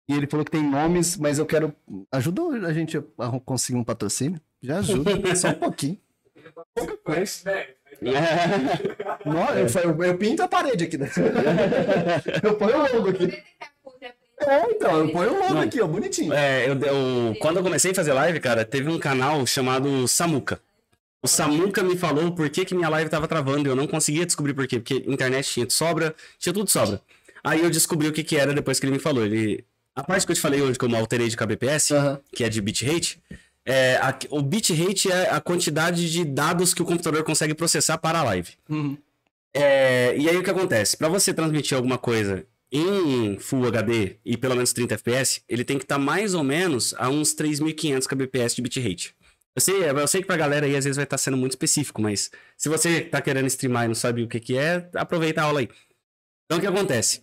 E ele falou que tem nomes, mas eu quero. Ajuda a gente a conseguir um patrocínio? Já ajuda, só um pouquinho. Conhece, velho. Não, eu, eu, eu pinto a parede aqui. Né? Eu ponho o logo aqui. É, então, eu ponho o logo Não. aqui, ó, bonitinho. É, eu, eu- quando eu comecei a fazer live, cara, teve um canal chamado Samuca. O Samuca me falou por que, que minha live tava travando. Eu não conseguia descobrir por quê. Porque internet tinha de sobra, tinha tudo de sobra. Aí eu descobri o que, que era depois que ele me falou. Ele... A parte que eu te falei hoje, que eu alterei de kbps, Aham. que é de bitrate, é, a- o bitrate é a quantidade de dados que o computador consegue processar para a live. Uhum. É, e aí o que acontece? Para você transmitir alguma coisa em Full HD e pelo menos 30 FPS, ele tem que estar mais ou menos a uns 3.500 kbps de bitrate. Eu sei, eu sei que pra galera aí às vezes vai estar sendo muito específico, mas se você tá querendo streamar e não sabe o que que é, aproveita a aula aí. Então o que acontece?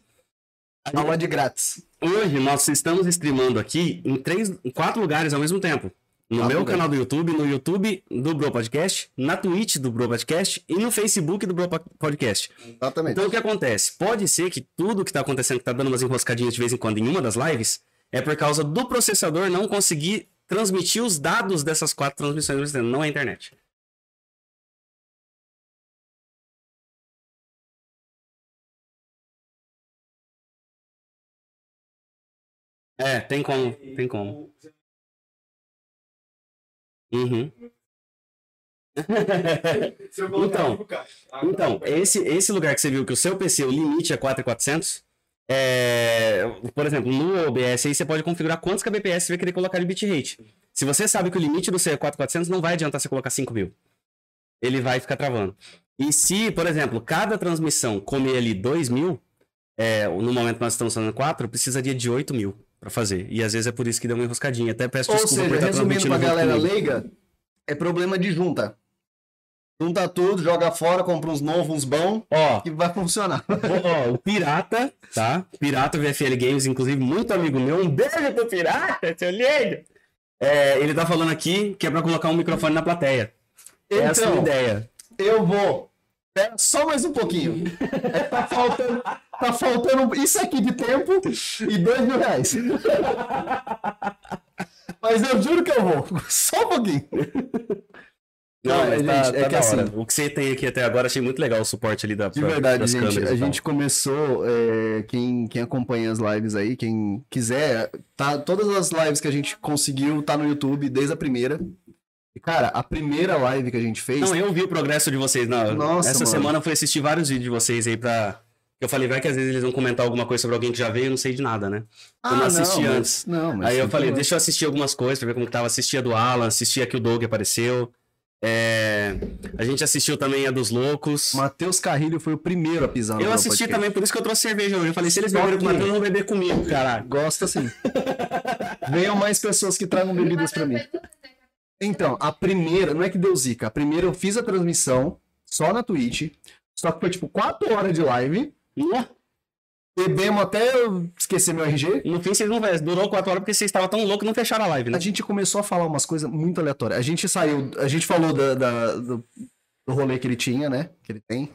Aula de grátis. Hoje nós estamos streamando aqui em três, em quatro lugares ao mesmo tempo. No meu canal do YouTube, no YouTube do Bro Podcast, na Twitch do Bro Podcast e no Facebook do Bro Podcast. Exatamente. Então o que acontece? Pode ser que tudo que tá acontecendo, que tá dando umas enroscadinhas de vez em quando em uma das lives, é por causa do processador não conseguir transmitir os dados dessas quatro transmissões, não é a internet. É, tem como, tem como. Uhum. Então. Agora, Então, esse, esse lugar que você viu que o seu PC, o limite é 4400, é, por exemplo, no OBS aí você pode configurar quantos kbps você vai querer colocar de bitrate. Se você sabe que o limite do seu é 4400, não vai adiantar você colocar 5000. Ele vai ficar travando. E se, por exemplo, cada transmissão comer ali 2000, é, no momento que nós estamos fazendo 4, precisaria de 8000 para fazer. E às vezes é por isso que deu uma enroscadinha. Até peço Ou desculpa por seja, estar resumindo pra galera leiga, é problema de junta. Junta tudo, joga fora, compra uns novos, uns bons, Ó, que vai funcionar. Ó, o Pirata, tá? Pirata VFL Games, inclusive, muito amigo meu. Um beijo pro Pirata, seu lindo! É, ele tá falando aqui que é pra colocar um microfone na plateia. Essa é a Então, ideia. eu vou. Pera só mais um pouquinho. É tá faltando, tá faltando isso aqui de tempo e dois mil reais. Mas eu juro que eu vou. Só um pouquinho. Não, Não, mas gente, tá, é tá que assim-. O que você tem aqui até agora, achei muito legal o suporte ali da De verdade, gente. câmeras A gente começou. é, quem, quem acompanha as lives aí, quem quiser, tá, todas as lives que a gente conseguiu tá no YouTube desde a primeira. E, cara, a primeira live que a gente fez. Não, eu vi o progresso de vocês. Não, Nossa, essa mano. semana eu fui assistir vários vídeos de vocês aí pra. Eu falei, vai que às vezes eles vão comentar alguma coisa sobre alguém que já veio, eu não sei de nada, né? eu não assisti Ah, mas- antes. Não, mas Aí eu falei, deixa eu assistir algumas coisas pra ver como que tava. Assistia do Alan, assistia que o Doug apareceu. É, A gente assistiu também a dos Loucos. Matheus Carrilho foi o primeiro a pisar no Eu assisti podcast. também, por isso que eu trouxe cerveja hoje. Eu falei, se eles beberam com o Matheus, vão beber comigo, caralho. Gosta sim. Venham mais pessoas que tragam bebidas pra mim. Então, a primeira, não é que deu zica. A primeira eu fiz a transmissão só na Twitch. Só que foi tipo 4 horas de live. Bebemos até eu esquecer meu RG. No fim, vocês não durou quatro horas porque vocês estavam tão loucos que não fecharam a live, né? A gente começou a falar umas coisas muito aleatórias. A gente saiu, a gente falou da, da- do, do rolê que ele tinha, né? Que ele tem.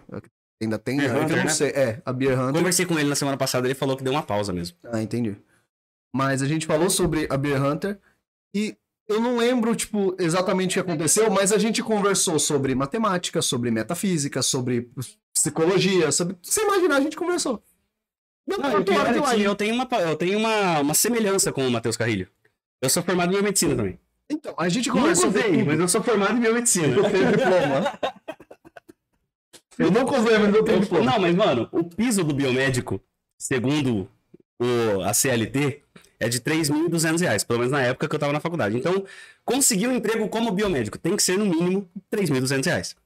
Ainda tem, Beer né? Hunter, eu não né? sei. É, a Beer Hunter. Conversei com ele na semana passada, ele falou que deu uma pausa mesmo. Ah, entendi. Mas a gente falou sobre a Beer Hunter e eu não lembro, tipo, exatamente o que aconteceu, mas a gente conversou sobre matemática, sobre metafísica, sobre psicologia, sobre. Você imaginar, a gente conversou. Não, e o quatro pior horas de é live. eu tenho uma, eu tenho uma, uma semelhança com o Matheus Carrilho. Eu sou formado em biomedicina também. Então, a gente Nunca conversou sobre usei, mas eu sou formado em biomedicina. Eu tenho diploma. Eu nunca usei, mas eu tenho Eu- diploma. não, mas, mano, o piso do biomédico, segundo o, a CLT, é de 3.200 reais, pelo menos na época que eu tava na faculdade. Então, conseguir um emprego como biomédico tem que ser, no mínimo, 3.200 reais.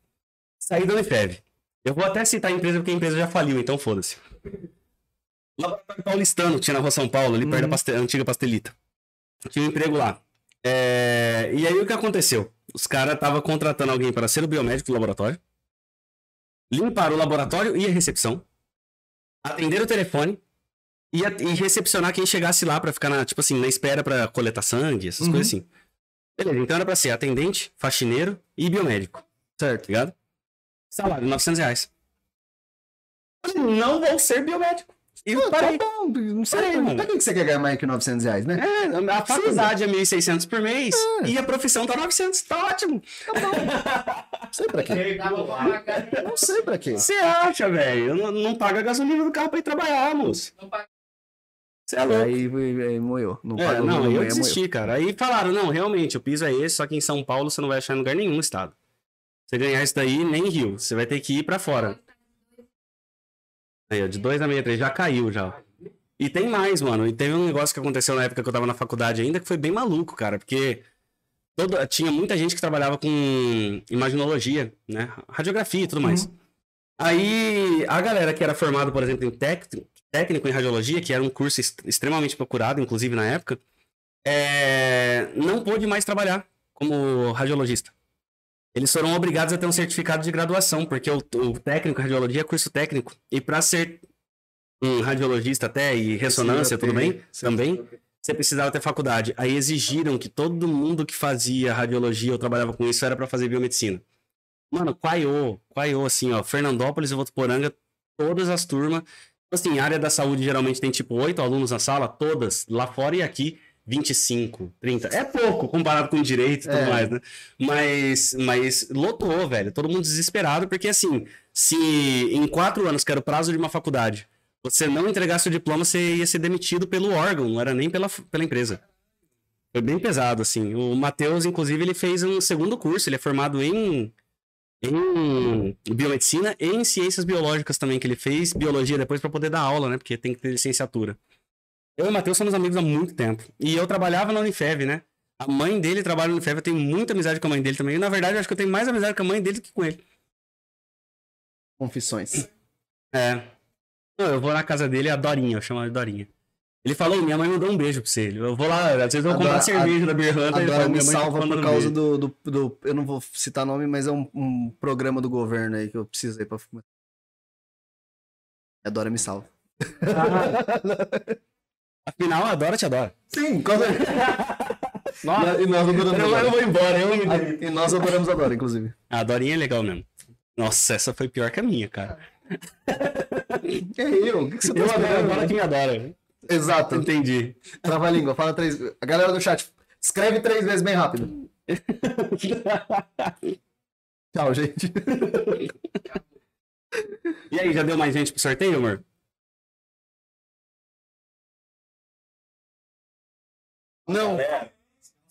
Saí da Unifev. Eu vou até citar a empresa, porque a empresa já faliu, então foda-se. Laboratório Paulistano, tinha na rua São Paulo, ali perto da paste- antiga pastelita. Tinha um emprego lá. É, E aí, o que aconteceu? Os caras estavam contratando alguém para ser o biomédico do laboratório limpar o laboratório e a recepção, atender o telefone e, a- e recepcionar quem chegasse lá pra ficar na, tipo assim, na espera pra coletar sangue, essas Uhum. coisas assim. Beleza, então era pra ser atendente, faxineiro e biomédico. Certo, ligado? Salário, 900 reais. Não vou ser biomédico. E eu Pô, parei. Tá bom, não sei. Pra que que você quer ganhar mais que 900 reais, né? É, a faculdade é 1.600 por mês É. e a profissão tá 900, tá ótimo. Não sei pra quê. Não sei pra quê. Você acha, velho? Não, não paga a gasolina do carro pra ir trabalhar, moço. Não paga. Você é louco. Aí, aí moeu. Não É, pagou não, no eu desisti, cara. Aí falaram, não, realmente, o piso é esse, só que em São Paulo você não vai achar em lugar nenhum estado. Você ganhar isso daí, nem em Rio. Você vai ter que ir pra fora. Aí, ó, de 2 a 63, já caiu já. E tem mais, mano. E teve um negócio que aconteceu na época que eu tava na faculdade ainda, que foi bem maluco, cara, porque todo, tinha muita gente que trabalhava com imaginologia, né? Radiografia e tudo mais. Aí, a galera que era formada, por exemplo, em tec- técnico em radiologia, que era um curso est- extremamente procurado, inclusive na época, é, não pôde mais trabalhar como radiologista. Eles foram obrigados a ter um certificado de graduação, porque o, o técnico radiologia é curso técnico. E para ser um radiologista até e ressonância, tudo bem, também, você precisava ter faculdade. Aí exigiram que todo mundo que fazia radiologia ou trabalhava com isso era pra fazer biomedicina. Mano, quaiô, quaiô, assim, ó, Fernandópolis e Votuporanga, todas as turmas. Assim, área da saúde geralmente tem tipo oito alunos na sala, todas, lá fora e aqui, 25, 30. É pouco comparado com direito e tudo É. mais, né? Mas, mas lotou, velho. Todo mundo desesperado, porque assim, se em quatro anos, que era o prazo de uma faculdade, você não entregasse o diploma, você ia ser demitido pelo órgão, não era nem pela, pela empresa. Foi bem pesado, assim. O Matheus, inclusive, ele fez um segundo curso, ele é formado em, em biomedicina e em ciências biológicas também, que ele fez biologia depois para poder dar aula, né? Porque tem que ter licenciatura. Eu e o Matheus somos amigos há muito tempo. E eu trabalhava na Unifev, né? A mãe dele trabalha na Unifev, eu tenho muita amizade com a mãe dele também. E, na verdade, eu acho que eu tenho mais amizade com a mãe dele do que com ele. Confissões. É. Não, eu vou na casa dele, a Dorinha, eu chamo ela de Dorinha. Ele falou, minha mãe mandou um beijo pra você. Eu vou lá, às vezes eu vou A comprar Dora- cerveja da ele Agora fala, me tá salva por causa do, do, do- Eu não vou citar nome, mas é um, um programa do governo aí que eu precisei pra. A Dora me salva. Afinal, a Dora te adora. Sim, quando... Nossa, e nós adoramos eu, eu vou embora, eu me E nós adoramos a Dora, inclusive. A Dorinha é legal mesmo. Nossa, essa foi pior que a minha, cara. É eu, o que, que você tá Eu adoro a esperando? Dora que me adora. Exato. Entendi. Trava a língua, fala três A galera do chat, escreve três vezes bem rápido. Tchau, gente. E aí, já deu mais gente pro sorteio, amor? Não,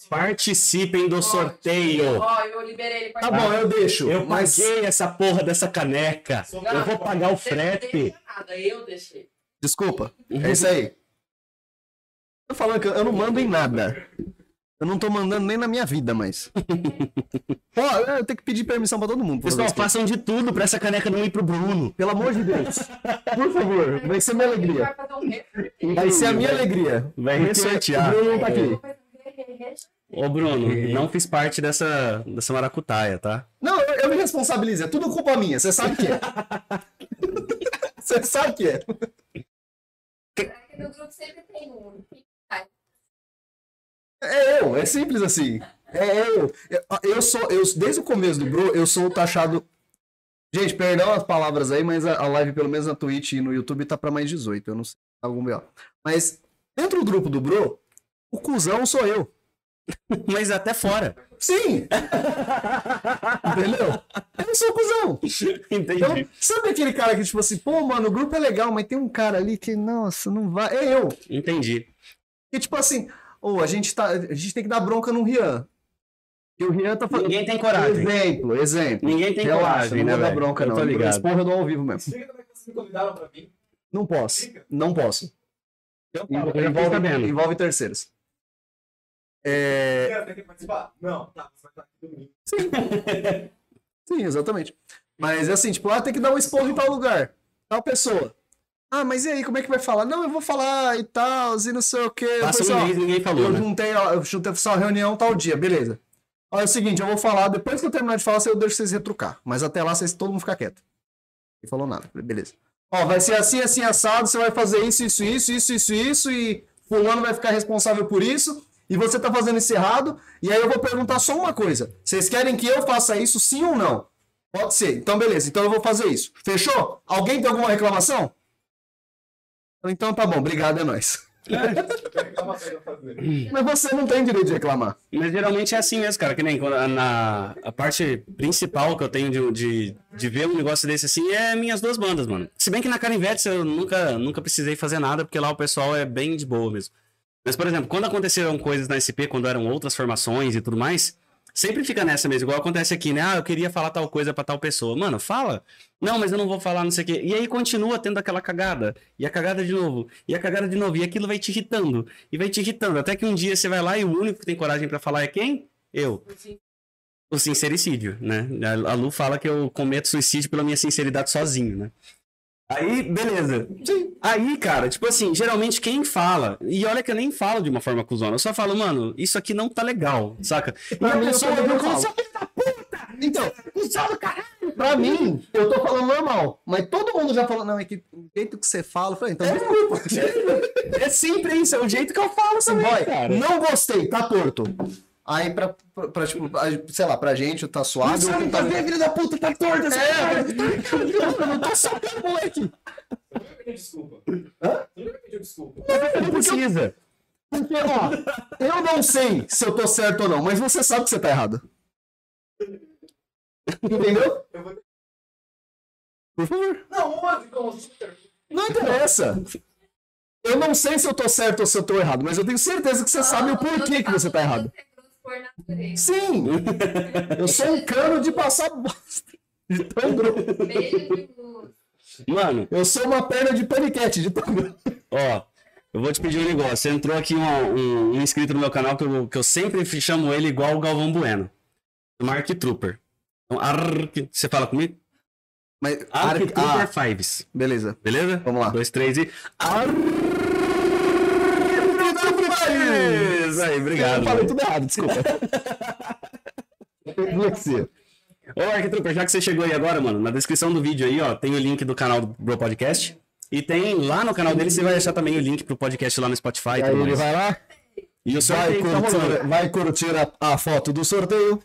Participem do sorteio. Ó, eu liberei ele tá bom, eu deixo. Eu mas paguei essa porra dessa caneca. Eu vou pagar o não frete. nada, eu deixei. desculpa. É isso aí. Tô falando que eu não mando em nada. Eu não tô mandando nem na minha vida mais. Pô, eu tenho que pedir permissão pra todo mundo. Pessoal, façam de tudo pra essa caneca não ir pro Bruno. Pelo amor de Deus. Por favor, vai ser minha alegria. vai ser a minha alegria. Vai ressortear. O Bruno não tá aqui. Ô, Bruno, não fiz parte dessa, dessa maracutaia, tá? Não, eu, eu me responsabilizo. É tudo culpa minha. Você sabe que é. Você sabe que é. No grupo sempre tem um. É eu, é simples assim. É eu. Eu, eu sou, eu, desde o começo do Bro, eu sou o taxado. Gente, perdão as palavras aí, mas a, a live, pelo menos na Twitch e no YouTube, tá pra mais 18. Eu não sei. Algum B.O. Mas, dentro do grupo do Bro, o cuzão sou eu. Mas até fora. Sim! Entendeu? Eu sou o cuzão. Entendi. Então, sabe aquele cara que, tipo assim, pô, mano, o grupo é legal, mas tem um cara ali que, nossa, não vai. É eu. Entendi. Que, tipo assim, ô, a gente tá. A gente tem que dar bronca no Rian. E o Rian tá fazendo. Ninguém tem coragem. Exemplo, exemplo. Ninguém tem Relaxa, coragem, não né, vou dar bronca, Eu não. tô ligado. Esse porra eu dou ao vivo mesmo. É que vocês me convidaram pra mim. Não posso. Não posso. Eu falo, eu Envolve, envolve terceiros. É, Você quer participar? Não, tá. Você vai estar aqui domingo. Sim, exatamente. Mas é assim, tipo, ah, tem que dar um esporro em tal lugar. Tal pessoa. Ah, mas e aí, como é que vai falar? Não, eu vou falar e tal, e não sei o quê. Passa Pessoal, um mês ninguém falou, eu né? juntei, ó, eu juntei só reunião tal dia, beleza. Olha, é o seguinte, eu vou falar, depois que eu terminar de falar, eu deixo vocês retrucar. Mas até lá, vocês todo mundo ficar quieto. Não falou nada, beleza. Ó, vai ser assim, assim, assado, você vai fazer isso, isso, isso, isso, isso, isso, e fulano vai ficar responsável por isso, e você tá fazendo isso errado, e aí eu vou perguntar só uma coisa. Vocês querem que eu faça isso sim ou não? Pode ser. Então, beleza. Então eu vou fazer isso. Fechou? Alguém tem alguma reclamação? Então tá bom, obrigado, é nóis. Fazer. Mas você não tem direito de reclamar. Mas geralmente é assim mesmo, cara. Que nem quando- na, a parte principal que eu tenho de, de, de ver um negócio desse assim é minhas duas bandas, mano. Se bem que na Canivete eu nunca, nunca precisei fazer nada, porque lá o pessoal é bem de boa mesmo. Mas, por exemplo, quando aconteceram coisas na SP, quando eram outras formações e tudo mais, sempre fica nessa mesmo, igual acontece aqui, né? Ah, eu queria falar tal coisa pra tal pessoa. Mano, fala. Não, mas eu não vou falar, não sei o quê. E aí continua tendo aquela cagada. E a cagada de novo. E a cagada de novo. E aquilo vai te irritando. E vai te irritando. Até que um dia você vai lá e o único que tem coragem pra falar é quem? Eu. O sincericídio, né? A Lu fala que eu cometo suicídio pela minha sinceridade sozinho, né? Aí, beleza. Sim. Aí, cara, tipo assim, geralmente quem fala, e olha que eu nem falo de uma forma cuzona, eu só falo, mano, isso aqui não tá legal, saca? E a mim, eu pessoa também não vem com falo. essa Então, cuzão do caralho. pra mim, eu tô falando normal. Mas todo mundo já falou, não, é que jeito que você fala, eu falei, então desculpa. É sempre isso, é o jeito que eu falo também, Boy, cara. não gostei, tá torto. Aí pra, pra, pra, tipo, a- sei lá, pra gente tá suave. Não eu sabe tentava- fazer, filho da puta, tá torto essa É, Eu não tô sacando, moleque. Você nunca pediu desculpa. Hã? Você nunca pediu desculpa. Não precisa. Porque, ó, eu não sei se eu tô certo ou não, mas você sabe que você tá errado. Entendeu? Eu vou- Por favor. Não, como super. Não interessa. Eu não sei se eu tô certo ou se eu tô errado, mas eu tenho certeza que você sabe o porquê que você tá errado. Você é por natureza. Sim! Eu sou um cano de passar bosta. De tão grosso. Mano, Eu sou uma perna de paniquete de tão grosso. ó, eu vou te pedir um negócio. Entrou aqui um, um- um inscrito no meu canal que eu, que eu sempre chamo ele igual o Galvão Bueno. Mark Trooper. Então, você fala comigo? Mas, Ark Ark- Trooper ah, Fives. beleza. Beleza? Vamos lá. Um, dois, três e. Ark Isso aí, obrigado. Eu falei tudo errado, desculpa. Dislexia. Ô, Arquitrooper, já que você chegou aí agora, mano, na descrição do vídeo aí, ó, tem o link do canal do Bro Podcast. E tem lá no canal dele, você vai achar também o link pro podcast lá no Spotify. e Aí ele mais. vai lá, E o vai curtir, vai curtir a, a foto do sorteio.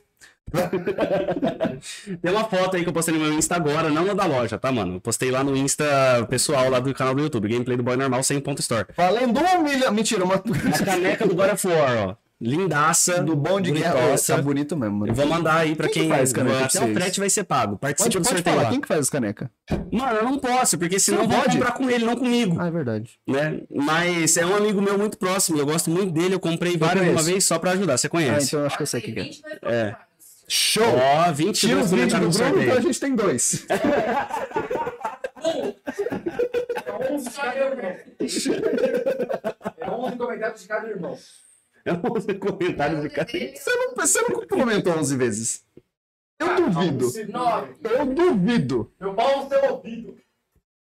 Tem uma foto aí que eu postei no meu Insta agora, não na da loja, tá, mano? Eu postei lá no Insta pessoal lá do canal do YouTube, Gameplay do Boy Normal 100.store. Valendo um milhão. Mentira, uma. A caneca do God of War, ó. Lindaça. do bom de guerra. Tá bonito mesmo, mano. Eu vou mandar aí pra Quem quem, que faz caneca Até o frete vai ser pago. Participa Pode, do pode sorteio falar, lá. quem que faz as canecas? Mano, eu não posso, porque senão não vão pode? comprar com ele, não comigo. Ah, é verdade. né? Mas é um amigo meu muito próximo, eu gosto muito dele, eu comprei várias de uma vez só pra ajudar, você Ah, conhece. então eu acho que eu sei o que é. 22 É. Show! Ó, 20 Tira os vídeos do no Bruno, então a gente tem dois. É 11 de cada irmão. É 11 comentários de cada irmão. É 11 comentários de cada. Você não, você não comentou 11 vezes. Eu duvido. Nove. Eu duvido. Meu pau no seu ouvido.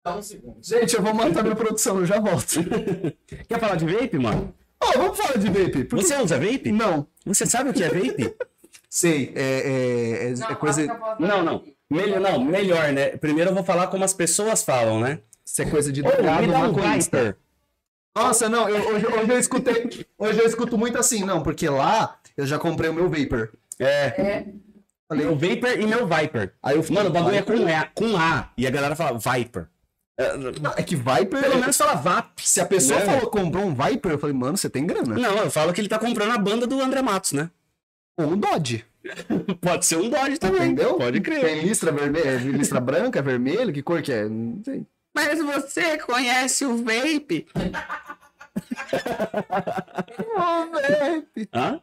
Dá um segundo. Gente, eu vou matar minha produção, eu já volto. Quer falar de vape, mano? Ó, vamos falar de vape. porque- Você usa vape? Não. Você sabe o que é vape? Sei, é, é, é- é Não, coisa, eu posso não, não. Melhor, não, melhor, né? Primeiro eu vou falar como as pessoas falam, né? isso é coisa de drogado, me dá um maconhista. Viper. Nossa, não, eu- hoje, hoje eu escutei. Hoje eu escuto muito assim, não, porque lá eu já comprei o meu Vapor. É. Falei, Meu Viper e meu Viper. Aí eu fiquei, Mano, o bagulho é com, a, com A. E a galera fala Viper. Não, é que Viper. Pelo menos fala VAP. Se a pessoa Né? falou comprou um Viper, eu falei, mano, você tem grana. Não, eu falo que ele tá comprando a banda do André Matos, né? Ou um Dodge. Pode ser um Dodge também. Entendeu? Pode crer. Tem listra vermelha, listra branca, vermelho, que cor que é? Não sei. Mas você conhece o vape? Ô, Vape. Hã?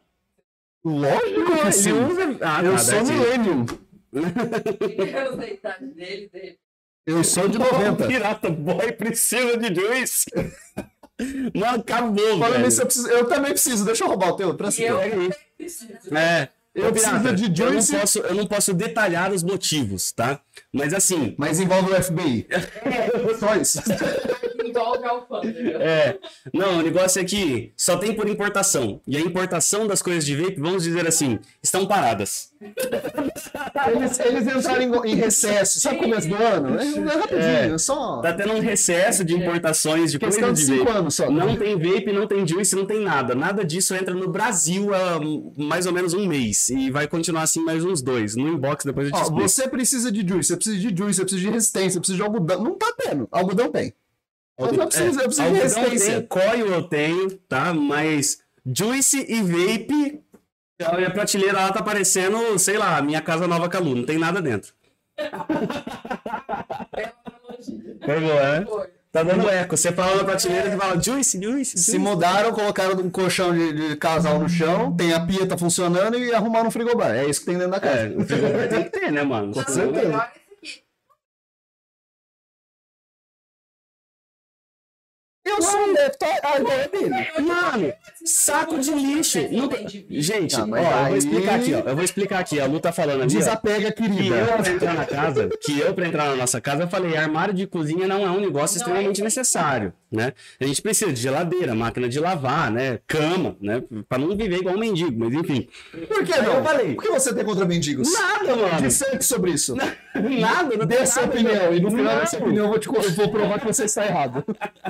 Lógico que sim. usa. Ah, Eu tá, sou deve ser. millennium. Eu sei a idade dele, dele. Eu sou de 90. Pirata Boy precisa de juice. Mano, acabou, Falando velho. nisso, eu, preciso- eu também preciso. Deixa eu roubar o teu. Traz E eu preciso. É. Eu Pirata, de eu não, posso, eu não posso detalhar os motivos, tá? Mas assim, Mas envolve o FBI. Só isso. A alfândega. é. Não, o negócio é que só tem por importação. E a importação das coisas de vape, vamos dizer assim, estão paradas. Eles, eles entraram em, em recesso. Sabe começo do ano? É, é rapidinho. É só Tá tendo um recesso de importações de coisas de de 5 vape. anos só. Não tem vape, não tem juice, não tem nada. Nada disso entra no Brasil há mais ou menos um mês. E vai continuar assim mais uns dois. No inbox depois eu te Ó, explico. você precisa de juice, você precisa de juice, você precisa de resistência, você precisa de algodão. Não tá tendo. Algodão tem. Mas eu preciso, eu preciso de Algodão resistência. tem, coil eu tenho, tá? Mas juice e vape, a minha prateleira lá tá parecendo, sei lá, minha casa nova Calu. Não tem nada dentro. Foi bom, é? Tá dando eco. Você fala na prateleira e fala juice, juice, Se mudaram, colocaram um colchão de, de casal no chão, tem a pia tá funcionando e arrumaram um frigobar. É isso que tem dentro da casa. É, o frigobar tem que ter, né, mano? Com certeza. Eu sou um deputado. Ah, então é dele. Mano, saco de lixo. Não- Gente, Ah, ó, eu vou explicar aqui, ó. Eu vou explicar aqui. A Lu tá falando ali, ó. Desapega, Que eu querida. pra entrar na casa, que eu pra entrar na nossa casa, eu falei, armário de cozinha não é um negócio Não extremamente é necessário, né? A gente precisa de geladeira, máquina de lavar, né? Cama, né? Pra não viver igual um mendigo, mas enfim. Por que não? eu falei. Por que você tem contra mendigos? Nada, mano. Disserte sobre isso. Nada, não Dê sua opinião. E no final Não. dessa opinião eu vou, te, eu vou provar que você está errado.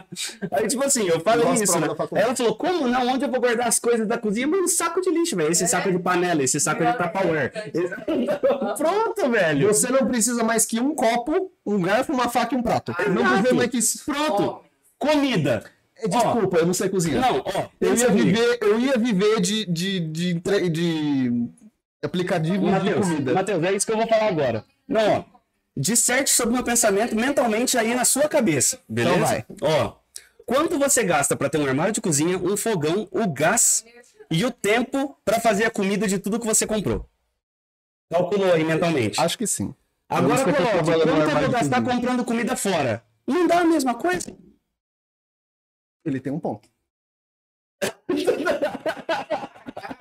Aí, tipo assim, eu falei Nossa, isso, né? ela falou, como não? Onde eu vou guardar as coisas da cozinha? Mano, saco de lixo, velho. Esse saco de panela, esse saco de Tupperware. Pronto, velho. Você não precisa mais que um copo, um garfo, uma faca e um prato. Não Exato. precisa mais que isso. Pronto. Comida. É, Desculpa, eu não sei cozinhar. Não, ó. eu, ia comigo. viver, eu ia viver de, de, de, entre- de aplicativo de Matheus, comida. Matheus, é isso que eu vou falar agora. Não, ó. Disserte sobre o meu pensamento mentalmente aí na sua cabeça. Beleza? Então vai. Ó. Quanto você gasta pra ter um armário de cozinha, um fogão, o gás e o tempo pra fazer a comida de tudo que você comprou? Calculou aí mentalmente. Acho que sim. Agora sei coloque, quanto eu vou de gastar comprando comida fora? Não dá a mesma coisa? Ele tem um ponto.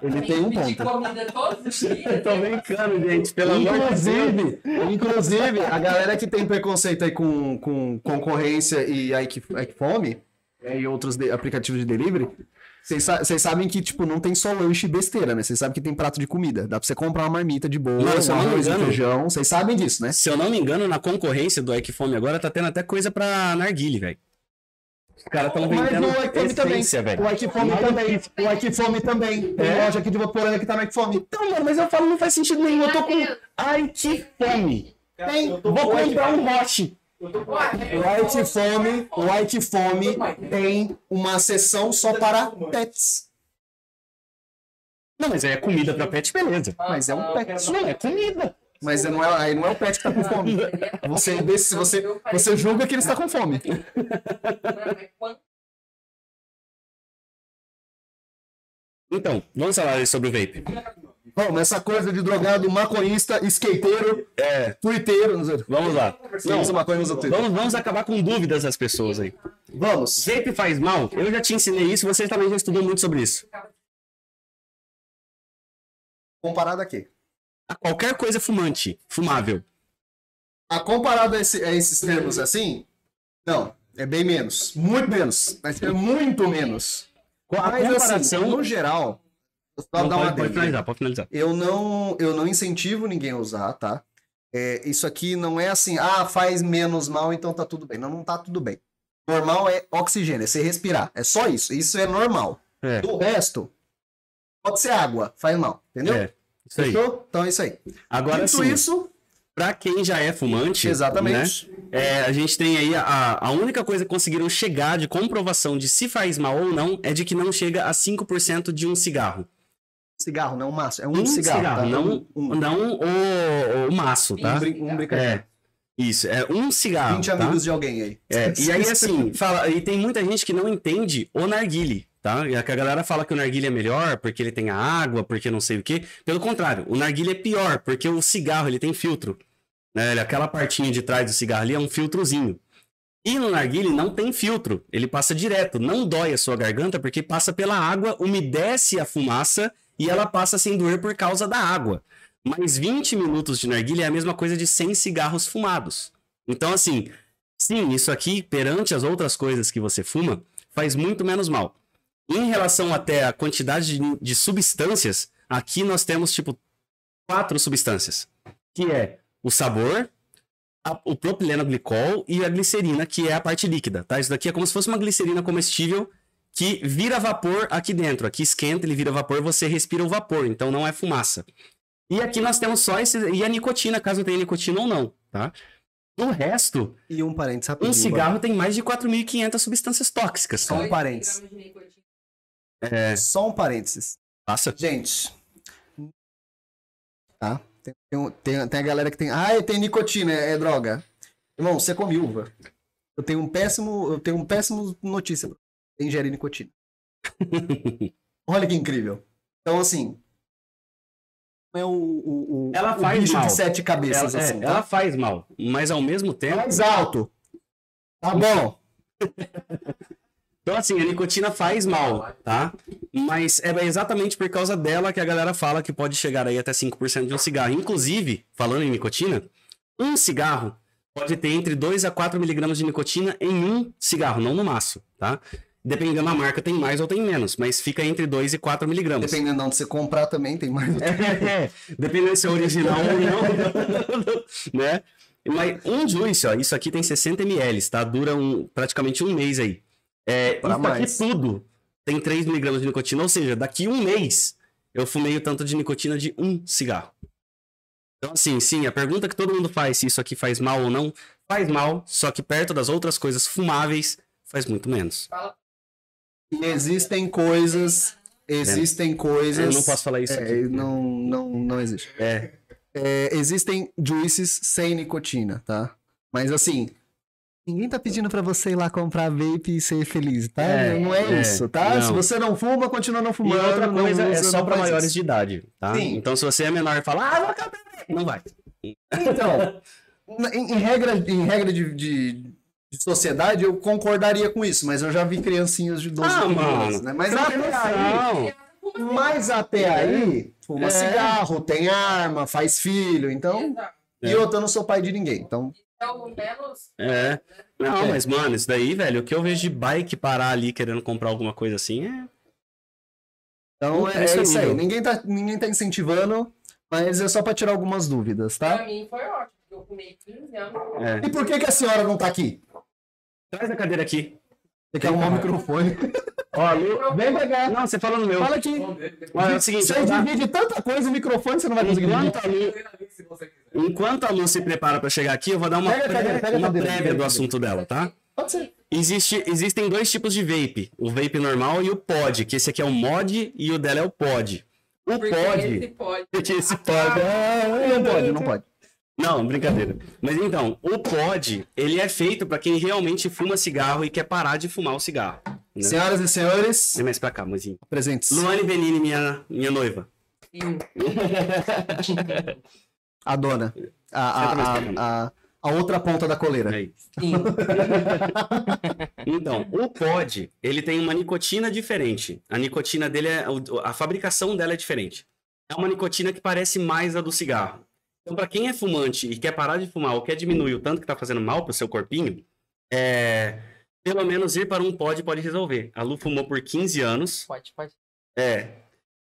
Ele tem um ponto. tô brincando, gente, pelo amor de Deus. Inclusive, inclusive, a galera que tem preconceito aí com, com concorrência e Ike, Ike Fome é, e outros de- aplicativos de delivery, vocês sa- vocês sabem que, tipo, não tem só lanche e besteira, né? Vocês sabem que tem prato de comida. Dá pra você comprar uma marmita de boa, Não, se eu não me arroz engano- feijão. Vocês sabem disso, né? Se eu não me engano, na concorrência do Ike Fome agora tá tendo até coisa pra narguile, velho. Os caras tão Mas vendendo o Ike Fome também. velho. O Ike Fome também. O Ike Fome também. Tem É? loja aqui de Votoranga que tá no Ike Fome. Então, mano, mas eu falo, não faz sentido nenhum. Eu tô com Ai, que fome. Tem. Vou com comprar um Roche. O White Fome, o White Fome tem uma seção só para pets. Não, mas é comida pra pet, beleza. Mas é um pet. Não, é comida. Mas não é, aí não é o pet que tá com fome. Você, desse- você, você julga que ele está com fome. Então, vamos falar sobre o vape. Vamos, essa coisa de drogado, maconhista, skateiro, É, sei. vamos lá. Não, usa maconha, usa. Vamos, vamos acabar com dúvidas das pessoas aí. Vamos. Vape faz mal? Eu já te ensinei isso, você também já estudou muito sobre isso. Comparado a quê? A qualquer coisa fumante, fumável. A comparado a, esse- a esses termos assim, não, é bem menos. Muito menos. Mas é muito menos. A Mas assim, comparação- no geral, só Não, dar uma pode, pode finalizar, pode finalizar. Eu não, eu não incentivo ninguém a usar, tá? É, isso aqui não é assim, ah, faz menos mal, então tá tudo bem. Não, não tá tudo bem. Normal é oxigênio, é você respirar. É só isso. Isso é normal. É. Do resto, pode ser água, faz mal. Entendeu? É, isso aí. Fechou? Então é isso aí. Agora Dito sim, isso, pra quem já é fumante, exatamente. né, é, a gente tem aí a, a única coisa que conseguiram chegar de comprovação de se faz mal ou não é de que não chega a 5% de um cigarro. Cigarro, não maço. É um, Um cigarro. cigarro, tá? não, um, não o, o maço, tá? um, brin- um brincadeira. É, isso, é um cigarro, 20 tá? amigos de alguém aí. É, e aí, assim, fala, e tem muita gente que não entende o narguile, tá? E a que a galera fala que o narguile é melhor porque ele tem a água, porque não sei o quê. Pelo contrário, o narguile é pior porque o cigarro, ele tem filtro. Né? Aquela partinha de trás do cigarro ali é um filtrozinho. E no narguile não tem filtro, ele passa direto, não dói a sua garganta porque passa pela água, umedece a fumaça e ela passa sem doer por causa da água. Mas 20 minutos de narguile é a mesma coisa de 100 cigarros fumados. Então, assim, sim, isso aqui, perante as outras coisas que você fuma, faz muito menos mal. Em relação até à quantidade de, de substâncias, aqui nós temos, tipo, quatro substâncias. Que é o sabor, a- o propileno glicol e a glicerina, que é a parte líquida, tá? Isso daqui é como se fosse uma glicerina comestível que vira vapor aqui dentro. Aqui esquenta, ele vira vapor, você respira o vapor, então não é fumaça. E aqui nós temos só esse, e a nicotina, caso tenha nicotina ou não, tá? O resto, E um parênteses rapidinho. um cigarro tem mais de 4.500 substâncias tóxicas, Só um parênteses. É, Só um parênteses. passa. Gente. Tá? Tem, tem, tem, a galera que tem. Ah, tem nicotina, é, é droga. Irmão, você come uva. Eu tenho um péssimo. Eu tenho um péssimo notícia. você. Ingere nicotina. Olha que incrível. Então, assim. É o, o, o, Ela o faz bicho mal. de sete cabeças, Ela, é, assim. tá? ela faz mal, mas ao mesmo tempo. Mais alto. Tá bom. Então, assim, a nicotina faz mal, tá? Mas é exatamente por causa dela que a galera fala que pode chegar aí até 5% de um cigarro. Inclusive, falando em nicotina, um cigarro pode ter entre 2 a 4 miligramas de nicotina em um cigarro, não no maço, tá? Dependendo da marca, tem mais ou tem menos, mas fica entre 2 e 4 miligramas. Dependendo de onde você comprar também, tem mais. É, dependendo se é original ou não, né? Mas um juice, ó, isso aqui tem 60 ml, tá? Dura um, praticamente um mês aí. É, Pra isso daqui mais. tudo tem 3 miligramas de nicotina, ou seja, daqui um mês eu fumei o tanto de nicotina de um cigarro. Então, assim, sim, a pergunta que todo mundo faz, se isso aqui faz mal ou não, faz mal, só que perto das outras coisas fumáveis, faz muito menos. E existem coisas. Existem coisas. Eu não posso falar isso É, aqui. não, não, não existe. É, É, existem juices sem nicotina, tá? Mas assim, ninguém tá pedindo pra você ir lá comprar vape e ser feliz, tá? É, não é, é, isso, tá? não. Se você não fuma, continua não E fumando. outra não coisa é usa, só não para maiores isso. de idade, tá? Sim. Então, se você é menor e fala, ah, vou vape", não vai. Então, em, em regra, em regra de, de, de sociedade, eu concordaria com isso, mas eu já vi criancinhas de 12 Ah, anos, mano. né? Mas até aí, mas até aí, fuma É. cigarro, tem arma, faz filho, então... E É. outra, eu não sou pai de ninguém, então... Então, menos. É. Não, É. mas, mano, isso daí, velho, o que eu vejo de bike parar ali querendo comprar alguma coisa assim é. Então É é, isso aí. Ninguém tá, ninguém tá incentivando, mas é só pra tirar algumas dúvidas, Pra tá? mim foi ótimo, porque eu fumei 15 anos. é. E por que, que a senhora não tá aqui? Traz a cadeira aqui. Você quer arrumar o microfone? Ó. Vem pegar. Não, você fala no meu. Fala aqui. Olha, é o seguinte, Você divide tanta coisa, o microfone você não vai conseguir enquanto a Lu, enquanto a Lu se prepara pra chegar aqui, eu vou dar uma, Pega pré- pega uma cadeira, prévia do assunto dela, tá? Pode ser. Existe, existem dois tipos de vape. O vape normal e o pod, que esse aqui é o mod e o dela é o pod. O pod... esse pode. Porque esse pod... Não pode, não pode. Não, brincadeira. Mas então, o pod, ele é feito pra quem realmente fuma cigarro e quer parar de fumar o cigarro. Né? Senhoras e senhores, Vem mais pra cá, mozinho. presentes. Luane Benini, minha, minha noiva. Sim. A dona. A, a, a, a, a outra ponta da coleira. Aí. Sim. Então, o pod, ele tem uma nicotina diferente. A nicotina dele é. A fabricação dela é diferente. É uma nicotina que parece mais a do cigarro. Então, pra quem é fumante e quer parar de fumar ou quer diminuir o tanto que tá fazendo mal pro seu corpinho, é. Pelo menos ir para um pod pode resolver. A Lu fumou por 15 anos. Pode, pode. É.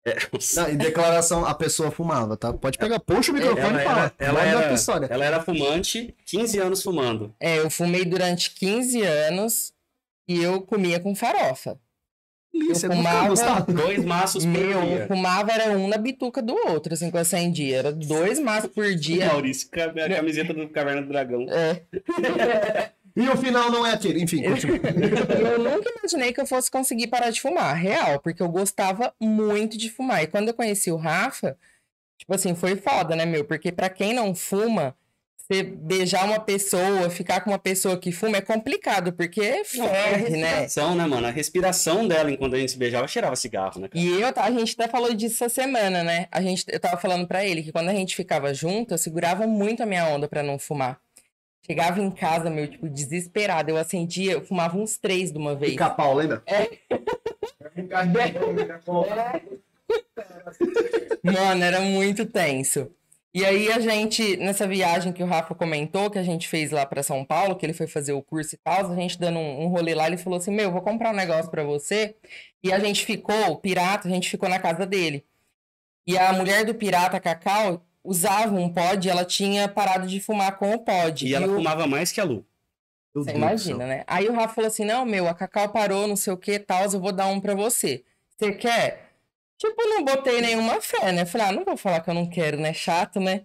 é Não, em declaração, a pessoa fumava, tá? Pode pegar, puxa o microfone ela e fala. ela, Guarda a era, ela era fumante, 15 anos fumando. É, eu fumei durante 15 anos e eu comia com farofa. Eu não fumava-. Dois maços por Meu, eu dia. fumava era um na bituca do outro, assim, com acendia. Era dois maços por dia. Maurício, a camiseta do Caverna do Dragão. É, E o final não é aquele. Enfim, continua. eu nunca imaginei que eu fosse conseguir parar de fumar, real, porque eu gostava muito de fumar. E quando eu conheci o Rafa, tipo assim, foi foda, né, meu? Porque pra quem não fuma, você beijar uma pessoa, ficar com uma pessoa que fuma é complicado, porque Não, é a ferve, né? respiração, né, mano? A respiração dela enquanto a gente se beijava cheirava cigarro, né? cara? E eu, a gente até falou disso essa semana, né? A gente, eu tava falando pra ele que quando a gente ficava junto, eu segurava muito a minha onda pra não fumar. Chegava em casa, meu, tipo, desesperada. Eu acendia, eu fumava uns três de uma vez. Pica-pau, lembra? Mano, era muito tenso. E aí a gente, nessa viagem que o Rafa comentou, que a gente fez lá pra São Paulo, que ele foi fazer o curso e tal, a gente dando um, um rolê lá, ele falou assim: Meu, vou comprar um negócio pra você. E a gente ficou, o pirata, a gente ficou na casa dele. E a mulher do pirata, Cacau, usava um pod e ela tinha parado de fumar com o pod. E ela o- fumava mais que a Lu. Você imagina, né? Aí o Rafa falou assim: não, meu, a Cacau parou, não sei o que, tal, eu vou dar um pra você. Você quer? Tipo, não botei nenhuma fé, né? Falei, ah, não vou falar que eu não quero, né? Chato, né?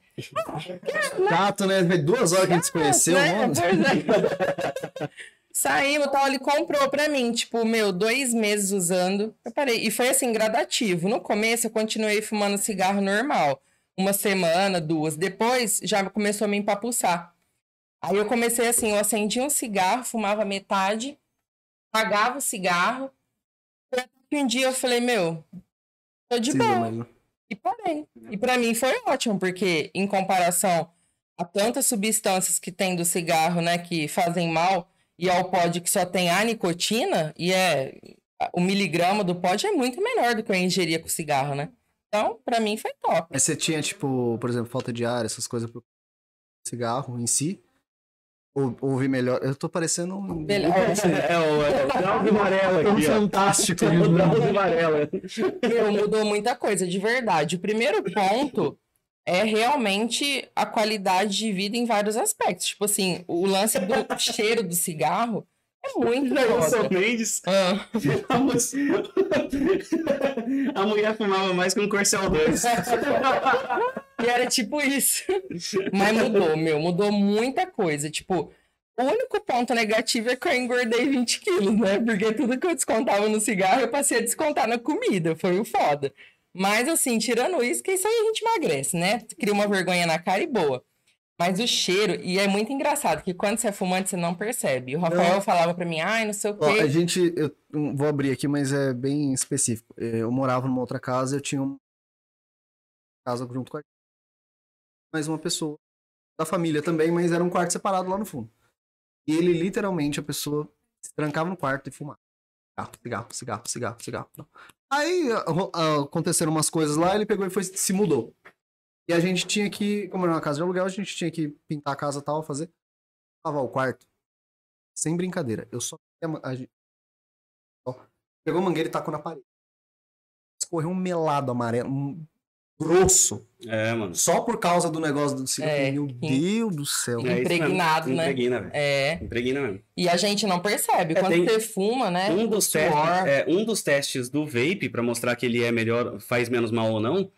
Chato, né? Duas horas que a gente se conheceu, né? mano. É. Saímos e tal, ele comprou pra mim, tipo, meu, dois meses usando. Eu parei. E foi assim, gradativo. No começo eu continuei fumando cigarro normal. Uma semana, duas. Depois já começou a me empapuçar. Aí eu comecei assim, eu acendia um cigarro, fumava metade, apagava o cigarro. Que um dia eu falei, meu, tô de boa. E parei. E pra mim foi ótimo, porque em comparação a tantas substâncias que tem do cigarro, né, que fazem mal, e ao pod que só tem a nicotina, e é o miligrama do pod é muito menor do que eu ingeria com cigarro, né? Então, pra mim foi top. Mas você tinha, tipo, por exemplo, falta de ar, essas coisas pro cigarro em si? Ou- Ouvi melhor. Eu tô parecendo um. Melhor. É o, é o Drauzio Varela Tão aqui, fantástico. O Drauzio Varela. Meu, mudou muita coisa, de verdade. O primeiro ponto é realmente a qualidade de vida em vários aspectos. Tipo assim, o lance do cheiro do cigarro é muito Nelson. Mendes. Ah, A mulher fumava mais que um Corcel 2. e era tipo isso. Mas mudou, meu, mudou muita coisa. Tipo, o único ponto negativo é que eu engordei 20 quilos, né? Porque tudo que eu descontava no cigarro, eu passei a descontar na comida. Foi o foda. Mas, assim, tirando isso, que isso aí a gente emagrece, né? Cria uma vergonha na cara e boa. Mas o cheiro, e é muito engraçado, que quando você é fumante, você não percebe. O Rafael falava pra mim, ai, não sei o Ó, a quê. gente, eu não vou abrir aqui, mas é bem específico. Eh, Eu morava numa outra casa, eu tinha uma casa junto com a mais uma pessoa da família também, mas era um quarto separado lá no fundo. E ele literalmente a pessoa se trancava no quarto e fumava. Cigarro, cigarro, cigarro, cigarro, cigarro. Aí ah, ah, aconteceram umas coisas lá, ele pegou e foi se mudou. E a gente tinha que, como era uma casa de aluguel, a gente tinha que pintar a casa tal, fazer lavar o quarto. Sem brincadeira, eu só a gente Pegou a mangueira e tacou na parede. Escorreu um melado amarelo, grosso. É, mano. Só por causa do negócio do cigarro. É, Meu Deus do céu. É. Impregnado, né? Impregna, velho. É, Impregna mesmo. e a gente não percebe. É, Quando você fuma, né? Um dos, suor. testes, é, um dos testes do vape, pra mostrar que ele é melhor, faz menos mal ou não,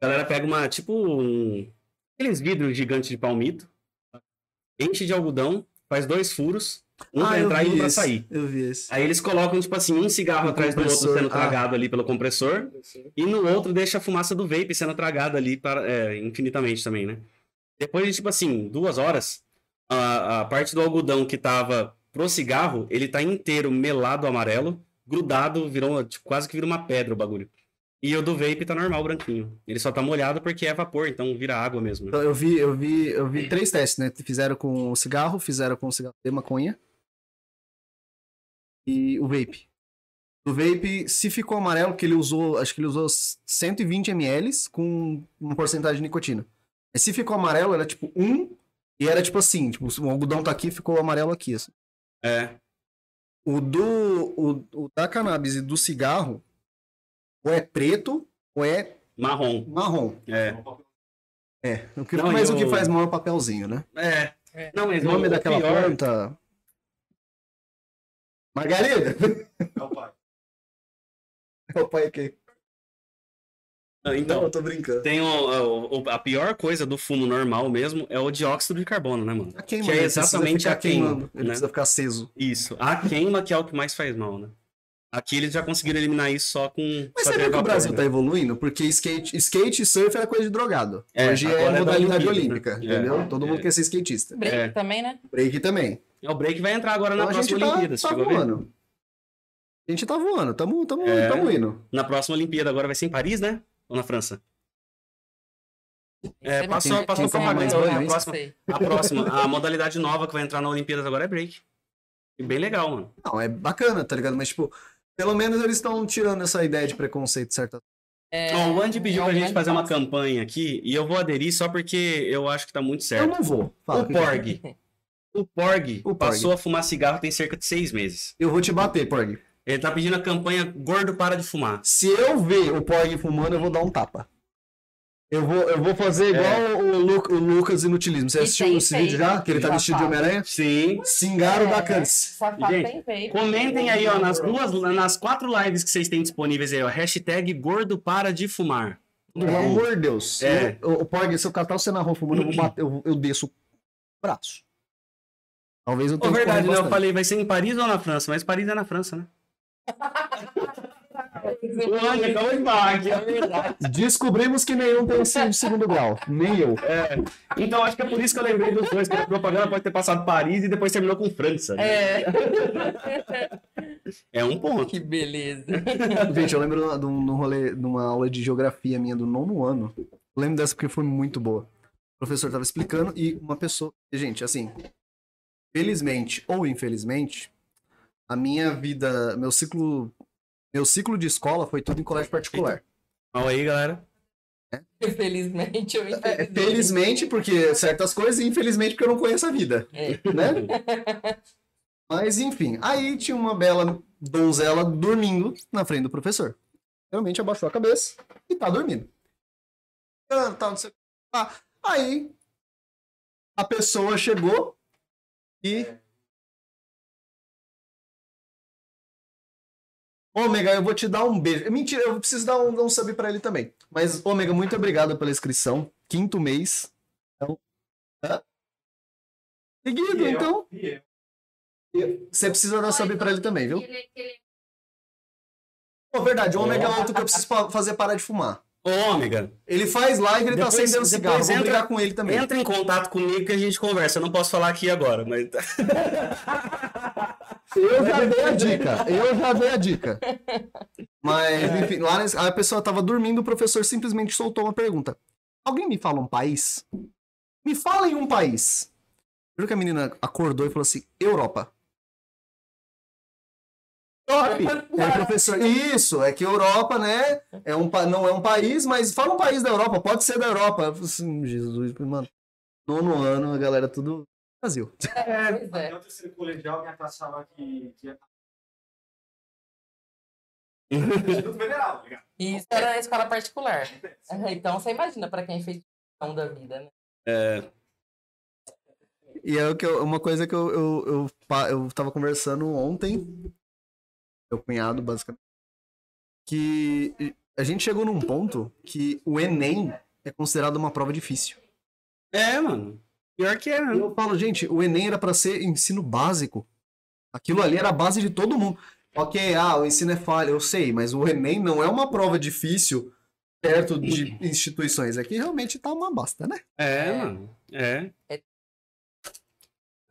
a galera pega uma, tipo, um, aqueles vidros gigantes de palmito, enche de algodão, faz dois furos, um pra Ah, eu entrar e um pra esse, sair. Eu vi esse. Aí eles colocam, tipo assim, um cigarro atrás do outro sendo ah. tragado ali pelo compressor, e no outro deixa a fumaça do vape sendo tragada ali para, é, infinitamente também, né? Depois de, tipo assim, duas horas, a, a parte do algodão que tava pro cigarro, ele tá inteiro melado amarelo, grudado, virou, tipo, quase que vira uma pedra o bagulho. E o do vape tá normal, branquinho. Ele só tá molhado porque é vapor, então vira água mesmo. né? Então, eu vi, eu vi, eu vi três testes, né? Fizeram com o cigarro, fizeram com o cigarro de maconha e o vape. O vape, se ficou amarelo, que ele usou, acho que ele usou 120 ml com uma porcentagem de nicotina. Mas se ficou amarelo, era tipo um e era tipo assim, tipo, o algodão tá aqui, ficou amarelo aqui, assim. É. O do o, o da cannabis e do cigarro ou é preto ou é Marrom. marrom. É. É, o que, Não, mas e o que faz mal é o papelzinho, né? É. É. Não, mas O nome o daquela pior... planta. Margarida? É o pai. É o pai aqui. Então, Não, eu tô brincando. Tem o, o- a pior coisa do fumo normal mesmo é o dióxido de carbono, né, mano? A queima, que é né? Exatamente a queima, queimando, Ele né? precisa ficar aceso. Isso. A queima que é o que mais faz mal, né? Aqui eles já conseguiram eliminar isso só com. Mas sabia que o Brasil né? tá evoluindo? Porque skate, skate e surf era coisa de drogado. É, Hoje é é da modalidade Olimpíada, olímpica, né? entendeu? É, Todo mundo é. quer ser skatista. Break É. também, né? Break também. É, O break vai entrar agora na Então a gente próxima tá, Olimpíada, tá chegou a ver? voando. A gente tá voando, tamo, tamo, É. tamo indo. Na próxima Olimpíada agora vai ser em Paris, né? Ou na França? É, passou, não- passou propaganda. banho, A próxima, Sei. a próxima, a modalidade nova que vai entrar na Olimpíadas agora é break. E bem legal, mano. Não, é bacana, tá ligado? Mas, tipo, pelo menos eles estão tirando essa ideia de preconceito, certa. É, o Andy pediu é pra gente fazer uma campanha aqui e eu vou aderir só porque eu acho que tá muito Eu certo. não vou. Fala, o Porg. O Porg O Porg. passou a fumar cigarro tem cerca de seis meses. Eu vou te bater, Porg. Ele tá pedindo a campanha Gordo Para de Fumar. Se eu ver o Porg fumando, eu vou dar um tapa. Eu vou, eu vou fazer igual o, Lu- o Lucas Inutilismo. Você assistiu esse vídeo feito. já? Que ele tá Já vestido de. Homem-Aranha? Sim. Singaro da É. Câncer. Safado Gente. Comentem aí, ó, nas duas, nas quatro lives que vocês têm disponíveis aí, ó. Hashtag Gordo Para de Fumar. Pelo amor de Deus. É. Eu- o Porg, se eu catar você na rua fumando, eu, vou bater, eu, eu desço o braço. Talvez eu tenha que verdade, né? Eu falei, vai ser em Paris ou na França? Mas Paris é na França, né? O ó. É verdade. Descobrimos que nenhum tem ensino de segundo grau. Nem eu. É. Então acho que é por isso que eu lembrei dos dois, porque a propaganda pode ter passado Paris e depois terminou com França. né? É. É um ponto. Que beleza. Gente, eu lembro de um de um rolê, de uma aula de geografia minha do nono ano. Eu lembro dessa porque foi muito boa. O professor tava explicando e uma pessoa. Gente, assim. Felizmente ou infelizmente, a minha vida, meu ciclo. Meu ciclo de escola foi tudo em colégio particular. Olha aí, galera. Felizmente ou É, infelizmente. felizmente, porque certas coisas, e infelizmente, porque eu não conheço a vida. É. Né? Mas, enfim, aí tinha uma bela donzela dormindo na frente do professor. Realmente abaixou a cabeça e tá dormindo. Ah, tá, não sei. Ah, aí a pessoa chegou e. Ômega, eu vou te dar um beijo. Mentira, eu preciso dar um, um sub pra ele também. Mas, Ômega, muito obrigado pela inscrição. Quinto mês. Então, hã? Seguido, E eu, então. e eu. Você precisa dar sub pra ele também, viu? Ele, ele, Pô, verdade, o Ômega é outro que eu preciso fazer parar de fumar. Ô, ômega, Ele faz live e ele Depois- tá acendendo cigarro. Vou entra- brigar com ele também. entra em contato comigo que a gente conversa. Eu não posso falar aqui agora, mas. Eu já dei a dica. Eu já dei a dica. Mas, enfim, lá a pessoa tava dormindo, o professor simplesmente soltou uma pergunta. Alguém me fala um país? Me fala em um país. Juro que a menina acordou e falou assim: Europa. Top! É, professor. Isso, é que Europa, né? É um, pa- não é um país, mas fala um país da Europa, pode ser da Europa. Assim, Jesus, mano. Nono ano, a galera tudo. Brasil. Pois é. o terceiro colegial, minha classe falava que. que... Instituto Federal, tá ligado? Isso era a escola particular. Então você imagina pra quem fez da vida, né? É, E é o que eu- uma coisa que eu, eu, eu, eu tava conversando ontem, meu cunhado, basicamente, que a gente chegou num ponto que o Enem é considerado uma prova difícil. é, mano. Pior que é, E né? eu falo, gente, o Enem era pra ser ensino básico. Aquilo ali era a base de todo mundo. Ok, ah, o ensino é falha, eu sei, mas o Enem não é uma prova difícil perto de instituições. Aqui realmente tá uma bosta, né? É, É. mano. É. É.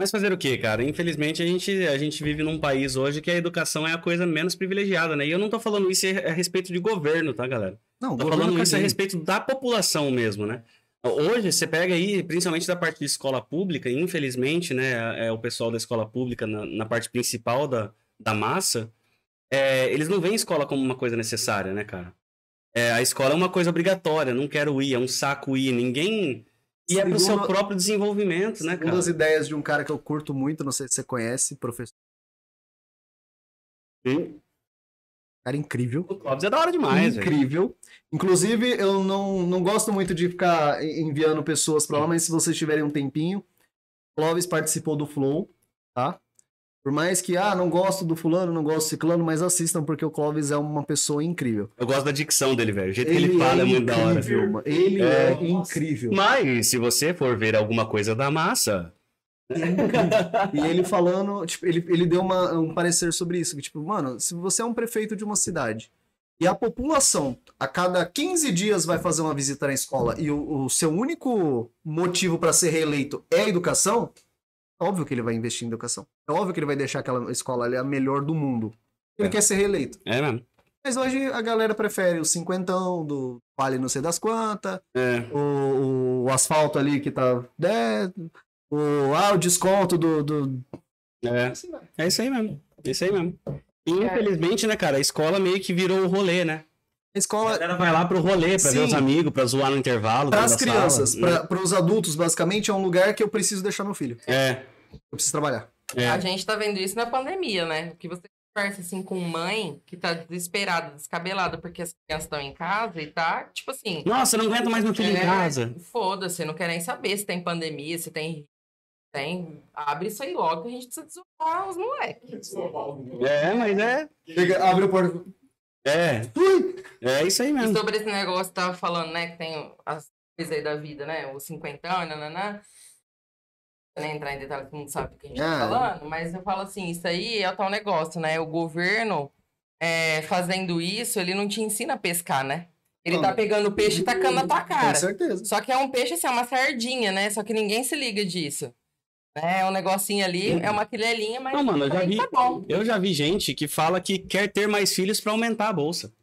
Mas fazer o quê, cara? Infelizmente a gente, a gente vive num país hoje que a educação é a coisa menos privilegiada, né? E eu não tô falando isso a respeito de governo, tá, galera? Não, Tô falando isso a respeito da população mesmo, né? Hoje, você pega aí, principalmente da parte de escola pública, e infelizmente, né, é o pessoal da escola pública, na, na parte principal da, da massa, é, eles não veem escola como uma coisa necessária, né, cara? É, a escola é uma coisa obrigatória, não quero ir, é um saco ir, ninguém... E é pro seu próprio desenvolvimento, né, Uma cara? das ideias de um cara que eu curto muito, não sei se você conhece, professor. Hum? Cara incrível. O Clóvis é da hora demais, incrível. Inclusive, eu não, não gosto muito de ficar en- enviando pessoas pra lá, mas se vocês tiverem um tempinho, Clóvis participou do Flow, tá? Por mais que, ah, não gosto do fulano, não gosto do ciclano, mas assistam, porque o Clóvis é uma pessoa incrível. Eu gosto da dicção dele, velho. O jeito que ele fala é muito da hora. mano. Ele É. é, incrível. Mas, se você for ver alguma coisa da massa, E ele falando, tipo, ele, ele deu uma- um parecer sobre isso, que tipo, mano, se você é um prefeito de uma cidade e a população a cada 15 dias vai fazer uma visita na escola e o, o seu único motivo para ser reeleito é a educação, é óbvio que ele vai investir em educação. É óbvio que ele vai deixar aquela escola ali a melhor do mundo. Ele É. quer ser reeleito. é mesmo. Mas hoje a galera prefere o cinquentão do vale não sei das quantas, É. o, o asfalto ali que tá. né, o, ah, o desconto do. do... É. Assim. É isso aí mesmo. É isso aí mesmo. E, infelizmente, né, cara, a escola meio que virou o rolê, né? A A escola, galera vai lá pro rolê pra ver Sim. os amigos, pra zoar no intervalo. para as crianças, para os adultos, basicamente, é um lugar que eu preciso deixar meu filho. É, Eu preciso trabalhar. é. A gente tá vendo isso na pandemia, né? O que você conversa assim com mãe que tá desesperada, descabelada porque as crianças estão em casa e tá, tipo assim. Nossa, eu não aguento mais meu filho em é, casa. Foda-se, não quer nem saber se tem pandemia, se tem. Tem. Abre isso aí logo que a gente precisa desovar os moleques. É, mas é. Chega, abre o porta. É. É isso aí E mesmo. sobre esse negócio que tava falando, né? Que tem as coisas aí da vida, né? O cinquentão, nananã. Não nem entrar em detalhes, todo mundo sabe o que a gente Ah. tá falando, mas eu falo assim, isso aí é o tal negócio, né? O governo é, fazendo isso, ele não te ensina a pescar, né? Ele Não. tá pegando o peixe e tacando na tua Com cara. certeza. Só que é um peixe, assim, é uma sardinha, né? Só que ninguém se liga disso. Né? É um negocinho ali, é uma quilhelinha, mas Não, mano, eu já vi. tá bom. Eu já vi gente que fala que quer ter mais filhos pra aumentar a bolsa.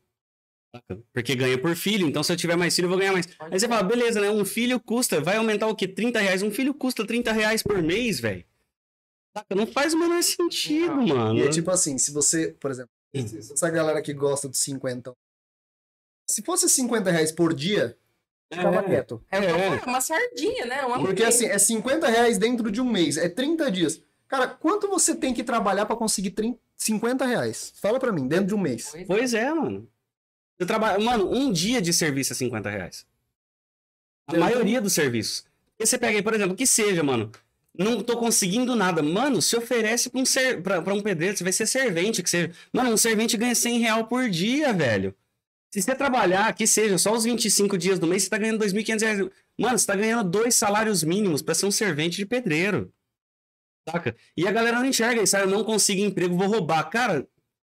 Porque ganha por filho, então se eu tiver mais filho, eu vou ganhar mais. Aí você fala, beleza, né? Um filho custa, vai aumentar o quê? 30 reais? Um filho custa 30 reais por mês, velho. Saca? Não faz o menor sentido, mano. E é tipo assim, se você, por exemplo, essa galera que gosta dos 50. Se fosse 50 reais por dia, ficava É. quieto. É, É. uma sardinha, né? Uma Porque assim, é 50 reais dentro de um mês, é 30 dias. Cara, quanto você tem que trabalhar pra conseguir 30, 50 reais? Fala pra mim, dentro de um mês. Pois é, mano. Você trabalha. Mano, um dia de serviço é 50 reais. A Eu- maioria dos serviços. Porque você pega aí, por exemplo, que seja, mano. Não tô conseguindo nada. Mano, se oferece pra um, ser... pra, pra um pedreiro, você vai ser servente, que seja. Mano, um servente ganha 100 real por dia, velho. Se você trabalhar, que seja, só os 25 dias do mês, você tá ganhando 2.500 reais. Mano, você tá ganhando dois salários mínimos pra ser um servente de pedreiro. Saca? E a galera não enxerga isso. Ah, eu não consigo emprego, vou roubar. Cara,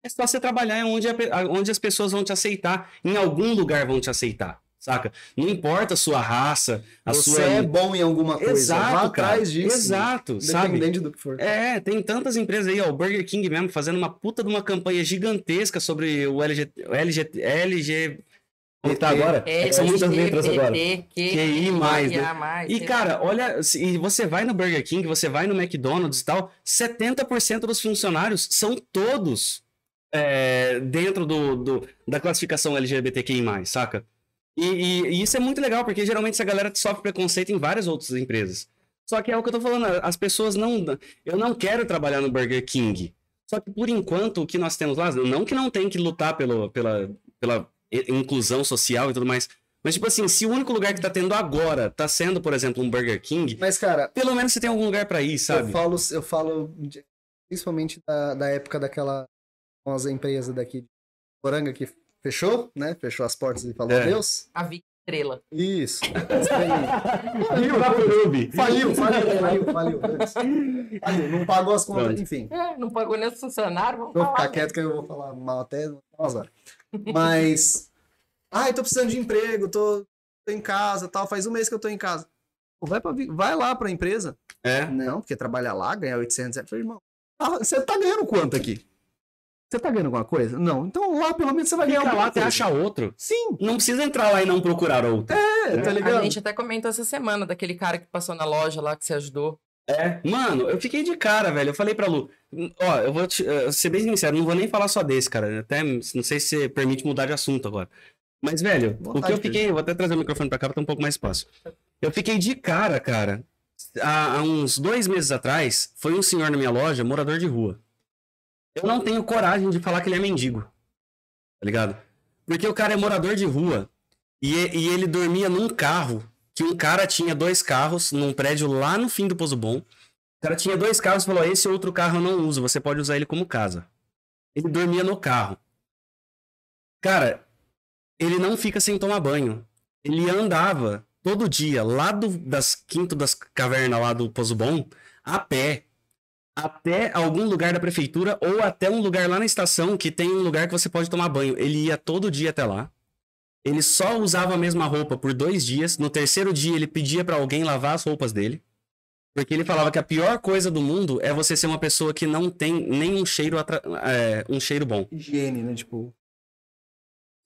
é só você trabalhar onde, a pe- onde as pessoas vão te aceitar. Em algum lugar vão te aceitar. Saca? Não importa a sua raça, a você sua. é bom em alguma coisa. Exato, Vá cara. atrás disso. Exato, sabe? Independente do que for. É, tem tantas empresas aí, ó, o Burger King mesmo, fazendo uma puta de uma campanha gigantesca sobre o LG, LG, LG, tá agora? É que são muitas letras agora. QI mais, né? mais. E, cara, olha, se e você vai no Burger King, você vai no McDonald's e tal, 70% dos funcionários são todos é, dentro do, do- da classificação LGBTQI+, saca? E, e- e isso é muito legal, porque geralmente essa galera sofre preconceito em várias outras empresas. Só que é o que eu tô falando, as pessoas não... Eu não quero trabalhar no Burger King. Só que, por enquanto, o que nós temos lá, não que não tem que lutar pelo, pela, pela inclusão social e tudo mais, mas, tipo assim, se o único lugar que tá tendo agora tá sendo, por exemplo, um Burger King, Mas, cara, pelo menos você tem algum lugar pra ir, eu sabe? falo, eu falo principalmente da, da época daquela famosa empresa daqui de Poranga que fechou, né? Fechou as portas e falou É. adeus. A Vic Estrela. Isso. Faliu lá pro Ruby. Faliu, faliu, faliu, faliu. Não pagou as contas, Pronto. enfim. É, não pagou nem os funcionários, vamos Vou falar. ficar quieto que eu vou falar mal até umas horas. Mas. Ai, tô precisando de emprego, tô, tô em casa tal. Faz um mês que eu tô em casa. Pô, vai, pra, vai lá pra empresa. É. Não, porque trabalhar lá, ganhar 800 reais. Eu falei, irmão, ah, você tá ganhando quanto aqui? Você tá ganhando alguma coisa? Não. Então lá pelo menos você vai ganhar Fica alguma lá até coisa. achar outro. Sim, Não precisa entrar lá e não procurar outro. é, tá A ligado? gente até comentou essa semana daquele cara que passou na loja lá que você ajudou. É. Mano, eu fiquei de cara, velho. Eu falei pra Lu, ó, eu vou te, eh, ser bem sincero, não vou nem falar só desse, cara. Até não sei se você permite mudar de assunto agora. Mas, velho, o que eu fiquei, eu vou até trazer o microfone pra cá pra ter um pouco mais espaço. Eu fiquei de cara, cara. Há, há uns dois meses atrás, foi um senhor na minha loja, morador de rua. Eu não tenho coragem de falar que ele é mendigo. Tá ligado? Porque o cara é morador de rua e, e- ele dormia num carro que um cara tinha dois carros num prédio lá no fim do Pozo Bom. O cara tinha dois carros e falou: esse outro carro eu não uso, você pode usar ele como casa. Ele dormia no carro. Cara, ele não fica sem tomar banho. Ele andava todo dia lá do, das quinto das cavernas lá do Pozo Bom a pé até algum lugar da prefeitura ou até um lugar lá na estação que tem um lugar que você pode tomar banho. Ele ia todo dia até lá. Ele só usava a mesma roupa por dois dias. No terceiro dia, ele pedia pra alguém lavar as roupas dele. Porque ele falava que a pior coisa do mundo é você ser uma pessoa que não tem nenhum cheiro, atra- é, um cheiro bom. Higiene, né? Tipo,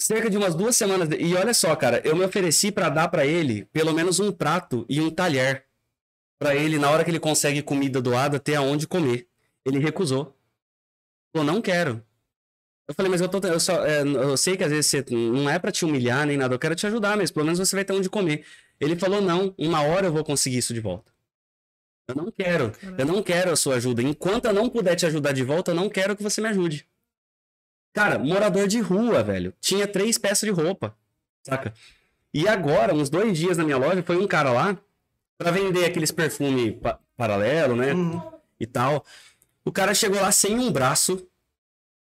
Cerca de umas duas semanas. de- E olha só, cara, eu me ofereci pra dar pra ele pelo menos um prato e um talher. Pra ele, na hora que ele consegue comida doada, ter aonde comer. Ele recusou. Falou, não quero. Eu falei, mas eu, tô, eu, só, é, eu sei que às vezes você não é pra te humilhar nem nada, eu quero te ajudar, mas pelo menos você vai ter onde comer. Ele falou, não, uma hora eu vou conseguir isso de volta. Eu não quero, eu não quero a sua ajuda. Enquanto eu não puder te ajudar de volta, eu não quero que você me ajude. Cara, morador de rua, velho. Tinha três peças de roupa, saca? E agora, uns dois dias na minha loja, foi um cara lá pra vender aqueles perfume pa- paralelo, né? E tal. O cara chegou lá sem um braço.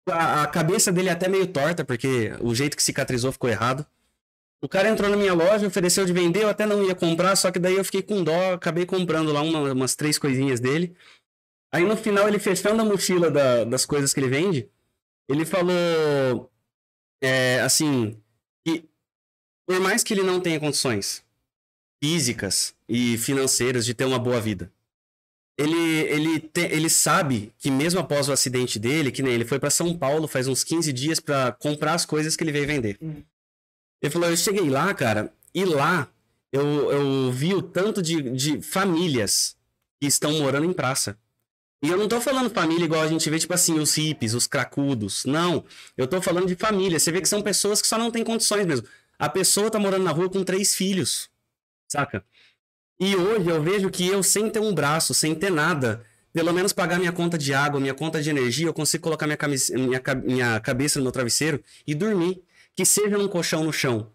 A, a cabeça dele é até meio torta, porque o jeito que cicatrizou ficou errado. O cara entrou na minha loja, ofereceu de vender, eu até não ia comprar, só que daí eu fiquei com dó, acabei comprando lá uma- umas três coisinhas dele. Aí no final, ele fechando a mochila da- das coisas que ele vende, ele falou é, assim, que por mais que ele não tenha condições físicas e financeiras de ter uma boa vida, ele, ele, te- ele sabe que mesmo após o acidente dele, que nem ele foi pra São Paulo faz uns 15 dias pra comprar as coisas que ele veio vender. Ele falou, eu cheguei lá, cara, e lá eu, eu vi o tanto de, de famílias que estão morando em praça. E eu não tô falando família igual a gente vê, tipo assim, os hippies, os cracudos. Não. Eu tô falando de família. Você vê que são pessoas que só não têm condições mesmo. A pessoa tá morando na rua com três filhos, saca? E hoje eu vejo que eu, sem ter um braço, sem ter nada, pelo menos pagar minha conta de água, minha conta de energia, eu consigo colocar minha, camis- minha, minha cabeça no meu travesseiro e dormir. Que seja num colchão no chão.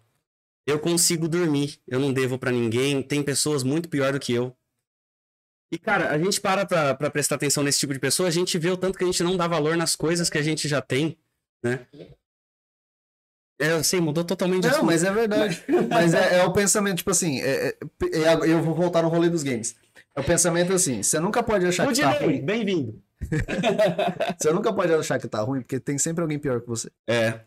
Eu consigo dormir. Eu não devo pra ninguém. Tem pessoas muito pior do que eu. E, cara, a gente para pra, pra prestar atenção nesse tipo de pessoa, a gente vê o tanto que a gente não dá valor nas coisas que a gente já tem, né? É, eu sei, mudou totalmente de Não, mas é verdade. Mas é, é o pensamento, tipo assim, é- é- é- eu vou voltar no rolê dos games. É o pensamento assim, você nunca pode achar O que tá ruim. bem-vindo. Você nunca pode achar que tá ruim, porque tem sempre alguém pior que você. É.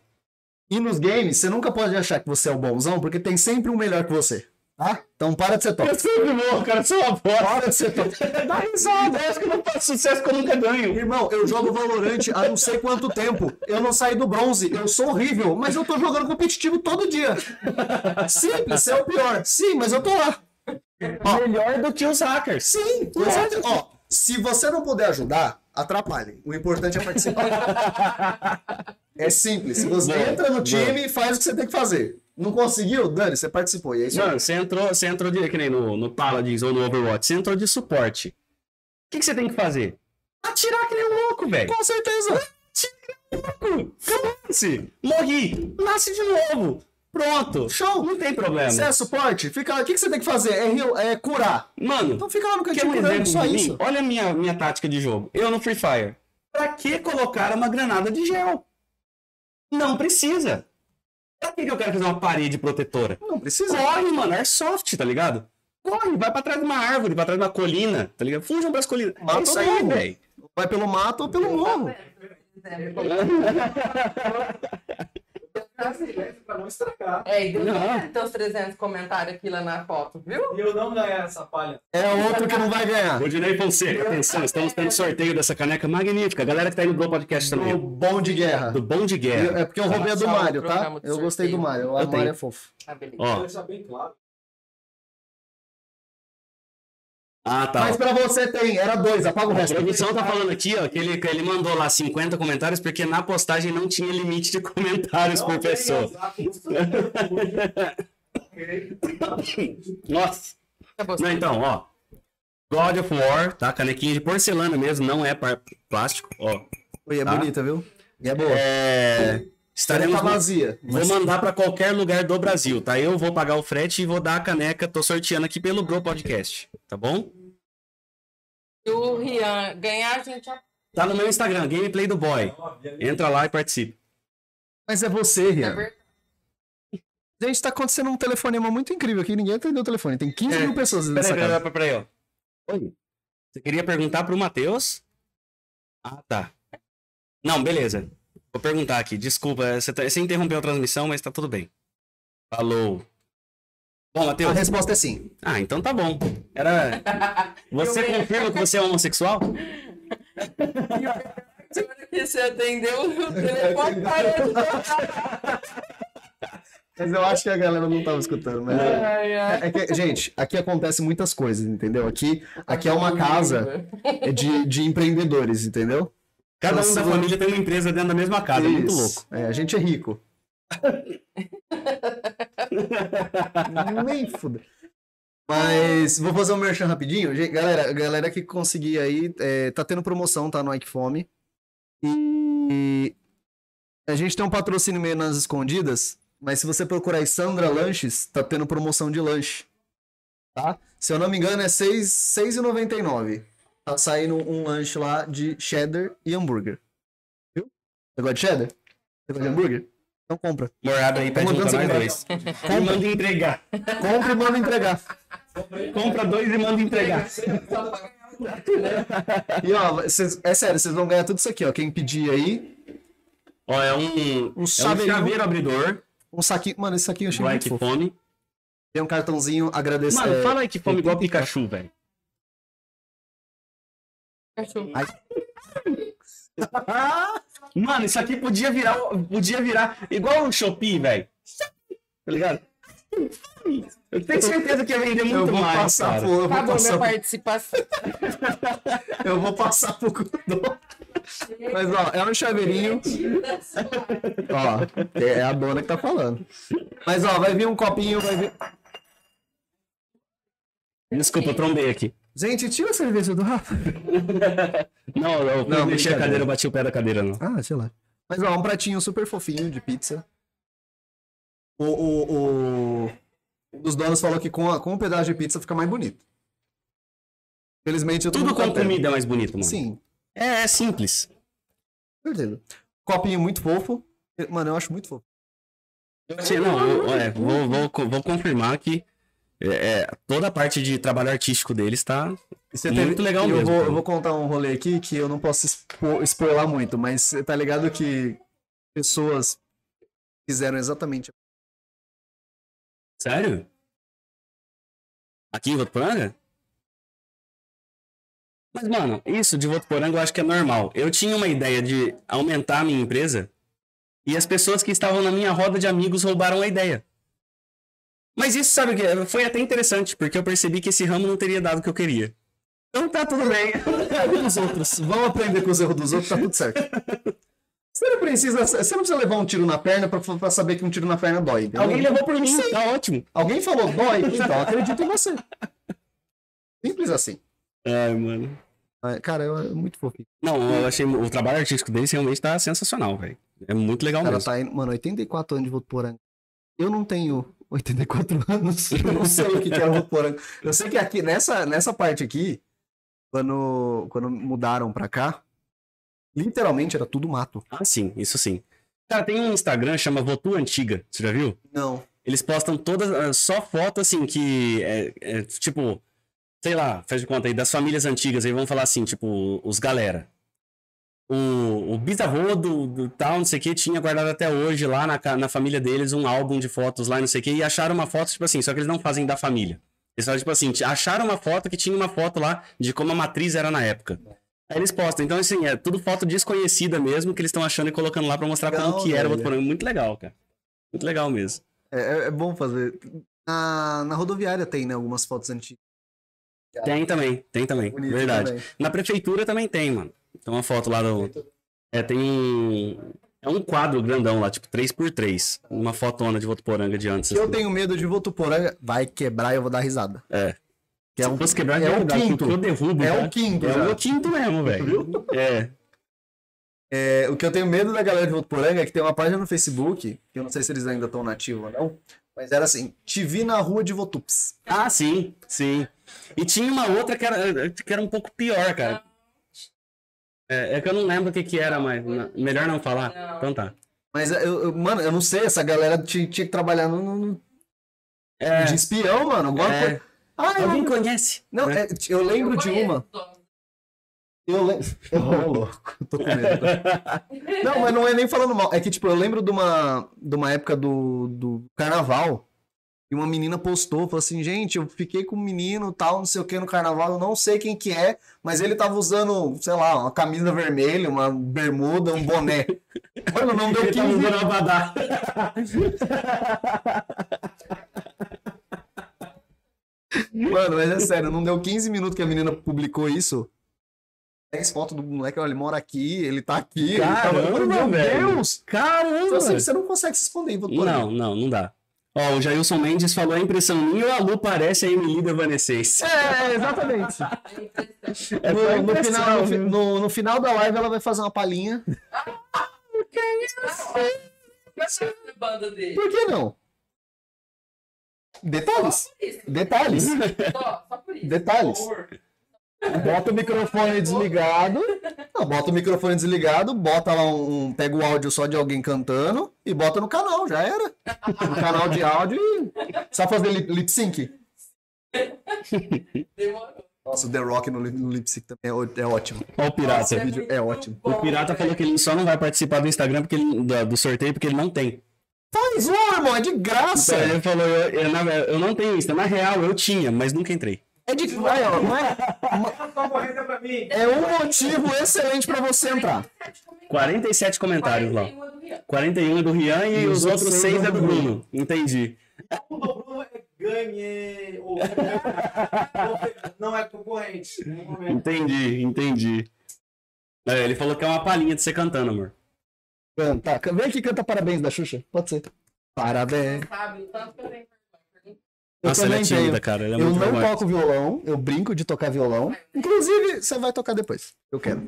E nos games, você nunca pode achar que você é o bonzão, porque tem sempre um melhor que você. Tá? Então para de ser top. Eu sempre morro, cara, sou uma bosta. Para de ser top. Dá risada, eu acho que eu não faço sucesso que eu nunca ganho. Irmão, eu jogo Valorant há não sei quanto tempo. Eu não saí do bronze. Eu sou horrível, mas eu tô jogando competitivo todo dia. Simples, você é o pior. Sim, mas eu tô lá. Melhor do que os hackers. Sim, exato. Ó, se você não puder ajudar, atrapalhe. O importante é participar. é simples. Se você entra no time, faz o que você tem que fazer. Não conseguiu? Dani, você participou. E é aí. Mano, você entrou, você entrou de, que nem no, no Paladins ou no Overwatch, você entrou de suporte. O que, que você tem que fazer? Atirar que nem um louco, velho. Com certeza. Louco. Acabou-se. Morri. Nasce de novo. Pronto. Show. Não tem problema. Você é suporte? Fica lá. O que, que você tem que fazer? É, heal- é curar. Mano, Então fica lá no cantinho um curando, só isso. Olha a minha, minha tática de jogo. Eu no Free Fire. Pra que colocar uma granada de gel? Não precisa. Pra que, que eu quero fazer uma parede protetora? Não precisa. Corre, mano, airsoft, tá ligado? Corre, vai pra trás de uma árvore, pra trás de uma colina, tá ligado? Fujam pras colinas. Mata é isso o aí, velho. Vai pelo mato ou pelo morro. Assim, né? Pra não estragar. É, e certo teus 300 comentários aqui lá na foto, viu? E eu não ganhar essa palha. É outro que não vai ganhar. Rodinei Fonseca, atenção, estamos tendo sorteio dessa caneca magnífica. Galera que tá aí no Globo Podcast Do também. bom de guerra. Do Bom de Guerra. É porque eu roubei a do Mário, tá? Eu gostei do. Mário. O Eu Mário é fofo. Ah, beleza. Ó, deixar bem claro. Ah, tá. Mas pra você tem, era dois, apaga o A resto. produção tá falando aqui, ó, que ele, que ele mandou lá 50 comentários porque na postagem não tinha limite de comentários por pessoa. Nossa. Acabou. Não, então, ó. God of War, tá? Canequinha de porcelana mesmo, não é plástico, ó. Oi, é Tá. bonita, viu? E é boa. É. Estaremos tá vazia. Vou mandar pra qualquer lugar do Brasil, tá? Eu vou pagar o frete e vou dar a caneca. Tô sorteando aqui pelo Bro Podcast, tá bom? E o Rian ganhar, a gente já Tá no meu Instagram, Gameplay do Boy. Entra lá e participa. Mas é você, é Rian. verdade. Gente, tá acontecendo um telefonema muito incrível aqui. Ninguém atendeu o telefone. Tem 15 É. mil pessoas nessa peraí, casa. peraí, peraí, ó. Oi. Você queria perguntar pro Matheus? Ah, tá. Não, beleza. Vou perguntar aqui. Desculpa, você, tá- você interrompeu a transmissão, mas tá tudo bem. Falou. Bom, A Matheus. resposta é sim. Ah, então tá bom. Era. Você confirma que você é homossexual? que você atendeu, o telefone parou de tocar. Mas eu acho que a galera não tava escutando. Ai, ai. É que, gente, aqui acontece muitas coisas, entendeu? Aqui, aqui é uma casa de, de empreendedores, entendeu? Cada um Então, da se- família tem uma empresa dentro da mesma casa. É muito Isso. louco. É, a gente é rico. Nem fuda. Mas vou fazer um merchan rapidinho. Galera, a galera que conseguir aí, é, tá tendo promoção, tá no Ike Fome. E a gente tem um patrocínio meio nas escondidas, mas se você procurar aí Sandra Lanches, tá tendo promoção de lanche. Tá? Se eu não me engano, é R$ 6 6,99. Tá saindo um lanche lá de cheddar e hambúrguer. Viu? Você gosta de cheddar? Você gosta de hambúrguer? Então compra. Morada aí, pede um pra nós dois. E manda entregar. Compra e manda entregar. Compra dois e manda entregar. E ó, cês- é sério, vocês vão ganhar tudo isso aqui, ó. Quem pedir aí, Ó, é um, Um é um chaveiro abridor um saquinho. Mano, esse saquinho eu achei do muito fofo. Fome. Tem um cartãozinho, agradecer. Mano, é, fala aí que fome igual Pikachu, velho. Mano, isso aqui podia virar, podia virar igual um Shopee, velho. Tá ligado? Eu tenho certeza que ia vender eu muito vou mais, passar cara. por, eu vou Acabou passar, minha participação. eu vou passar por Godô. Mas ó, é um chaveirinho. ó, é a dona que tá falando. Mas ó, vai vir um copinho, vai vir. Desculpa, eu trombei aqui. Gente, tira a cerveja do Rafa. Não, eu Não, não, a cadeira, eu bati o pé da cadeira, não. Ah, sei lá. Mas ó, um pratinho super fofinho de pizza. O, o, o... um dos donos falou que com, a- com um pedaço de pizza fica mais bonito. Felizmente eu tô Tudo com comida é mais bonito, mano. Sim, É, é simples. certeza. Copinho muito fofo. Mano, eu acho muito fofo. Sim, não, eu- é, vou, vou, vou confirmar que é, é, toda a parte de trabalho artístico deles tá Você muito legal eu mesmo. Vou, eu vou contar um rolê aqui que eu não posso expo, spoiler muito, mas tá ligado que pessoas fizeram exatamente. Sério? Aqui em Votuporanga? Mas, mano, isso de Votuporanga eu acho que é normal. Eu tinha uma ideia de aumentar a minha empresa e as pessoas que estavam na minha roda de amigos roubaram a ideia. Mas isso, sabe o que? Foi até interessante, porque eu percebi que esse ramo não teria dado o que eu queria. Então tá tudo bem. Erro dos outros. Vamos aprender com os erros dos outros, tá tudo certo. Você não precisa, você não precisa levar um tiro na perna pra, pra saber que um tiro na perna dói. entendeu? Alguém levou por mim, tá ótimo. Alguém falou dói, então acredito em você. Simples assim. Ai, mano. Cara, eu, é muito fofinho. Não, eu achei o trabalho artístico deles realmente tá sensacional, velho. É muito legal cara mesmo. tá mano, 84 anos de Votuporanga. Eu não tenho 84 anos, eu não sei o que que era Votuporanga. Eu sei que aqui, nessa, nessa parte aqui, quando, quando mudaram pra cá, literalmente era tudo mato. Ah, sim, isso sim. Cara, tem um Instagram chama Votu Antiga, você já viu? Não. Eles postam todas, ah, só foto assim, que é, é, tipo, sei lá, faz de conta aí, das famílias antigas, aí vamos falar assim, tipo, os galera. O, o bisavô do, do tal, não sei o que, tinha guardado até hoje lá na, na família deles um álbum de fotos lá, não sei o que, e acharam uma foto, tipo assim, só que eles não fazem da família. Eles fazem, tipo assim, acharam uma foto que tinha uma foto lá de como a matriz era na época. Aí eles postam. Então, assim, é tudo foto desconhecida mesmo, que eles estão achando e colocando lá pra mostrar Legal, como que era o velho. Votuporanga. Muito legal, cara. Muito legal mesmo. É, é- é bom fazer. Na, na rodoviária tem, né? Algumas fotos antigas. Tem também, tem também. Bonito verdade. também. Na prefeitura também tem, mano. Tem uma foto lá do. É, tem. É um quadro grandão lá, tipo 3x3. Uma fotona de Votuporanga de antes. Se eu assim. tenho medo de Votuporanga, vai quebrar e eu vou dar risada. É. Que é Se um, fosse quebrar, é é o quinto. Eu derrubo, é cara. o quinto, É o quinto mesmo, velho. É. É, o que eu tenho medo da galera de Votuporanga é que tem uma página no Facebook, que eu não sei se eles ainda estão nativos ou não, mas era assim, te vi na rua de Votups. Ah, sim, sim. E tinha uma outra que era, que era um pouco pior, cara. É, é que eu não lembro o que que era, mas na- melhor não falar. Não. Então tá. Mas eu, eu- mano, eu não sei, essa galera tinha, tinha que trabalhar no, no- no- É, de espião, mano. Alguma É. coisa. Ah, eu- alguém conhece? não, né? é, eu lembro de uma. Eu lembro. Ô, louco, tô com medo. Não, mas não é nem falando mal. É que, tipo, eu lembro de uma, de uma época do, do carnaval. E uma menina postou, falou assim, gente, eu fiquei com um menino tal, não sei o que no carnaval, eu não sei quem que é, mas ele tava usando, sei lá, uma camisa vermelha, uma bermuda, um boné. Mano, não deu Ele tá 15 usando abadá. Mano, mas é sério, não deu 15 minutos que a menina publicou isso. 10 fotos do moleque, olha, ele mora aqui, ele tá aqui. ele tá- Caramba, Meu velho. Deus! Caramba! Então, assim, você não consegue se esconder. Não, não, não dá. Ó, o Jailson Mendes falou a impressão minha ou a Lu parece a Emily da Evanescence? É, exatamente. É No, só no impressão, final, no, no- no final da live ela vai fazer uma palhinha. banda dele. Por que não? Detalhes. Só por isso. Detalhes. Só, só por isso. Detalhes. Bota o microfone desligado. Não, bota o microfone desligado, bota lá um, Pega o áudio só de alguém cantando e bota no canal, já era. No canal de áudio e. Sabe fazer lip, lip sync? Demorou. Nossa, o The Rock no, lip- no lip sync também é, é ótimo. Ó o pirata. Esse vídeo é ótimo. O pirata falou que ele só não vai participar do Instagram porque ele- do, do sorteio porque ele não tem. Faz um, irmão, é de graça. Então, ele falou, eu, eu, eu não tenho Insta. Na real, eu tinha, mas nunca entrei. É de ó, não é, é um motivo excelente pra você entrar. 47 comentários lá. 41 do Rian. 41 é do Rian e, E os os outros outros 6 seis é do Bruno. Entendi. O do Bruno é ganhe. Não é concorrente. Entendi, entendi. É, ele falou que é uma palhinha de você cantando, amor. Canta, vem aqui e canta parabéns da Xuxa. Pode ser. Parabéns. Sabe? O tanto que eu tenho Nossa, ela é também tímida, cara. Ela é Eu muito não toco violão, eu brinco de tocar violão. Inclusive, você vai tocar depois. Eu quero.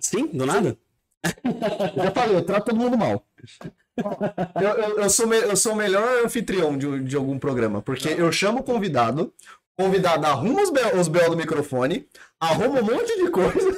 Sim? Do nada? Eu já falei, eu trato todo mundo mal. Eu, eu, eu sou, me- eu sou o melhor anfitrião de, de algum programa, porque eu chamo o convidado, o convidado arruma os BO, os BO do microfone, arruma um monte de coisa.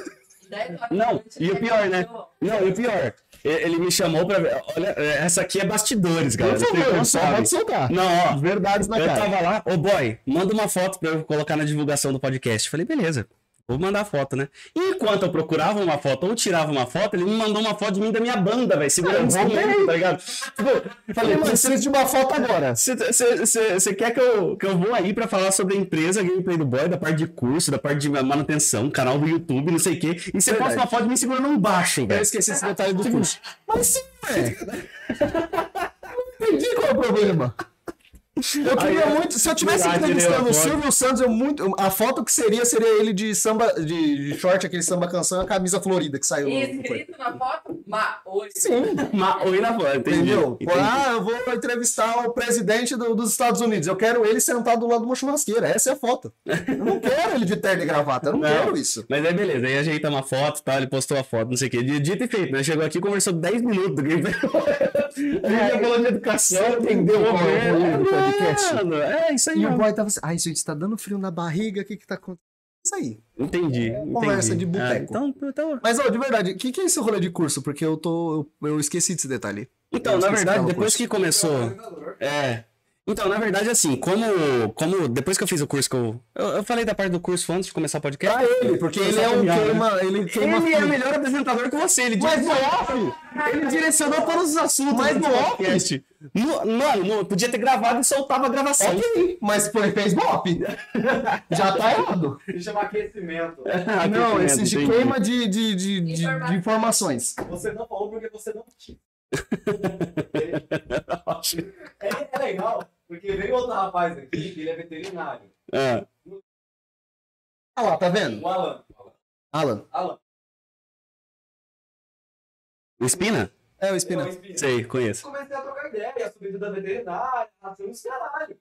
Horas da Não, e o né? pior, né? Não, e o pior, ele me chamou pra ver. Olha, essa aqui é bastidores, galera. Por favor, não só sabem. pode soltar. Não, ó. Verdades na Eu cara. tava lá, ô boy, manda uma foto pra eu colocar na divulgação do podcast. Falei, beleza, vou mandar a foto, né? Enquanto eu procurava uma foto ou tirava uma foto, ele me mandou uma foto de mim da minha banda, velho, segurando o tá ligado? Tipo, Falei, mas preciso de uma foto agora. você quer que eu, que eu vou aí pra falar sobre a empresa Gameplay do Boy, da parte de curso, da parte de manutenção, canal do YouTube, não sei o quê, e você posta uma foto de mim segurando um baixo, Eu velho. esqueci esse detalhe do curso. Mas sim, velho. Não entendi qual é o problema. Eu queria Aí, muito. Se eu tivesse entrevistando né, o. Silvio Santos, eu muito. A foto que seria seria ele de samba, de, de short, aquele samba canção, e a camisa florida que saiu. E escrito na foto, ma, oi. Sim. Ma- Oi na foto. Entendeu? entendi. Ah, eu vou entrevistar o presidente do- dos Estados Unidos. Eu quero ele sentado do lado de uma churrasqueira. Essa é a foto. Eu não quero ele de terno e gravata. Eu não, Não. quero isso. Mas aí beleza, aí ajeita uma foto e tal, ele postou a foto, não sei o quê. Dito e feito, né? Chegou aqui, conversou 10 minutos do gameplay. A gente já falou de educação, entendeu qual é o rolê do podcast? Mano, é isso aí, E o boy tava assim, ai gente, tá dando frio na barriga, o que que tá acontecendo? Isso aí. Entendi, entendi. Conversa de boteco. Ah, então, então, Mas, ó, de verdade, o que, que é esse rolê de curso? Porque eu tô. Eu, eu esqueci desse detalhe. então na verdade, é depois curso. que começou... É... Então, na verdade, assim, como, como depois que eu fiz o curso que eu... Eu, eu falei da parte do curso antes de começar o podcast. Pra ele, porque ele é um queima. Ele queima Ele é melhor apresentador que você, ele Mas no off! Ele direcionou todos os assuntos Mas no off? podcast. No- Mano, no- podia ter gravado e soltava a gravação. Ok, mas foi, fez bop. Já tá errado. Ele chama aquecimento. Não, existe entendi. queima de, de, de, de, de informações. Você não falou porque você não tinha. É, é legal, porque veio outro rapaz aqui, que ele é veterinário. Ah, Ah lá, tá vendo? O Alan. Alan. Alan. o Espina? É o É Espina. o Espírito. Sei, conheço. Comecei a trocar ideia, a subida da veterinária, assim, os caralho.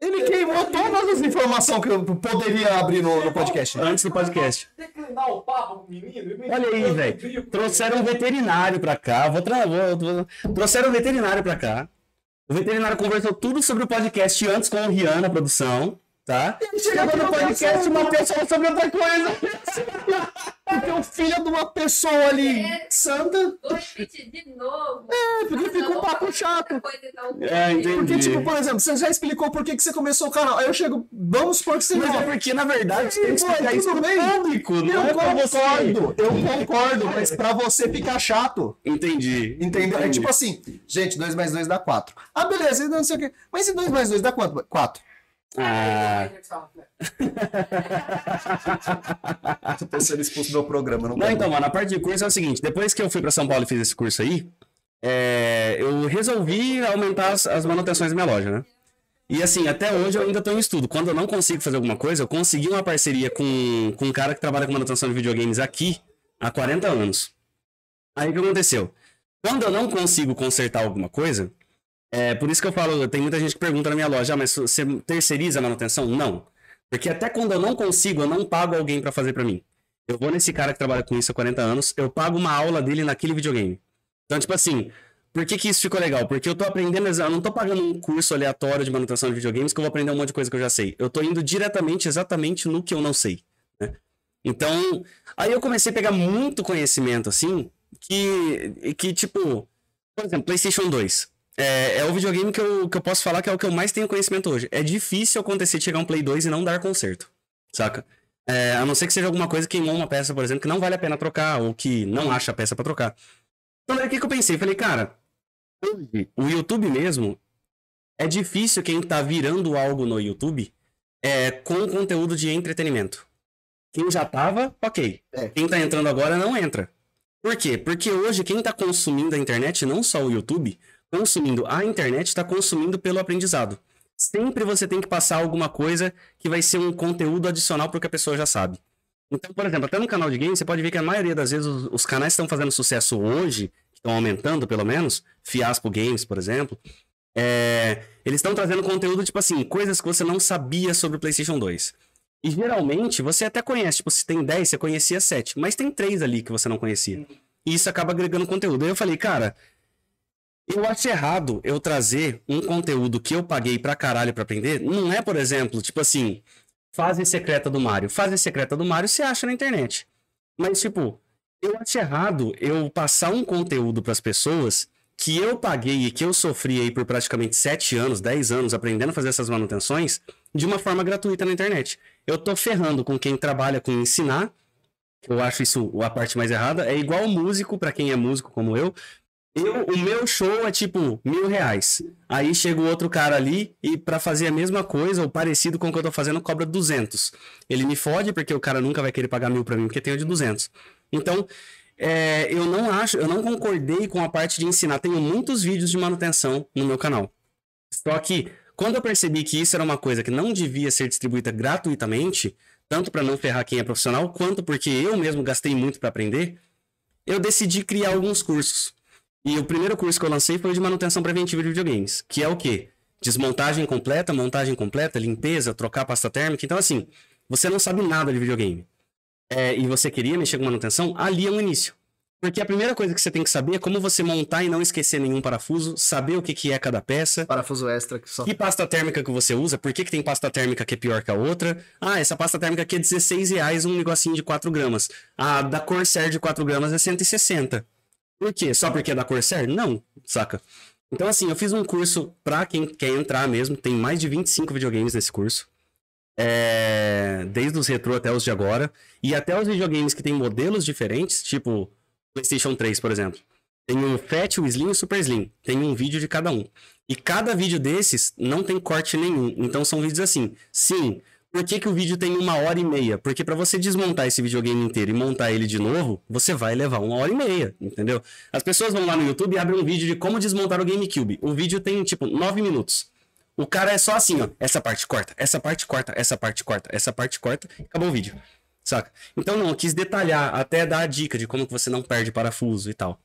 Ele queimou todas as informações que eu poderia abrir no, no podcast. Antes do podcast. Declinar o papo com o menino. Olha aí, velho. o- Trouxeram um veterinário pra cá. Vou, tra... vou, vou- Trouxeram um veterinário pra cá. O veterinário conversou tudo sobre o podcast antes com o Rian na produção, tá? Chegou no podcast e Matheus falou sobre outra coisa. Porque o filho de uma pessoa ali santa. Vou repetir de novo. É, porque fica um papo chato. então. É, entendi. Porque, tipo, por exemplo, você já explicou por que, que você começou o canal. Aí eu chego, vamos supor que você Mas não. é porque, na verdade, você tem que explicar tudo isso pro bem. público, não Eu é concordo, eu concordo, mas pra você ficar chato. Entendi. Entendeu? É tipo assim, gente, 2 mais 2 dá 4. Ah, beleza, não sei o quê. Mas e 2 mais 2 dá quanto? 4. Ah, Eu tô sendo expulso do meu programa, não Não, então, mano, a parte de curso é o seguinte: depois que eu fui pra São Paulo e fiz esse curso aí, é, eu resolvi aumentar as, as manutenções da minha loja, né? E assim, até hoje eu ainda tô em estudo. Quando eu não consigo fazer alguma coisa, eu consegui uma parceria com, com um cara que trabalha com manutenção de videogames aqui há 40 anos. Aí o que aconteceu? Quando eu não consigo consertar alguma coisa, é por isso que eu falo, tem muita gente que pergunta na minha loja, ah, mas você terceiriza a manutenção? Não. Porque até quando eu não consigo, eu não pago alguém pra fazer pra mim. Eu vou nesse cara que trabalha com isso há 40 anos, eu pago uma aula dele naquele videogame. Então, tipo assim, por que, que isso ficou legal? Porque eu tô aprendendo, eu não tô pagando um curso aleatório de manutenção de videogames que eu vou aprender um monte de coisa que eu já sei. Eu tô indo diretamente, exatamente no que eu não sei. né? Então, aí eu comecei a pegar muito conhecimento, assim, que, que tipo, por exemplo, PlayStation 2. É, é o videogame que eu, que eu posso falar que é o que eu mais tenho conhecimento hoje. É difícil acontecer de chegar um Play 2 e não dar conserto, saca? É, a não ser que seja alguma coisa que queimou uma peça, por exemplo, que não vale a pena trocar, ou que não acha a peça pra trocar. Então, daí o que, que eu pensei? Falei, cara, o YouTube mesmo, é difícil quem tá virando algo no YouTube é, com conteúdo de entretenimento. Quem já tava, ok. É. Quem tá entrando agora não entra. Por quê? Porque hoje quem tá consumindo a internet, não só o YouTube, consumindo a internet, tá consumindo pelo aprendizado. Sempre você tem que passar alguma coisa que vai ser um conteúdo adicional pro que a pessoa já sabe. Então, por exemplo, até no canal de games, você pode ver que a maioria das vezes os, os canais que estão fazendo sucesso hoje, estão aumentando pelo menos, Fiaspo Games, por exemplo, é, eles estão trazendo conteúdo, tipo assim, coisas que você não sabia sobre o PlayStation 2. E geralmente você até conhece, tipo, se tem 10, você conhecia 7, mas tem 3 ali que você não conhecia. E isso acaba agregando conteúdo. Aí eu falei, cara, eu acho errado eu trazer um conteúdo que eu paguei pra caralho pra aprender. Não é, por exemplo, tipo assim, fase secreta do Mario. Fase secreta do Mario você acha na internet. Mas, tipo, eu acho errado eu passar um conteúdo pras pessoas que eu paguei e que eu sofri aí por praticamente 7 anos, 10 anos aprendendo a fazer essas manutenções de uma forma gratuita na internet. Eu tô ferrando com quem trabalha com ensinar, eu acho isso a parte mais errada. É igual músico, pra quem é músico como eu. Eu, o meu show é tipo mil reais. Aí chega o outro cara ali e pra fazer a mesma coisa ou parecido com o que eu tô fazendo cobra 200. Ele me fode porque o cara nunca vai querer pagar mil pra mim porque tem o de 200. Então, é, eu não acho, eu não concordei com a parte de ensinar. Tenho muitos vídeos de manutenção no meu canal. Só que quando eu percebi que isso era uma coisa que não devia ser distribuída gratuitamente, tanto para não ferrar quem é profissional, quanto porque eu mesmo gastei muito para aprender, eu decidi criar alguns cursos. E o primeiro curso que eu lancei foi de manutenção preventiva de videogames, que é o quê? Desmontagem completa, montagem completa, limpeza, trocar pasta térmica. Então, assim, você não sabe nada de videogame. É, e você queria mexer com manutenção, ali é um início. Porque a primeira coisa que você tem que saber é como você montar e não esquecer nenhum parafuso, saber o que, que é cada peça, Parafuso extra que só. que pasta térmica que você usa, por que, que tem pasta térmica que é pior que a outra. Ah, essa pasta térmica aqui é 16 reais, um negocinho de 4 gramas. A da Corsair de 4 gramas é 160. Por quê? Só porque é da Corsair? Não, saca? Então, assim, eu fiz um curso pra quem quer entrar mesmo, tem mais de 25 videogames nesse curso. É, desde os retrô até os de agora. E até os videogames que tem modelos diferentes, tipo PlayStation 3, por exemplo. Tem o Fat, o Slim e o Super Slim. Tem um vídeo de cada um. E cada vídeo desses não tem corte nenhum. Então são vídeos assim. Sim, por que, que o vídeo tem uma hora e meia? Porque para você desmontar esse videogame inteiro e montar ele de novo, você vai levar uma hora e meia, entendeu? As pessoas vão lá no YouTube e abrem um vídeo de como desmontar o GameCube. O vídeo tem, tipo, nove minutos. O cara é só assim, ó. Essa parte corta, essa parte corta, essa parte corta, essa parte corta, acabou o vídeo. Saca? Então não, eu quis detalhar, até dar a dica de como que você não perde parafuso e tal.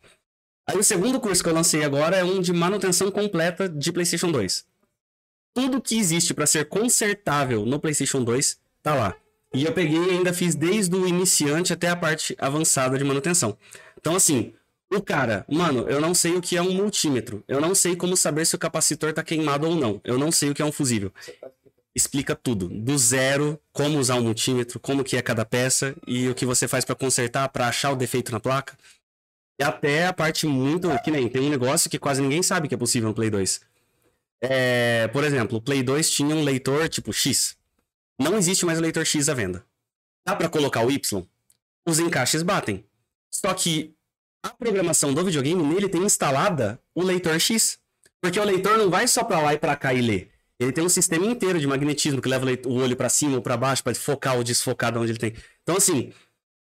Aí o segundo curso que eu lancei agora é um de manutenção completa de PlayStation 2. Tudo que existe para ser consertável no PlayStation 2 tá lá. E eu peguei e ainda fiz desde o iniciante até a parte avançada de manutenção. Então assim, o cara, mano, eu não sei o que é um multímetro. Eu não sei como saber se o capacitor tá queimado ou não. Eu não sei o que é um fusível. Explica tudo, do zero, como usar um multímetro, como que é cada peça e o que você faz para consertar, para achar o defeito na placa. E até a parte muito, que nem tem um negócio que quase ninguém sabe que é possível no Play 2. É, por exemplo, o Play 2 tinha um leitor tipo X. Não existe mais o leitor X à venda. Dá para colocar o Y? Os encaixes batem. Só que a programação do videogame nele tem instalada o leitor X. Porque o leitor não vai só pra lá e pra cá e ler. Ele tem um sistema inteiro de magnetismo que leva o olho pra cima ou pra baixo para focar ou desfocar de onde ele tem. Então, assim,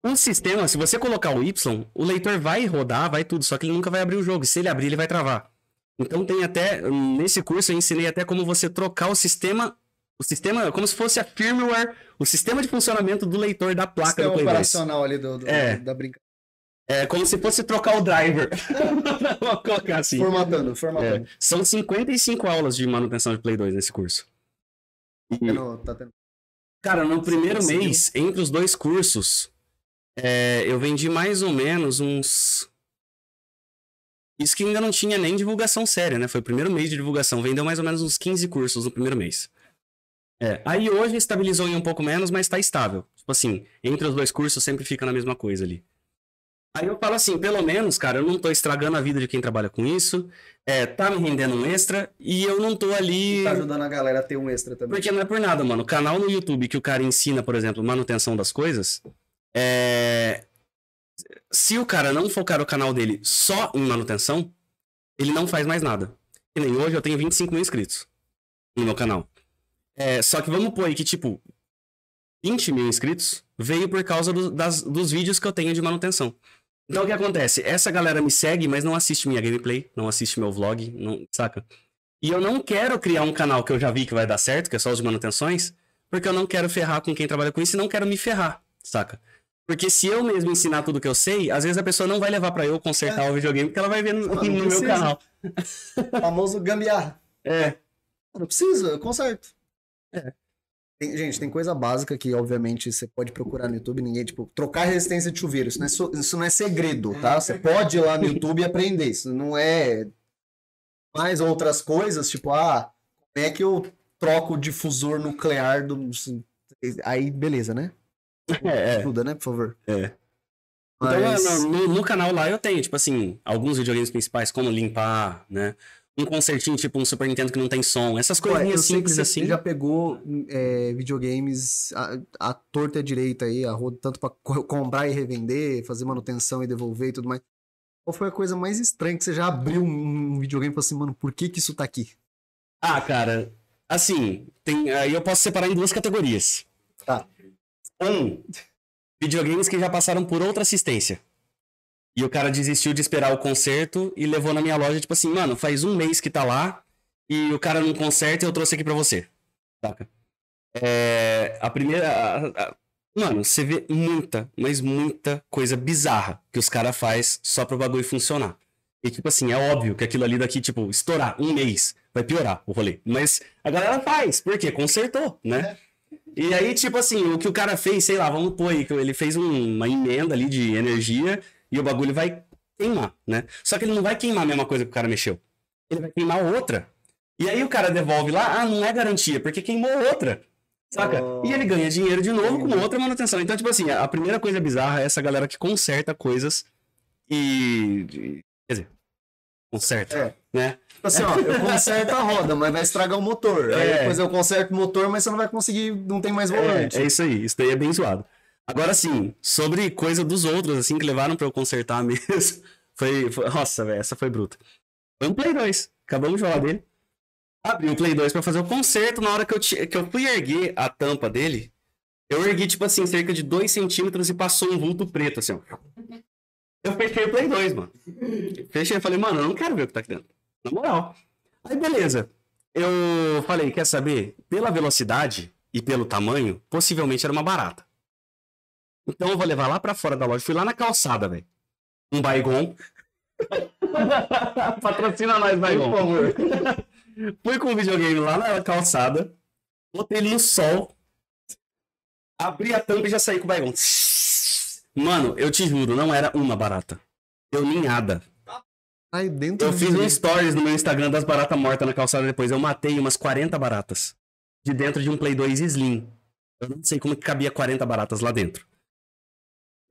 um sistema, se você colocar o Y, o leitor vai rodar, vai tudo, só que ele nunca vai abrir o jogo. Se ele abrir, ele vai travar. Então tem até, nesse curso eu ensinei até como você trocar o sistema, o sistema, como se fosse a firmware, o sistema de funcionamento do leitor da placa Sistema do Play 2. operacional ali do, do- É. da brincadeira. É como se fosse trocar o driver. Vou colocar assim. Formatando, formatando. É. São 55 aulas de manutenção de Play 2 nesse curso. E, Tendo- tá tendo- cara, no primeiro conseguiu? mês, entre os dois cursos, é, eu vendi mais ou menos uns. Isso que ainda não tinha nem divulgação séria, né? Foi o primeiro mês de divulgação. Vendeu mais ou menos uns 15 cursos no primeiro mês. É, aí hoje estabilizou em um pouco menos, mas tá estável. Tipo assim, entre os dois cursos sempre fica na mesma coisa ali. Aí eu falo assim, pelo menos, cara, eu não tô estragando a vida de quem trabalha com isso, é, tá me rendendo um extra, e eu não tô ali... Tá ajudando a galera a ter um extra também. Porque não é por nada, mano. O canal no YouTube que o cara ensina, por exemplo, manutenção das coisas, é... Se o cara não focar o canal dele só em manutenção, ele não faz mais nada. Que nem hoje eu tenho 25 mil inscritos no meu canal. É, só que vamos pôr aí que, tipo, 20 mil inscritos veio por causa do- das- dos vídeos que eu tenho de manutenção. Então o que acontece? Essa galera me segue, mas não assiste minha gameplay, não assiste meu vlog, não, saca? E eu não quero criar um canal que eu já vi que vai dar certo, que é só os de manutenções, porque eu não quero ferrar com quem trabalha com isso e não quero me ferrar, saca? Porque se eu mesmo ensinar tudo que eu sei, às vezes a pessoa não vai levar pra eu consertar o videogame, porque ela vai ver no, no meu canal. Famoso gambiarra. É. Não precisa, eu conserto. É. Tem- gente, tem coisa básica que, obviamente, você pode procurar no YouTube, ninguém, tipo, trocar resistência de chuveiro. Isso não é, so- isso não é segredo, tá? Você pode ir lá no YouTube e aprender. Isso não é mais outras coisas, tipo, ah, como é que eu troco o difusor nuclear do. Aí, beleza, né? É, é. Ajuda, né, por favor? É. Mas... Então, no, no- canal lá eu tenho, tipo assim, alguns videogames principais, como limpar, né? Um concertinho, tipo um Super Nintendo que não tem som. Essas eu coisinhas simples você assim. já pegou é, videogames a, a torta e a direita aí, a roda, tanto pra co- comprar e revender, fazer manutenção e devolver e tudo mais. Qual foi a coisa mais estranha que você já abriu um um videogame e falou assim, mano, por que que isso tá aqui? Ah, cara, assim, tem, aí eu posso separar em duas categorias. Tá. Um, videogames que já passaram por outra assistência. E o cara desistiu de esperar o conserto e levou na minha loja, tipo assim, mano, faz um mês que tá lá e o cara não conserta e eu trouxe aqui pra você. Saca? É, a primeira. a- a- mano, você vê muita, mas muita coisa bizarra que os caras faz só pro bagulho funcionar. E tipo assim, é óbvio que aquilo ali daqui, tipo, estourar um mês, vai piorar o rolê. Mas a galera faz, porque consertou, né? E aí, tipo assim, o que o cara fez, sei lá, vamos pôr aí, que ele fez um- uma emenda ali de energia e o bagulho vai queimar, né? Só que ele não vai queimar a mesma coisa que o cara mexeu. Ele vai queimar outra. E aí o cara devolve lá, ah, não é garantia, porque queimou outra. Saca? Oh. E ele ganha dinheiro de novo com outra manutenção. Então, tipo assim, a primeira coisa bizarra é essa galera que conserta coisas e. e- Quer dizer, conserta, É. né? Tipo assim, ó, eu conserto a roda, mas vai estragar o motor. Aí É. depois eu conserto o motor, mas você não vai conseguir, não tem mais volante. É, é isso aí, isso daí é bem zoado. Agora sim, sobre coisa dos outros, assim, que levaram pra eu consertar mesmo. Foi. foi- nossa, velho, essa foi bruta. Foi um Play 2. Acabamos de falar dele. Abri o Play 2 pra fazer o conserto. Na hora que eu, que eu fui erguer a tampa dele, eu ergui, tipo assim, cerca de 2 centímetros e passou um vulto preto, assim, ó. Eu fechei o Play 2, mano. Fechei, eu falei, mano, eu não quero ver o que tá aqui dentro. Na moral. Aí, beleza. Eu falei, quer saber? Pela velocidade e pelo tamanho, possivelmente era uma barata. Então eu vou levar lá pra fora da loja. Fui lá na calçada, velho. Um Baigon. Patrocina nós, Baigon. Por favor. Fui com o videogame lá na calçada. Botei ele no sol. Abri a tampa e já saí com o Baigon. Mano, eu te juro, não era uma barata. Deu ninhada. Aí dentro Eu fiz um videogame- stories no meu Instagram das baratas mortas na calçada depois. Eu matei umas 40 baratas. De dentro de um Play 2 Slim. Eu não sei como que cabia 40 baratas lá dentro.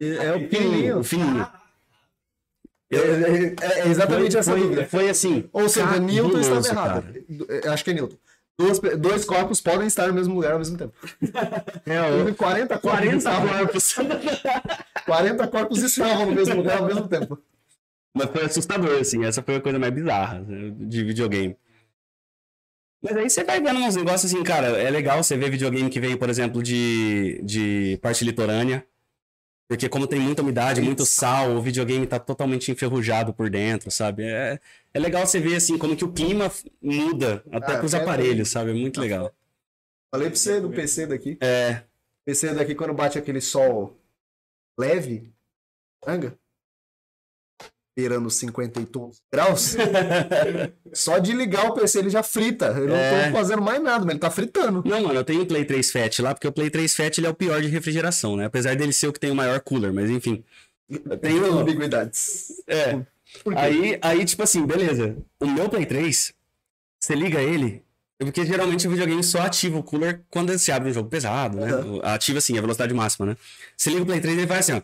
É o pequenininho. O fininho. É, é- é exatamente foi, essa foi, dúvida. foi assim. Ou seja, Newton estava errado. cara. Eu Acho que é Newton. Pe- dois corpos podem estar no mesmo lugar ao mesmo tempo. É, Houve 40 corpos, 40 estavam- corpos. 40 corpos estavam no mesmo lugar ao mesmo tempo. Mas foi assustador, assim. Essa foi a coisa mais bizarra né, de videogame. Mas aí você vai vendo uns negócios assim, cara. É legal você ver videogame que veio, por exemplo, de, de parte litorânea. Porque como tem muita umidade, muito sal, o videogame tá totalmente enferrujado por dentro, sabe? É, é legal você ver, assim, como que o clima muda até Ah, pros é aparelhos, sabe? É muito legal. Falei pra você do PC daqui. É, PC daqui, quando bate aquele sol leve, anga, beirando 50 e graus, só de ligar o PC ele já frita. Eu não É. tô fazendo mais nada, mas ele tá fritando. Não, mano, eu tenho um Play 3 Fat lá, porque o Play 3 Fat ele é o pior de refrigeração, né? Apesar dele ser o que tem o maior cooler, mas enfim. Eu tenho. ambiguidades. É. Aí, aí, tipo assim, beleza. O meu Play 3, você liga ele, porque geralmente o videogame só ativa o cooler quando você abre um jogo pesado, né? Ativa assim, a velocidade máxima, né? Você liga o Play 3 ele vai assim, ó.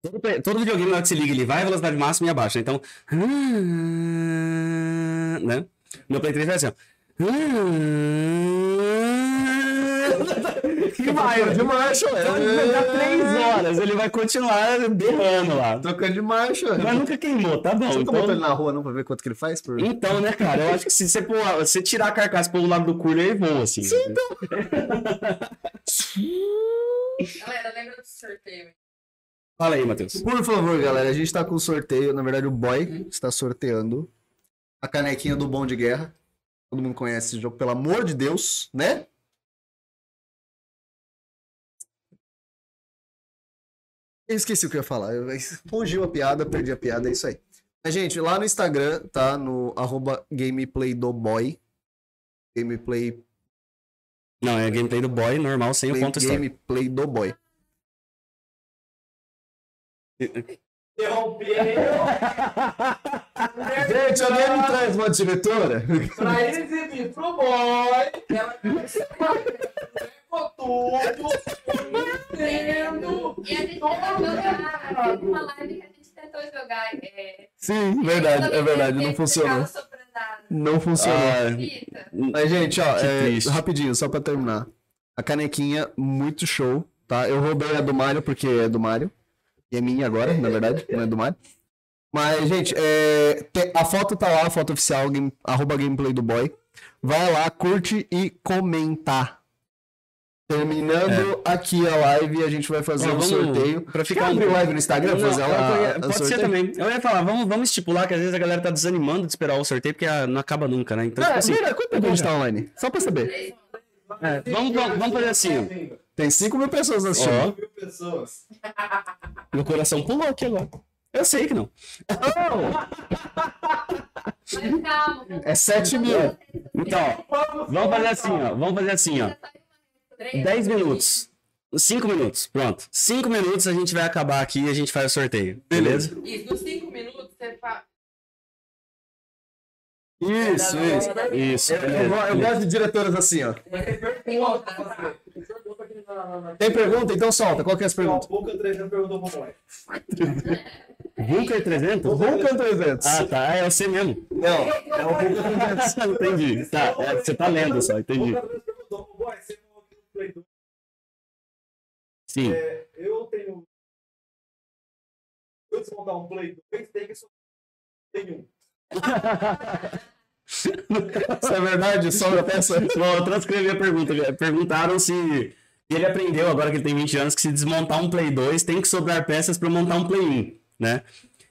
Todo, todo videogame, na hora que você liga, ele vai a velocidade máxima e abaixa. Então. Né? Meu Play 3 vai assim, ó. E vai, de marcha, pegar três horas, ele vai continuar berrando lá. Trocando de marcha. Mas nunca queimou, tá bom. Você nunca botou ele Então, na rua não pra ver quanto que ele faz? Por... então, né, cara, eu acho que se você, pôr, você tirar a carcaça pelo lado do cooler, ele voa, assim. Sim, então. Galera, lembra do sorteio? Fala aí, Matheus. Por favor, galera, a gente tá com sorteio. Na verdade, o Boy está sorteando a canequinha do Bom de Guerra. Todo mundo conhece esse jogo, pelo amor de Deus, né? Eu esqueci o que eu ia falar. Eu fugiu a piada, perdi a piada, é isso aí. Mas, gente, lá no Instagram, tá? No arroba gameplay do boy. Gameplay, Não, é gameplay do boy normal, sem o ponto gameplay do boy. Interromper Gente, alguém me traz uma diretora? pra exibir pro boy. Ela tudo. Entendo. E a gente tentou jogar. Teve uma live que a gente tentou jogar. É... Sim, verdade, é verdade, não funcionou. Não funcionou. Ah, Mas, gente, ó, é, rapidinho, só pra terminar. A canequinha, muito show, tá? Eu roubei a do Mario porque é do Mario. E é minha agora, na verdade, não é do Mario. Mas, gente, é, a foto tá lá, a foto oficial, game, arroba gameplay do boy. Vai lá, curte e comenta. Terminando aqui a live, a gente vai fazer Ó, um sorteio. pra ficar abrir live no Instagram? Não, fazer lá eu- a- a pode ser sorteio? também. Eu ia falar, vamos, vamos estipular que às vezes a galera tá desanimando de esperar o sorteio porque ah, não acaba nunca, né? Então, Ah, tipo assim, mira, quanto tempo a gente tá online? Só pra saber. é, vamos, vamos, vamos fazer assim, ó. Tem 5 mil pessoas assistindo. Ó, Mil pessoas. meu coração pulou aqui agora. Eu sei que não. Mas calma. É 7 mil. Então, ó, vamos fazer assim, ó. Vamos fazer assim, ó. 10 minutos. 5 minutos, pronto. 5 minutos a gente vai acabar aqui e a gente faz o sorteio. Beleza? Isso, nos cinco minutos você faz. Isso, isso. Isso. Eu, eu gosto de diretoras assim, ó. Tem pergunta? Então solta. Qual que é as perguntas? O Boca 300 perguntou pro boy. Vulcan 300? Vulcan 300. Ah, tá. É você mesmo. Não, é o Vulcan 300. entendi. Tá, é, você tá lendo só, entendi. Boca 300 perguntou pro boy. Você falou que no Play 2. Sim. É, eu tenho. Se eu desmontar um Play 2, tem que só. Tem um. Isso é verdade? Sobra peça? Bom, eu transcrevi a pergunta. Perguntaram se ele aprendeu, agora que ele tem 20 anos, que se desmontar um Play 2, tem que sobrar peças para montar um Play 1, né?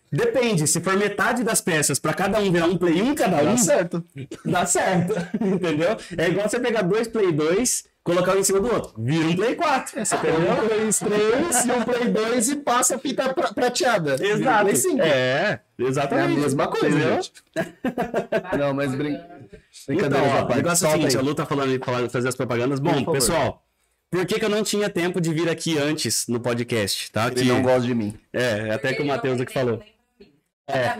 Depende, se for metade das peças para cada um virar um Play 1 cada um, Tá certo. dá certo, entendeu? É igual você pegar dois Play 2, colocar um em cima do outro, vira um Play 4. Você pega um Play 3 e um Play 2 e passa a fita pra- prateada. Exato. Play 5. É, É a exatamente. mesma coisa, Entendeu? Não, mas brin... Então, ó, o negócio é o seguinte, a. Lu tá falando, falando fazer as propagandas. Bom, pessoal, por que, que eu não tinha tempo de vir aqui antes no podcast, tá? Ele Que, não gosta de mim. é, até que o Matheus aqui falou. É.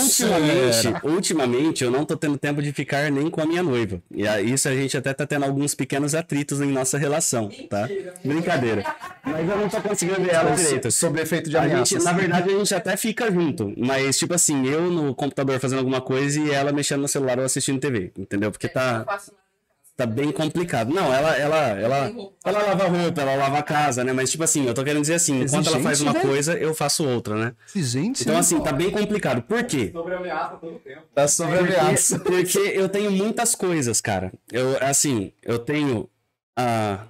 Ultimamente, ultimamente, eu não tô tendo tempo de ficar nem com a minha noiva. E isso a gente até tá tendo alguns pequenos atritos em nossa relação, tá? Brincadeira. Mas eu não tô conseguindo ver ela direito. Sobre efeito de A ameaças. gente, na verdade, a gente até fica junto. Mas, tipo assim, eu no computador fazendo alguma coisa e ela mexendo no celular ou assistindo TV, entendeu? Porque Eu tá, faço tá bem complicado. Não, ela, ela, ela, ela lava roupa, ela lava a casa, né? Mas, tipo assim, eu tô querendo dizer assim, enquanto ela faz Exigente, uma né? coisa, eu faço outra, né? Gente, Então, assim, tá bem complicado. Por quê? Sobre ameaça todo tempo. tá sobre ameaça. Porque, porque eu tenho muitas coisas, cara. Eu, assim, eu tenho ah,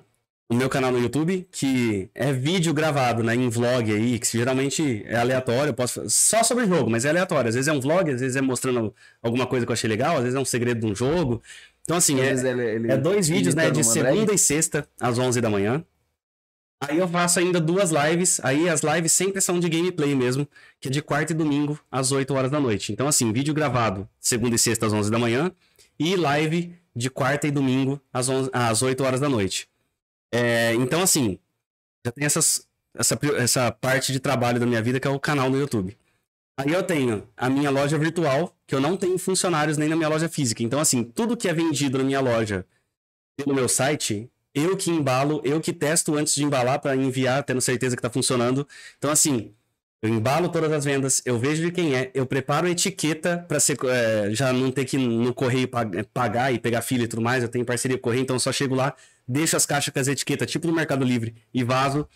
o meu canal no YouTube, que é vídeo gravado, né, em vlog aí, que geralmente é aleatório, eu posso só sobre jogo, mas é aleatório. Às vezes é um vlog, às vezes é mostrando alguma coisa que eu achei legal, às vezes é um segredo de um jogo. Então, assim, é, ele- ele é dois vídeos, né? De segunda drag. e sexta, às 11 da manhã. Aí eu faço ainda duas lives. Aí as lives sempre são de gameplay mesmo, que é de quarta e domingo, às 8 horas da noite. Então, assim, vídeo gravado segunda e sexta, às 11 da manhã. E live de quarta e domingo, às, 11, às 8 horas da noite. É, então, assim, já tem essas, essa, essa parte de trabalho da minha vida, que é o canal no YouTube. Aí eu tenho a minha loja virtual, que eu não tenho funcionários nem na minha loja física. Então, assim, tudo que é vendido na minha loja pelo meu site, eu que embalo, eu que testo antes de embalar para enviar, tendo certeza que tá funcionando. Então, assim, eu embalo todas as vendas, eu vejo de quem é, eu preparo a etiqueta para já não ter que no correio eh, pagar e pegar fila e tudo mais. Eu tenho parceria com o correio, então eu só chego lá, deixo as caixas com as etiquetas, tipo no Mercado Livre, e vazo.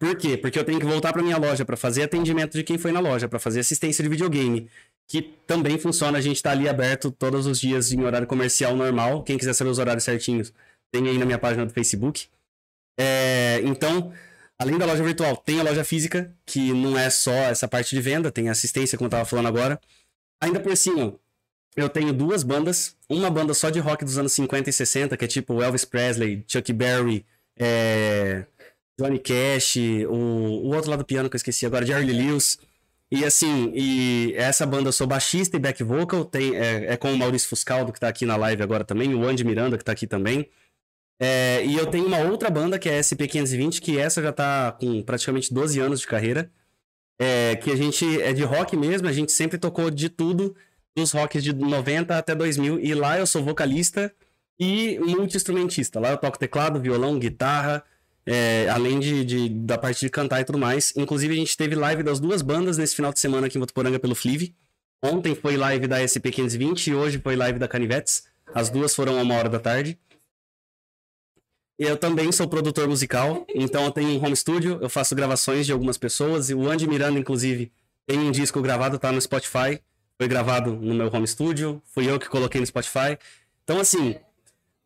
Por quê? Porque eu tenho que voltar para minha loja para fazer atendimento de quem foi na loja, para fazer assistência de videogame, que também funciona. A gente está ali aberto todos os dias em horário comercial normal. Quem quiser saber os horários certinhos, tem aí na minha página do Facebook. É, então, além da loja virtual, tem a loja física, que não é só essa parte de venda, tem assistência, como eu estava falando agora. Ainda por cima, eu tenho duas bandas. Uma banda só de rock dos anos 50 e 60, que é tipo Elvis Presley, Chuck Berry, é, Johnny Cash, o, o outro lado do piano que eu esqueci agora, Jerry Lee Lewis. E assim, e essa banda eu sou baixista e back vocal, tem, é, é com o Maurício Fuscaldo, que tá aqui na live agora também, o Andy Miranda, que tá aqui também. É, e eu tenho uma outra banda, que é a SP520, que essa já tá com praticamente 12 anos de carreira. É, que a gente é de rock mesmo, a gente sempre tocou de tudo, dos rocks de 90 até 2000. E lá eu sou vocalista e multi-instrumentista. Lá eu toco teclado, violão, guitarra, é, além de, de- da parte de cantar e tudo mais. Inclusive, a gente teve live das duas bandas nesse final de semana aqui em Votuporanga pelo Flive. Ontem foi live da SP520 e hoje foi live da Canivetes. As duas foram a uma hora da tarde. Eu também sou produtor musical, então eu tenho um home studio, eu faço gravações de algumas pessoas. E o Andy Miranda, inclusive, tem um disco gravado, tá no Spotify. Foi gravado no meu home studio, fui eu que coloquei no Spotify. Então, assim,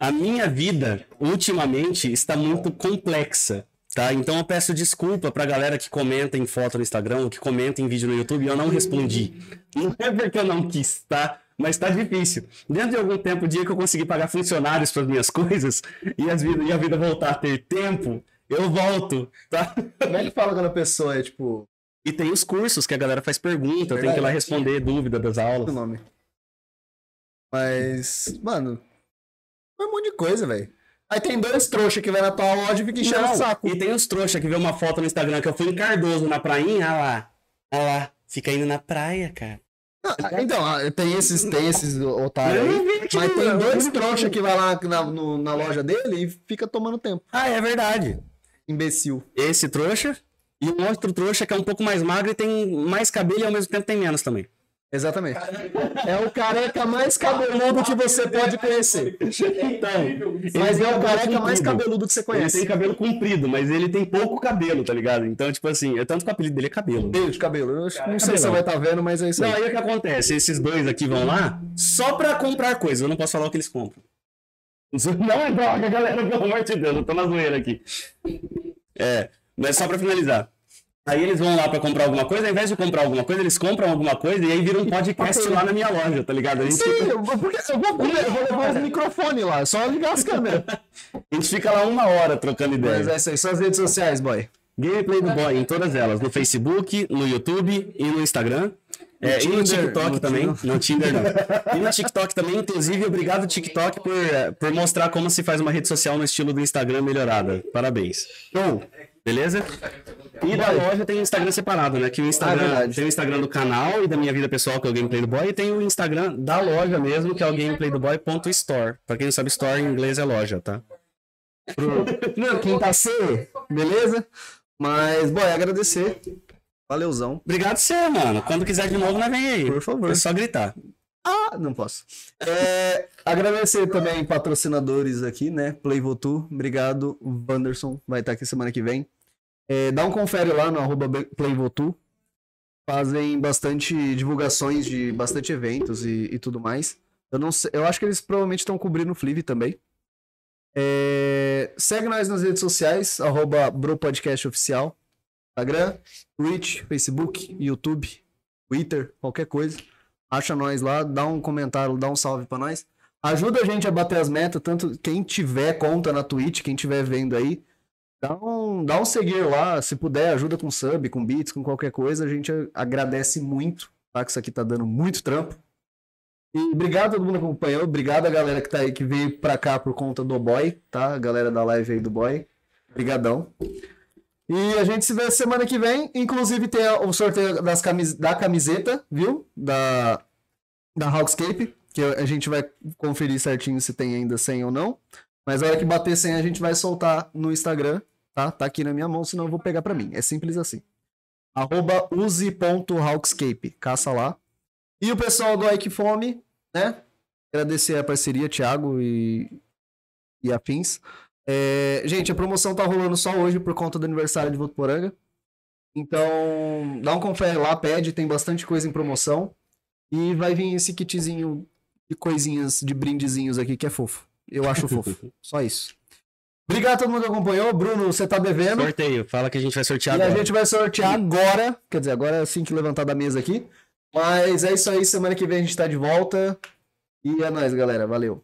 a minha vida, ultimamente, está muito complexa, tá? Então eu peço desculpa pra galera que comenta em foto no Instagram, ou que comenta em vídeo no YouTube, e eu não respondi. Não é porque eu não quis, tá? Mas tá difícil. Dentro de algum tempo, o dia que eu conseguir pagar funcionários para minhas coisas e, as vida, e a vida voltar a ter tempo, eu volto, tá? Como é que fala quando a pessoa é, tipo, E tem os cursos que a galera faz pergunta, eu tenho que ir lá responder dúvida das o aulas. nome? Mas, mano, um monte de coisa, velho. Aí tem dois trouxa que vai na tua loja e fica enchendo o saco. E tem os trouxa que vê uma foto no Instagram que eu fui em Cardoso na prainha, olha lá. Olha lá. Fica indo na praia, cara. Ah, Então, ah, tem esses, tem esses otários aí. Mas tem dois não vi. trouxa que vai lá na, no- na loja dele e fica tomando tempo. Ah, é verdade. Imbecil. Esse trouxa e um outro trouxa que é um pouco mais magro e tem mais cabelo e ao mesmo tempo tem menos também. Exatamente. É o careca mais cabeludo que você pode conhecer. Então, Mas é o careca mais cabeludo que você Ele tem conhece. cabelo comprido, mas ele tem pouco cabelo, tá ligado? Então, tipo assim, é tanto que o apelido dele é cabelo. Meio de cabelo. Eu acho- não sei cabelão. se você vai estar vendo, mas é isso Não, aí. aí o que acontece? Esses dois aqui vão lá só pra comprar coisas. Eu não posso falar o que eles compram. Não é droga, galera, pelo amor de Deus, eu tô na zoeira aqui. É, mas só pra finalizar. Aí eles vão lá pra comprar alguma coisa, ao invés de comprar alguma coisa, eles compram alguma coisa e aí vira um podcast lá na minha loja, tá ligado? A gente, Sim, fica, eu vou, porque eu vou, eu vou levar os microfones lá, só ligar as câmeras. a gente fica lá uma hora trocando ideia. Mas é isso aí, suas redes sociais, boy. Gameplay do Boy em todas elas, no Facebook, no YouTube e no Instagram. É, e no Tinder, TikTok no também. No Tinder não. E no TikTok também, inclusive, obrigado TikTok por, eh, por mostrar como se faz uma rede social no estilo do Instagram melhorada. Parabéns. Show. Beleza? E da loja tem o Instagram separado, né? Que o Ah, Instagram verdade. tem o Instagram do canal e da minha vida pessoal, que é o Gameplay do Boy, e tem o Instagram da loja mesmo, que é o gameplaydoboy.store. Pra quem não sabe, store em inglês é loja, tá? Não, quinta C, beleza? Mas, boy, agradecer. Valeuzão. Obrigado você, mano. Quando quiser de novo, nós vem aí. Por favor. É só gritar. Ah, não posso. É, agradecer também patrocinadores aqui, né? Playvotu, obrigado. Wanderson vai estar aqui semana que vem. É, dá um confere lá no arroba Playvotu. Fazem bastante divulgações de bastante eventos e, e tudo mais. Eu não sei, eu acho que eles provavelmente estão cobrindo o Flive também. É, segue nós nas redes sociais, arroba Bropodcast Oficial. Instagram, Twitch, Facebook, YouTube, Twitter, qualquer coisa. Acha nós lá, dá um comentário, dá um salve pra nós. Ajuda a gente a bater as metas, tanto quem tiver conta na Twitch, quem tiver vendo aí, um, dá um seguir lá, se puder, ajuda com sub, com beats, com qualquer coisa, a gente agradece muito, tá? Que isso aqui tá dando muito trampo. E obrigado a todo mundo que acompanhou, obrigado a galera que tá aí, que veio pra cá por conta do boy, tá? A galera da live aí do boy. Obrigadão. E a gente se vê semana que vem. Inclusive tem o sorteio das camis da camiseta, viu? Da, da Hawkscape. Que a gente vai conferir certinho se tem ainda 100 ou não. Mas a hora que bater 100 a gente vai soltar no Instagram, tá? Tá aqui na minha mão, senão eu vou pegar pra mim. É simples assim. Arroba use.hawkscape. Caça lá. E o pessoal do Ike Fome, né? Agradecer a parceria, Thiago e, e afins. É, gente, a promoção tá rolando só hoje por conta do aniversário de Votuporanga. Então, dá um confere lá, pede, tem bastante coisa em promoção. E vai vir esse kitzinho de coisinhas, de brindezinhos aqui que é fofo. Eu acho fofo. Só isso. Obrigado a todo mundo que acompanhou. Bruno, você tá devendo. Sorteio. Fala que a gente vai sortear E a agora. gente vai sortear agora. Quer dizer, agora é assim que levantar da mesa aqui. Mas é isso aí. Semana que vem a gente tá de volta. E é nóis, galera. Valeu.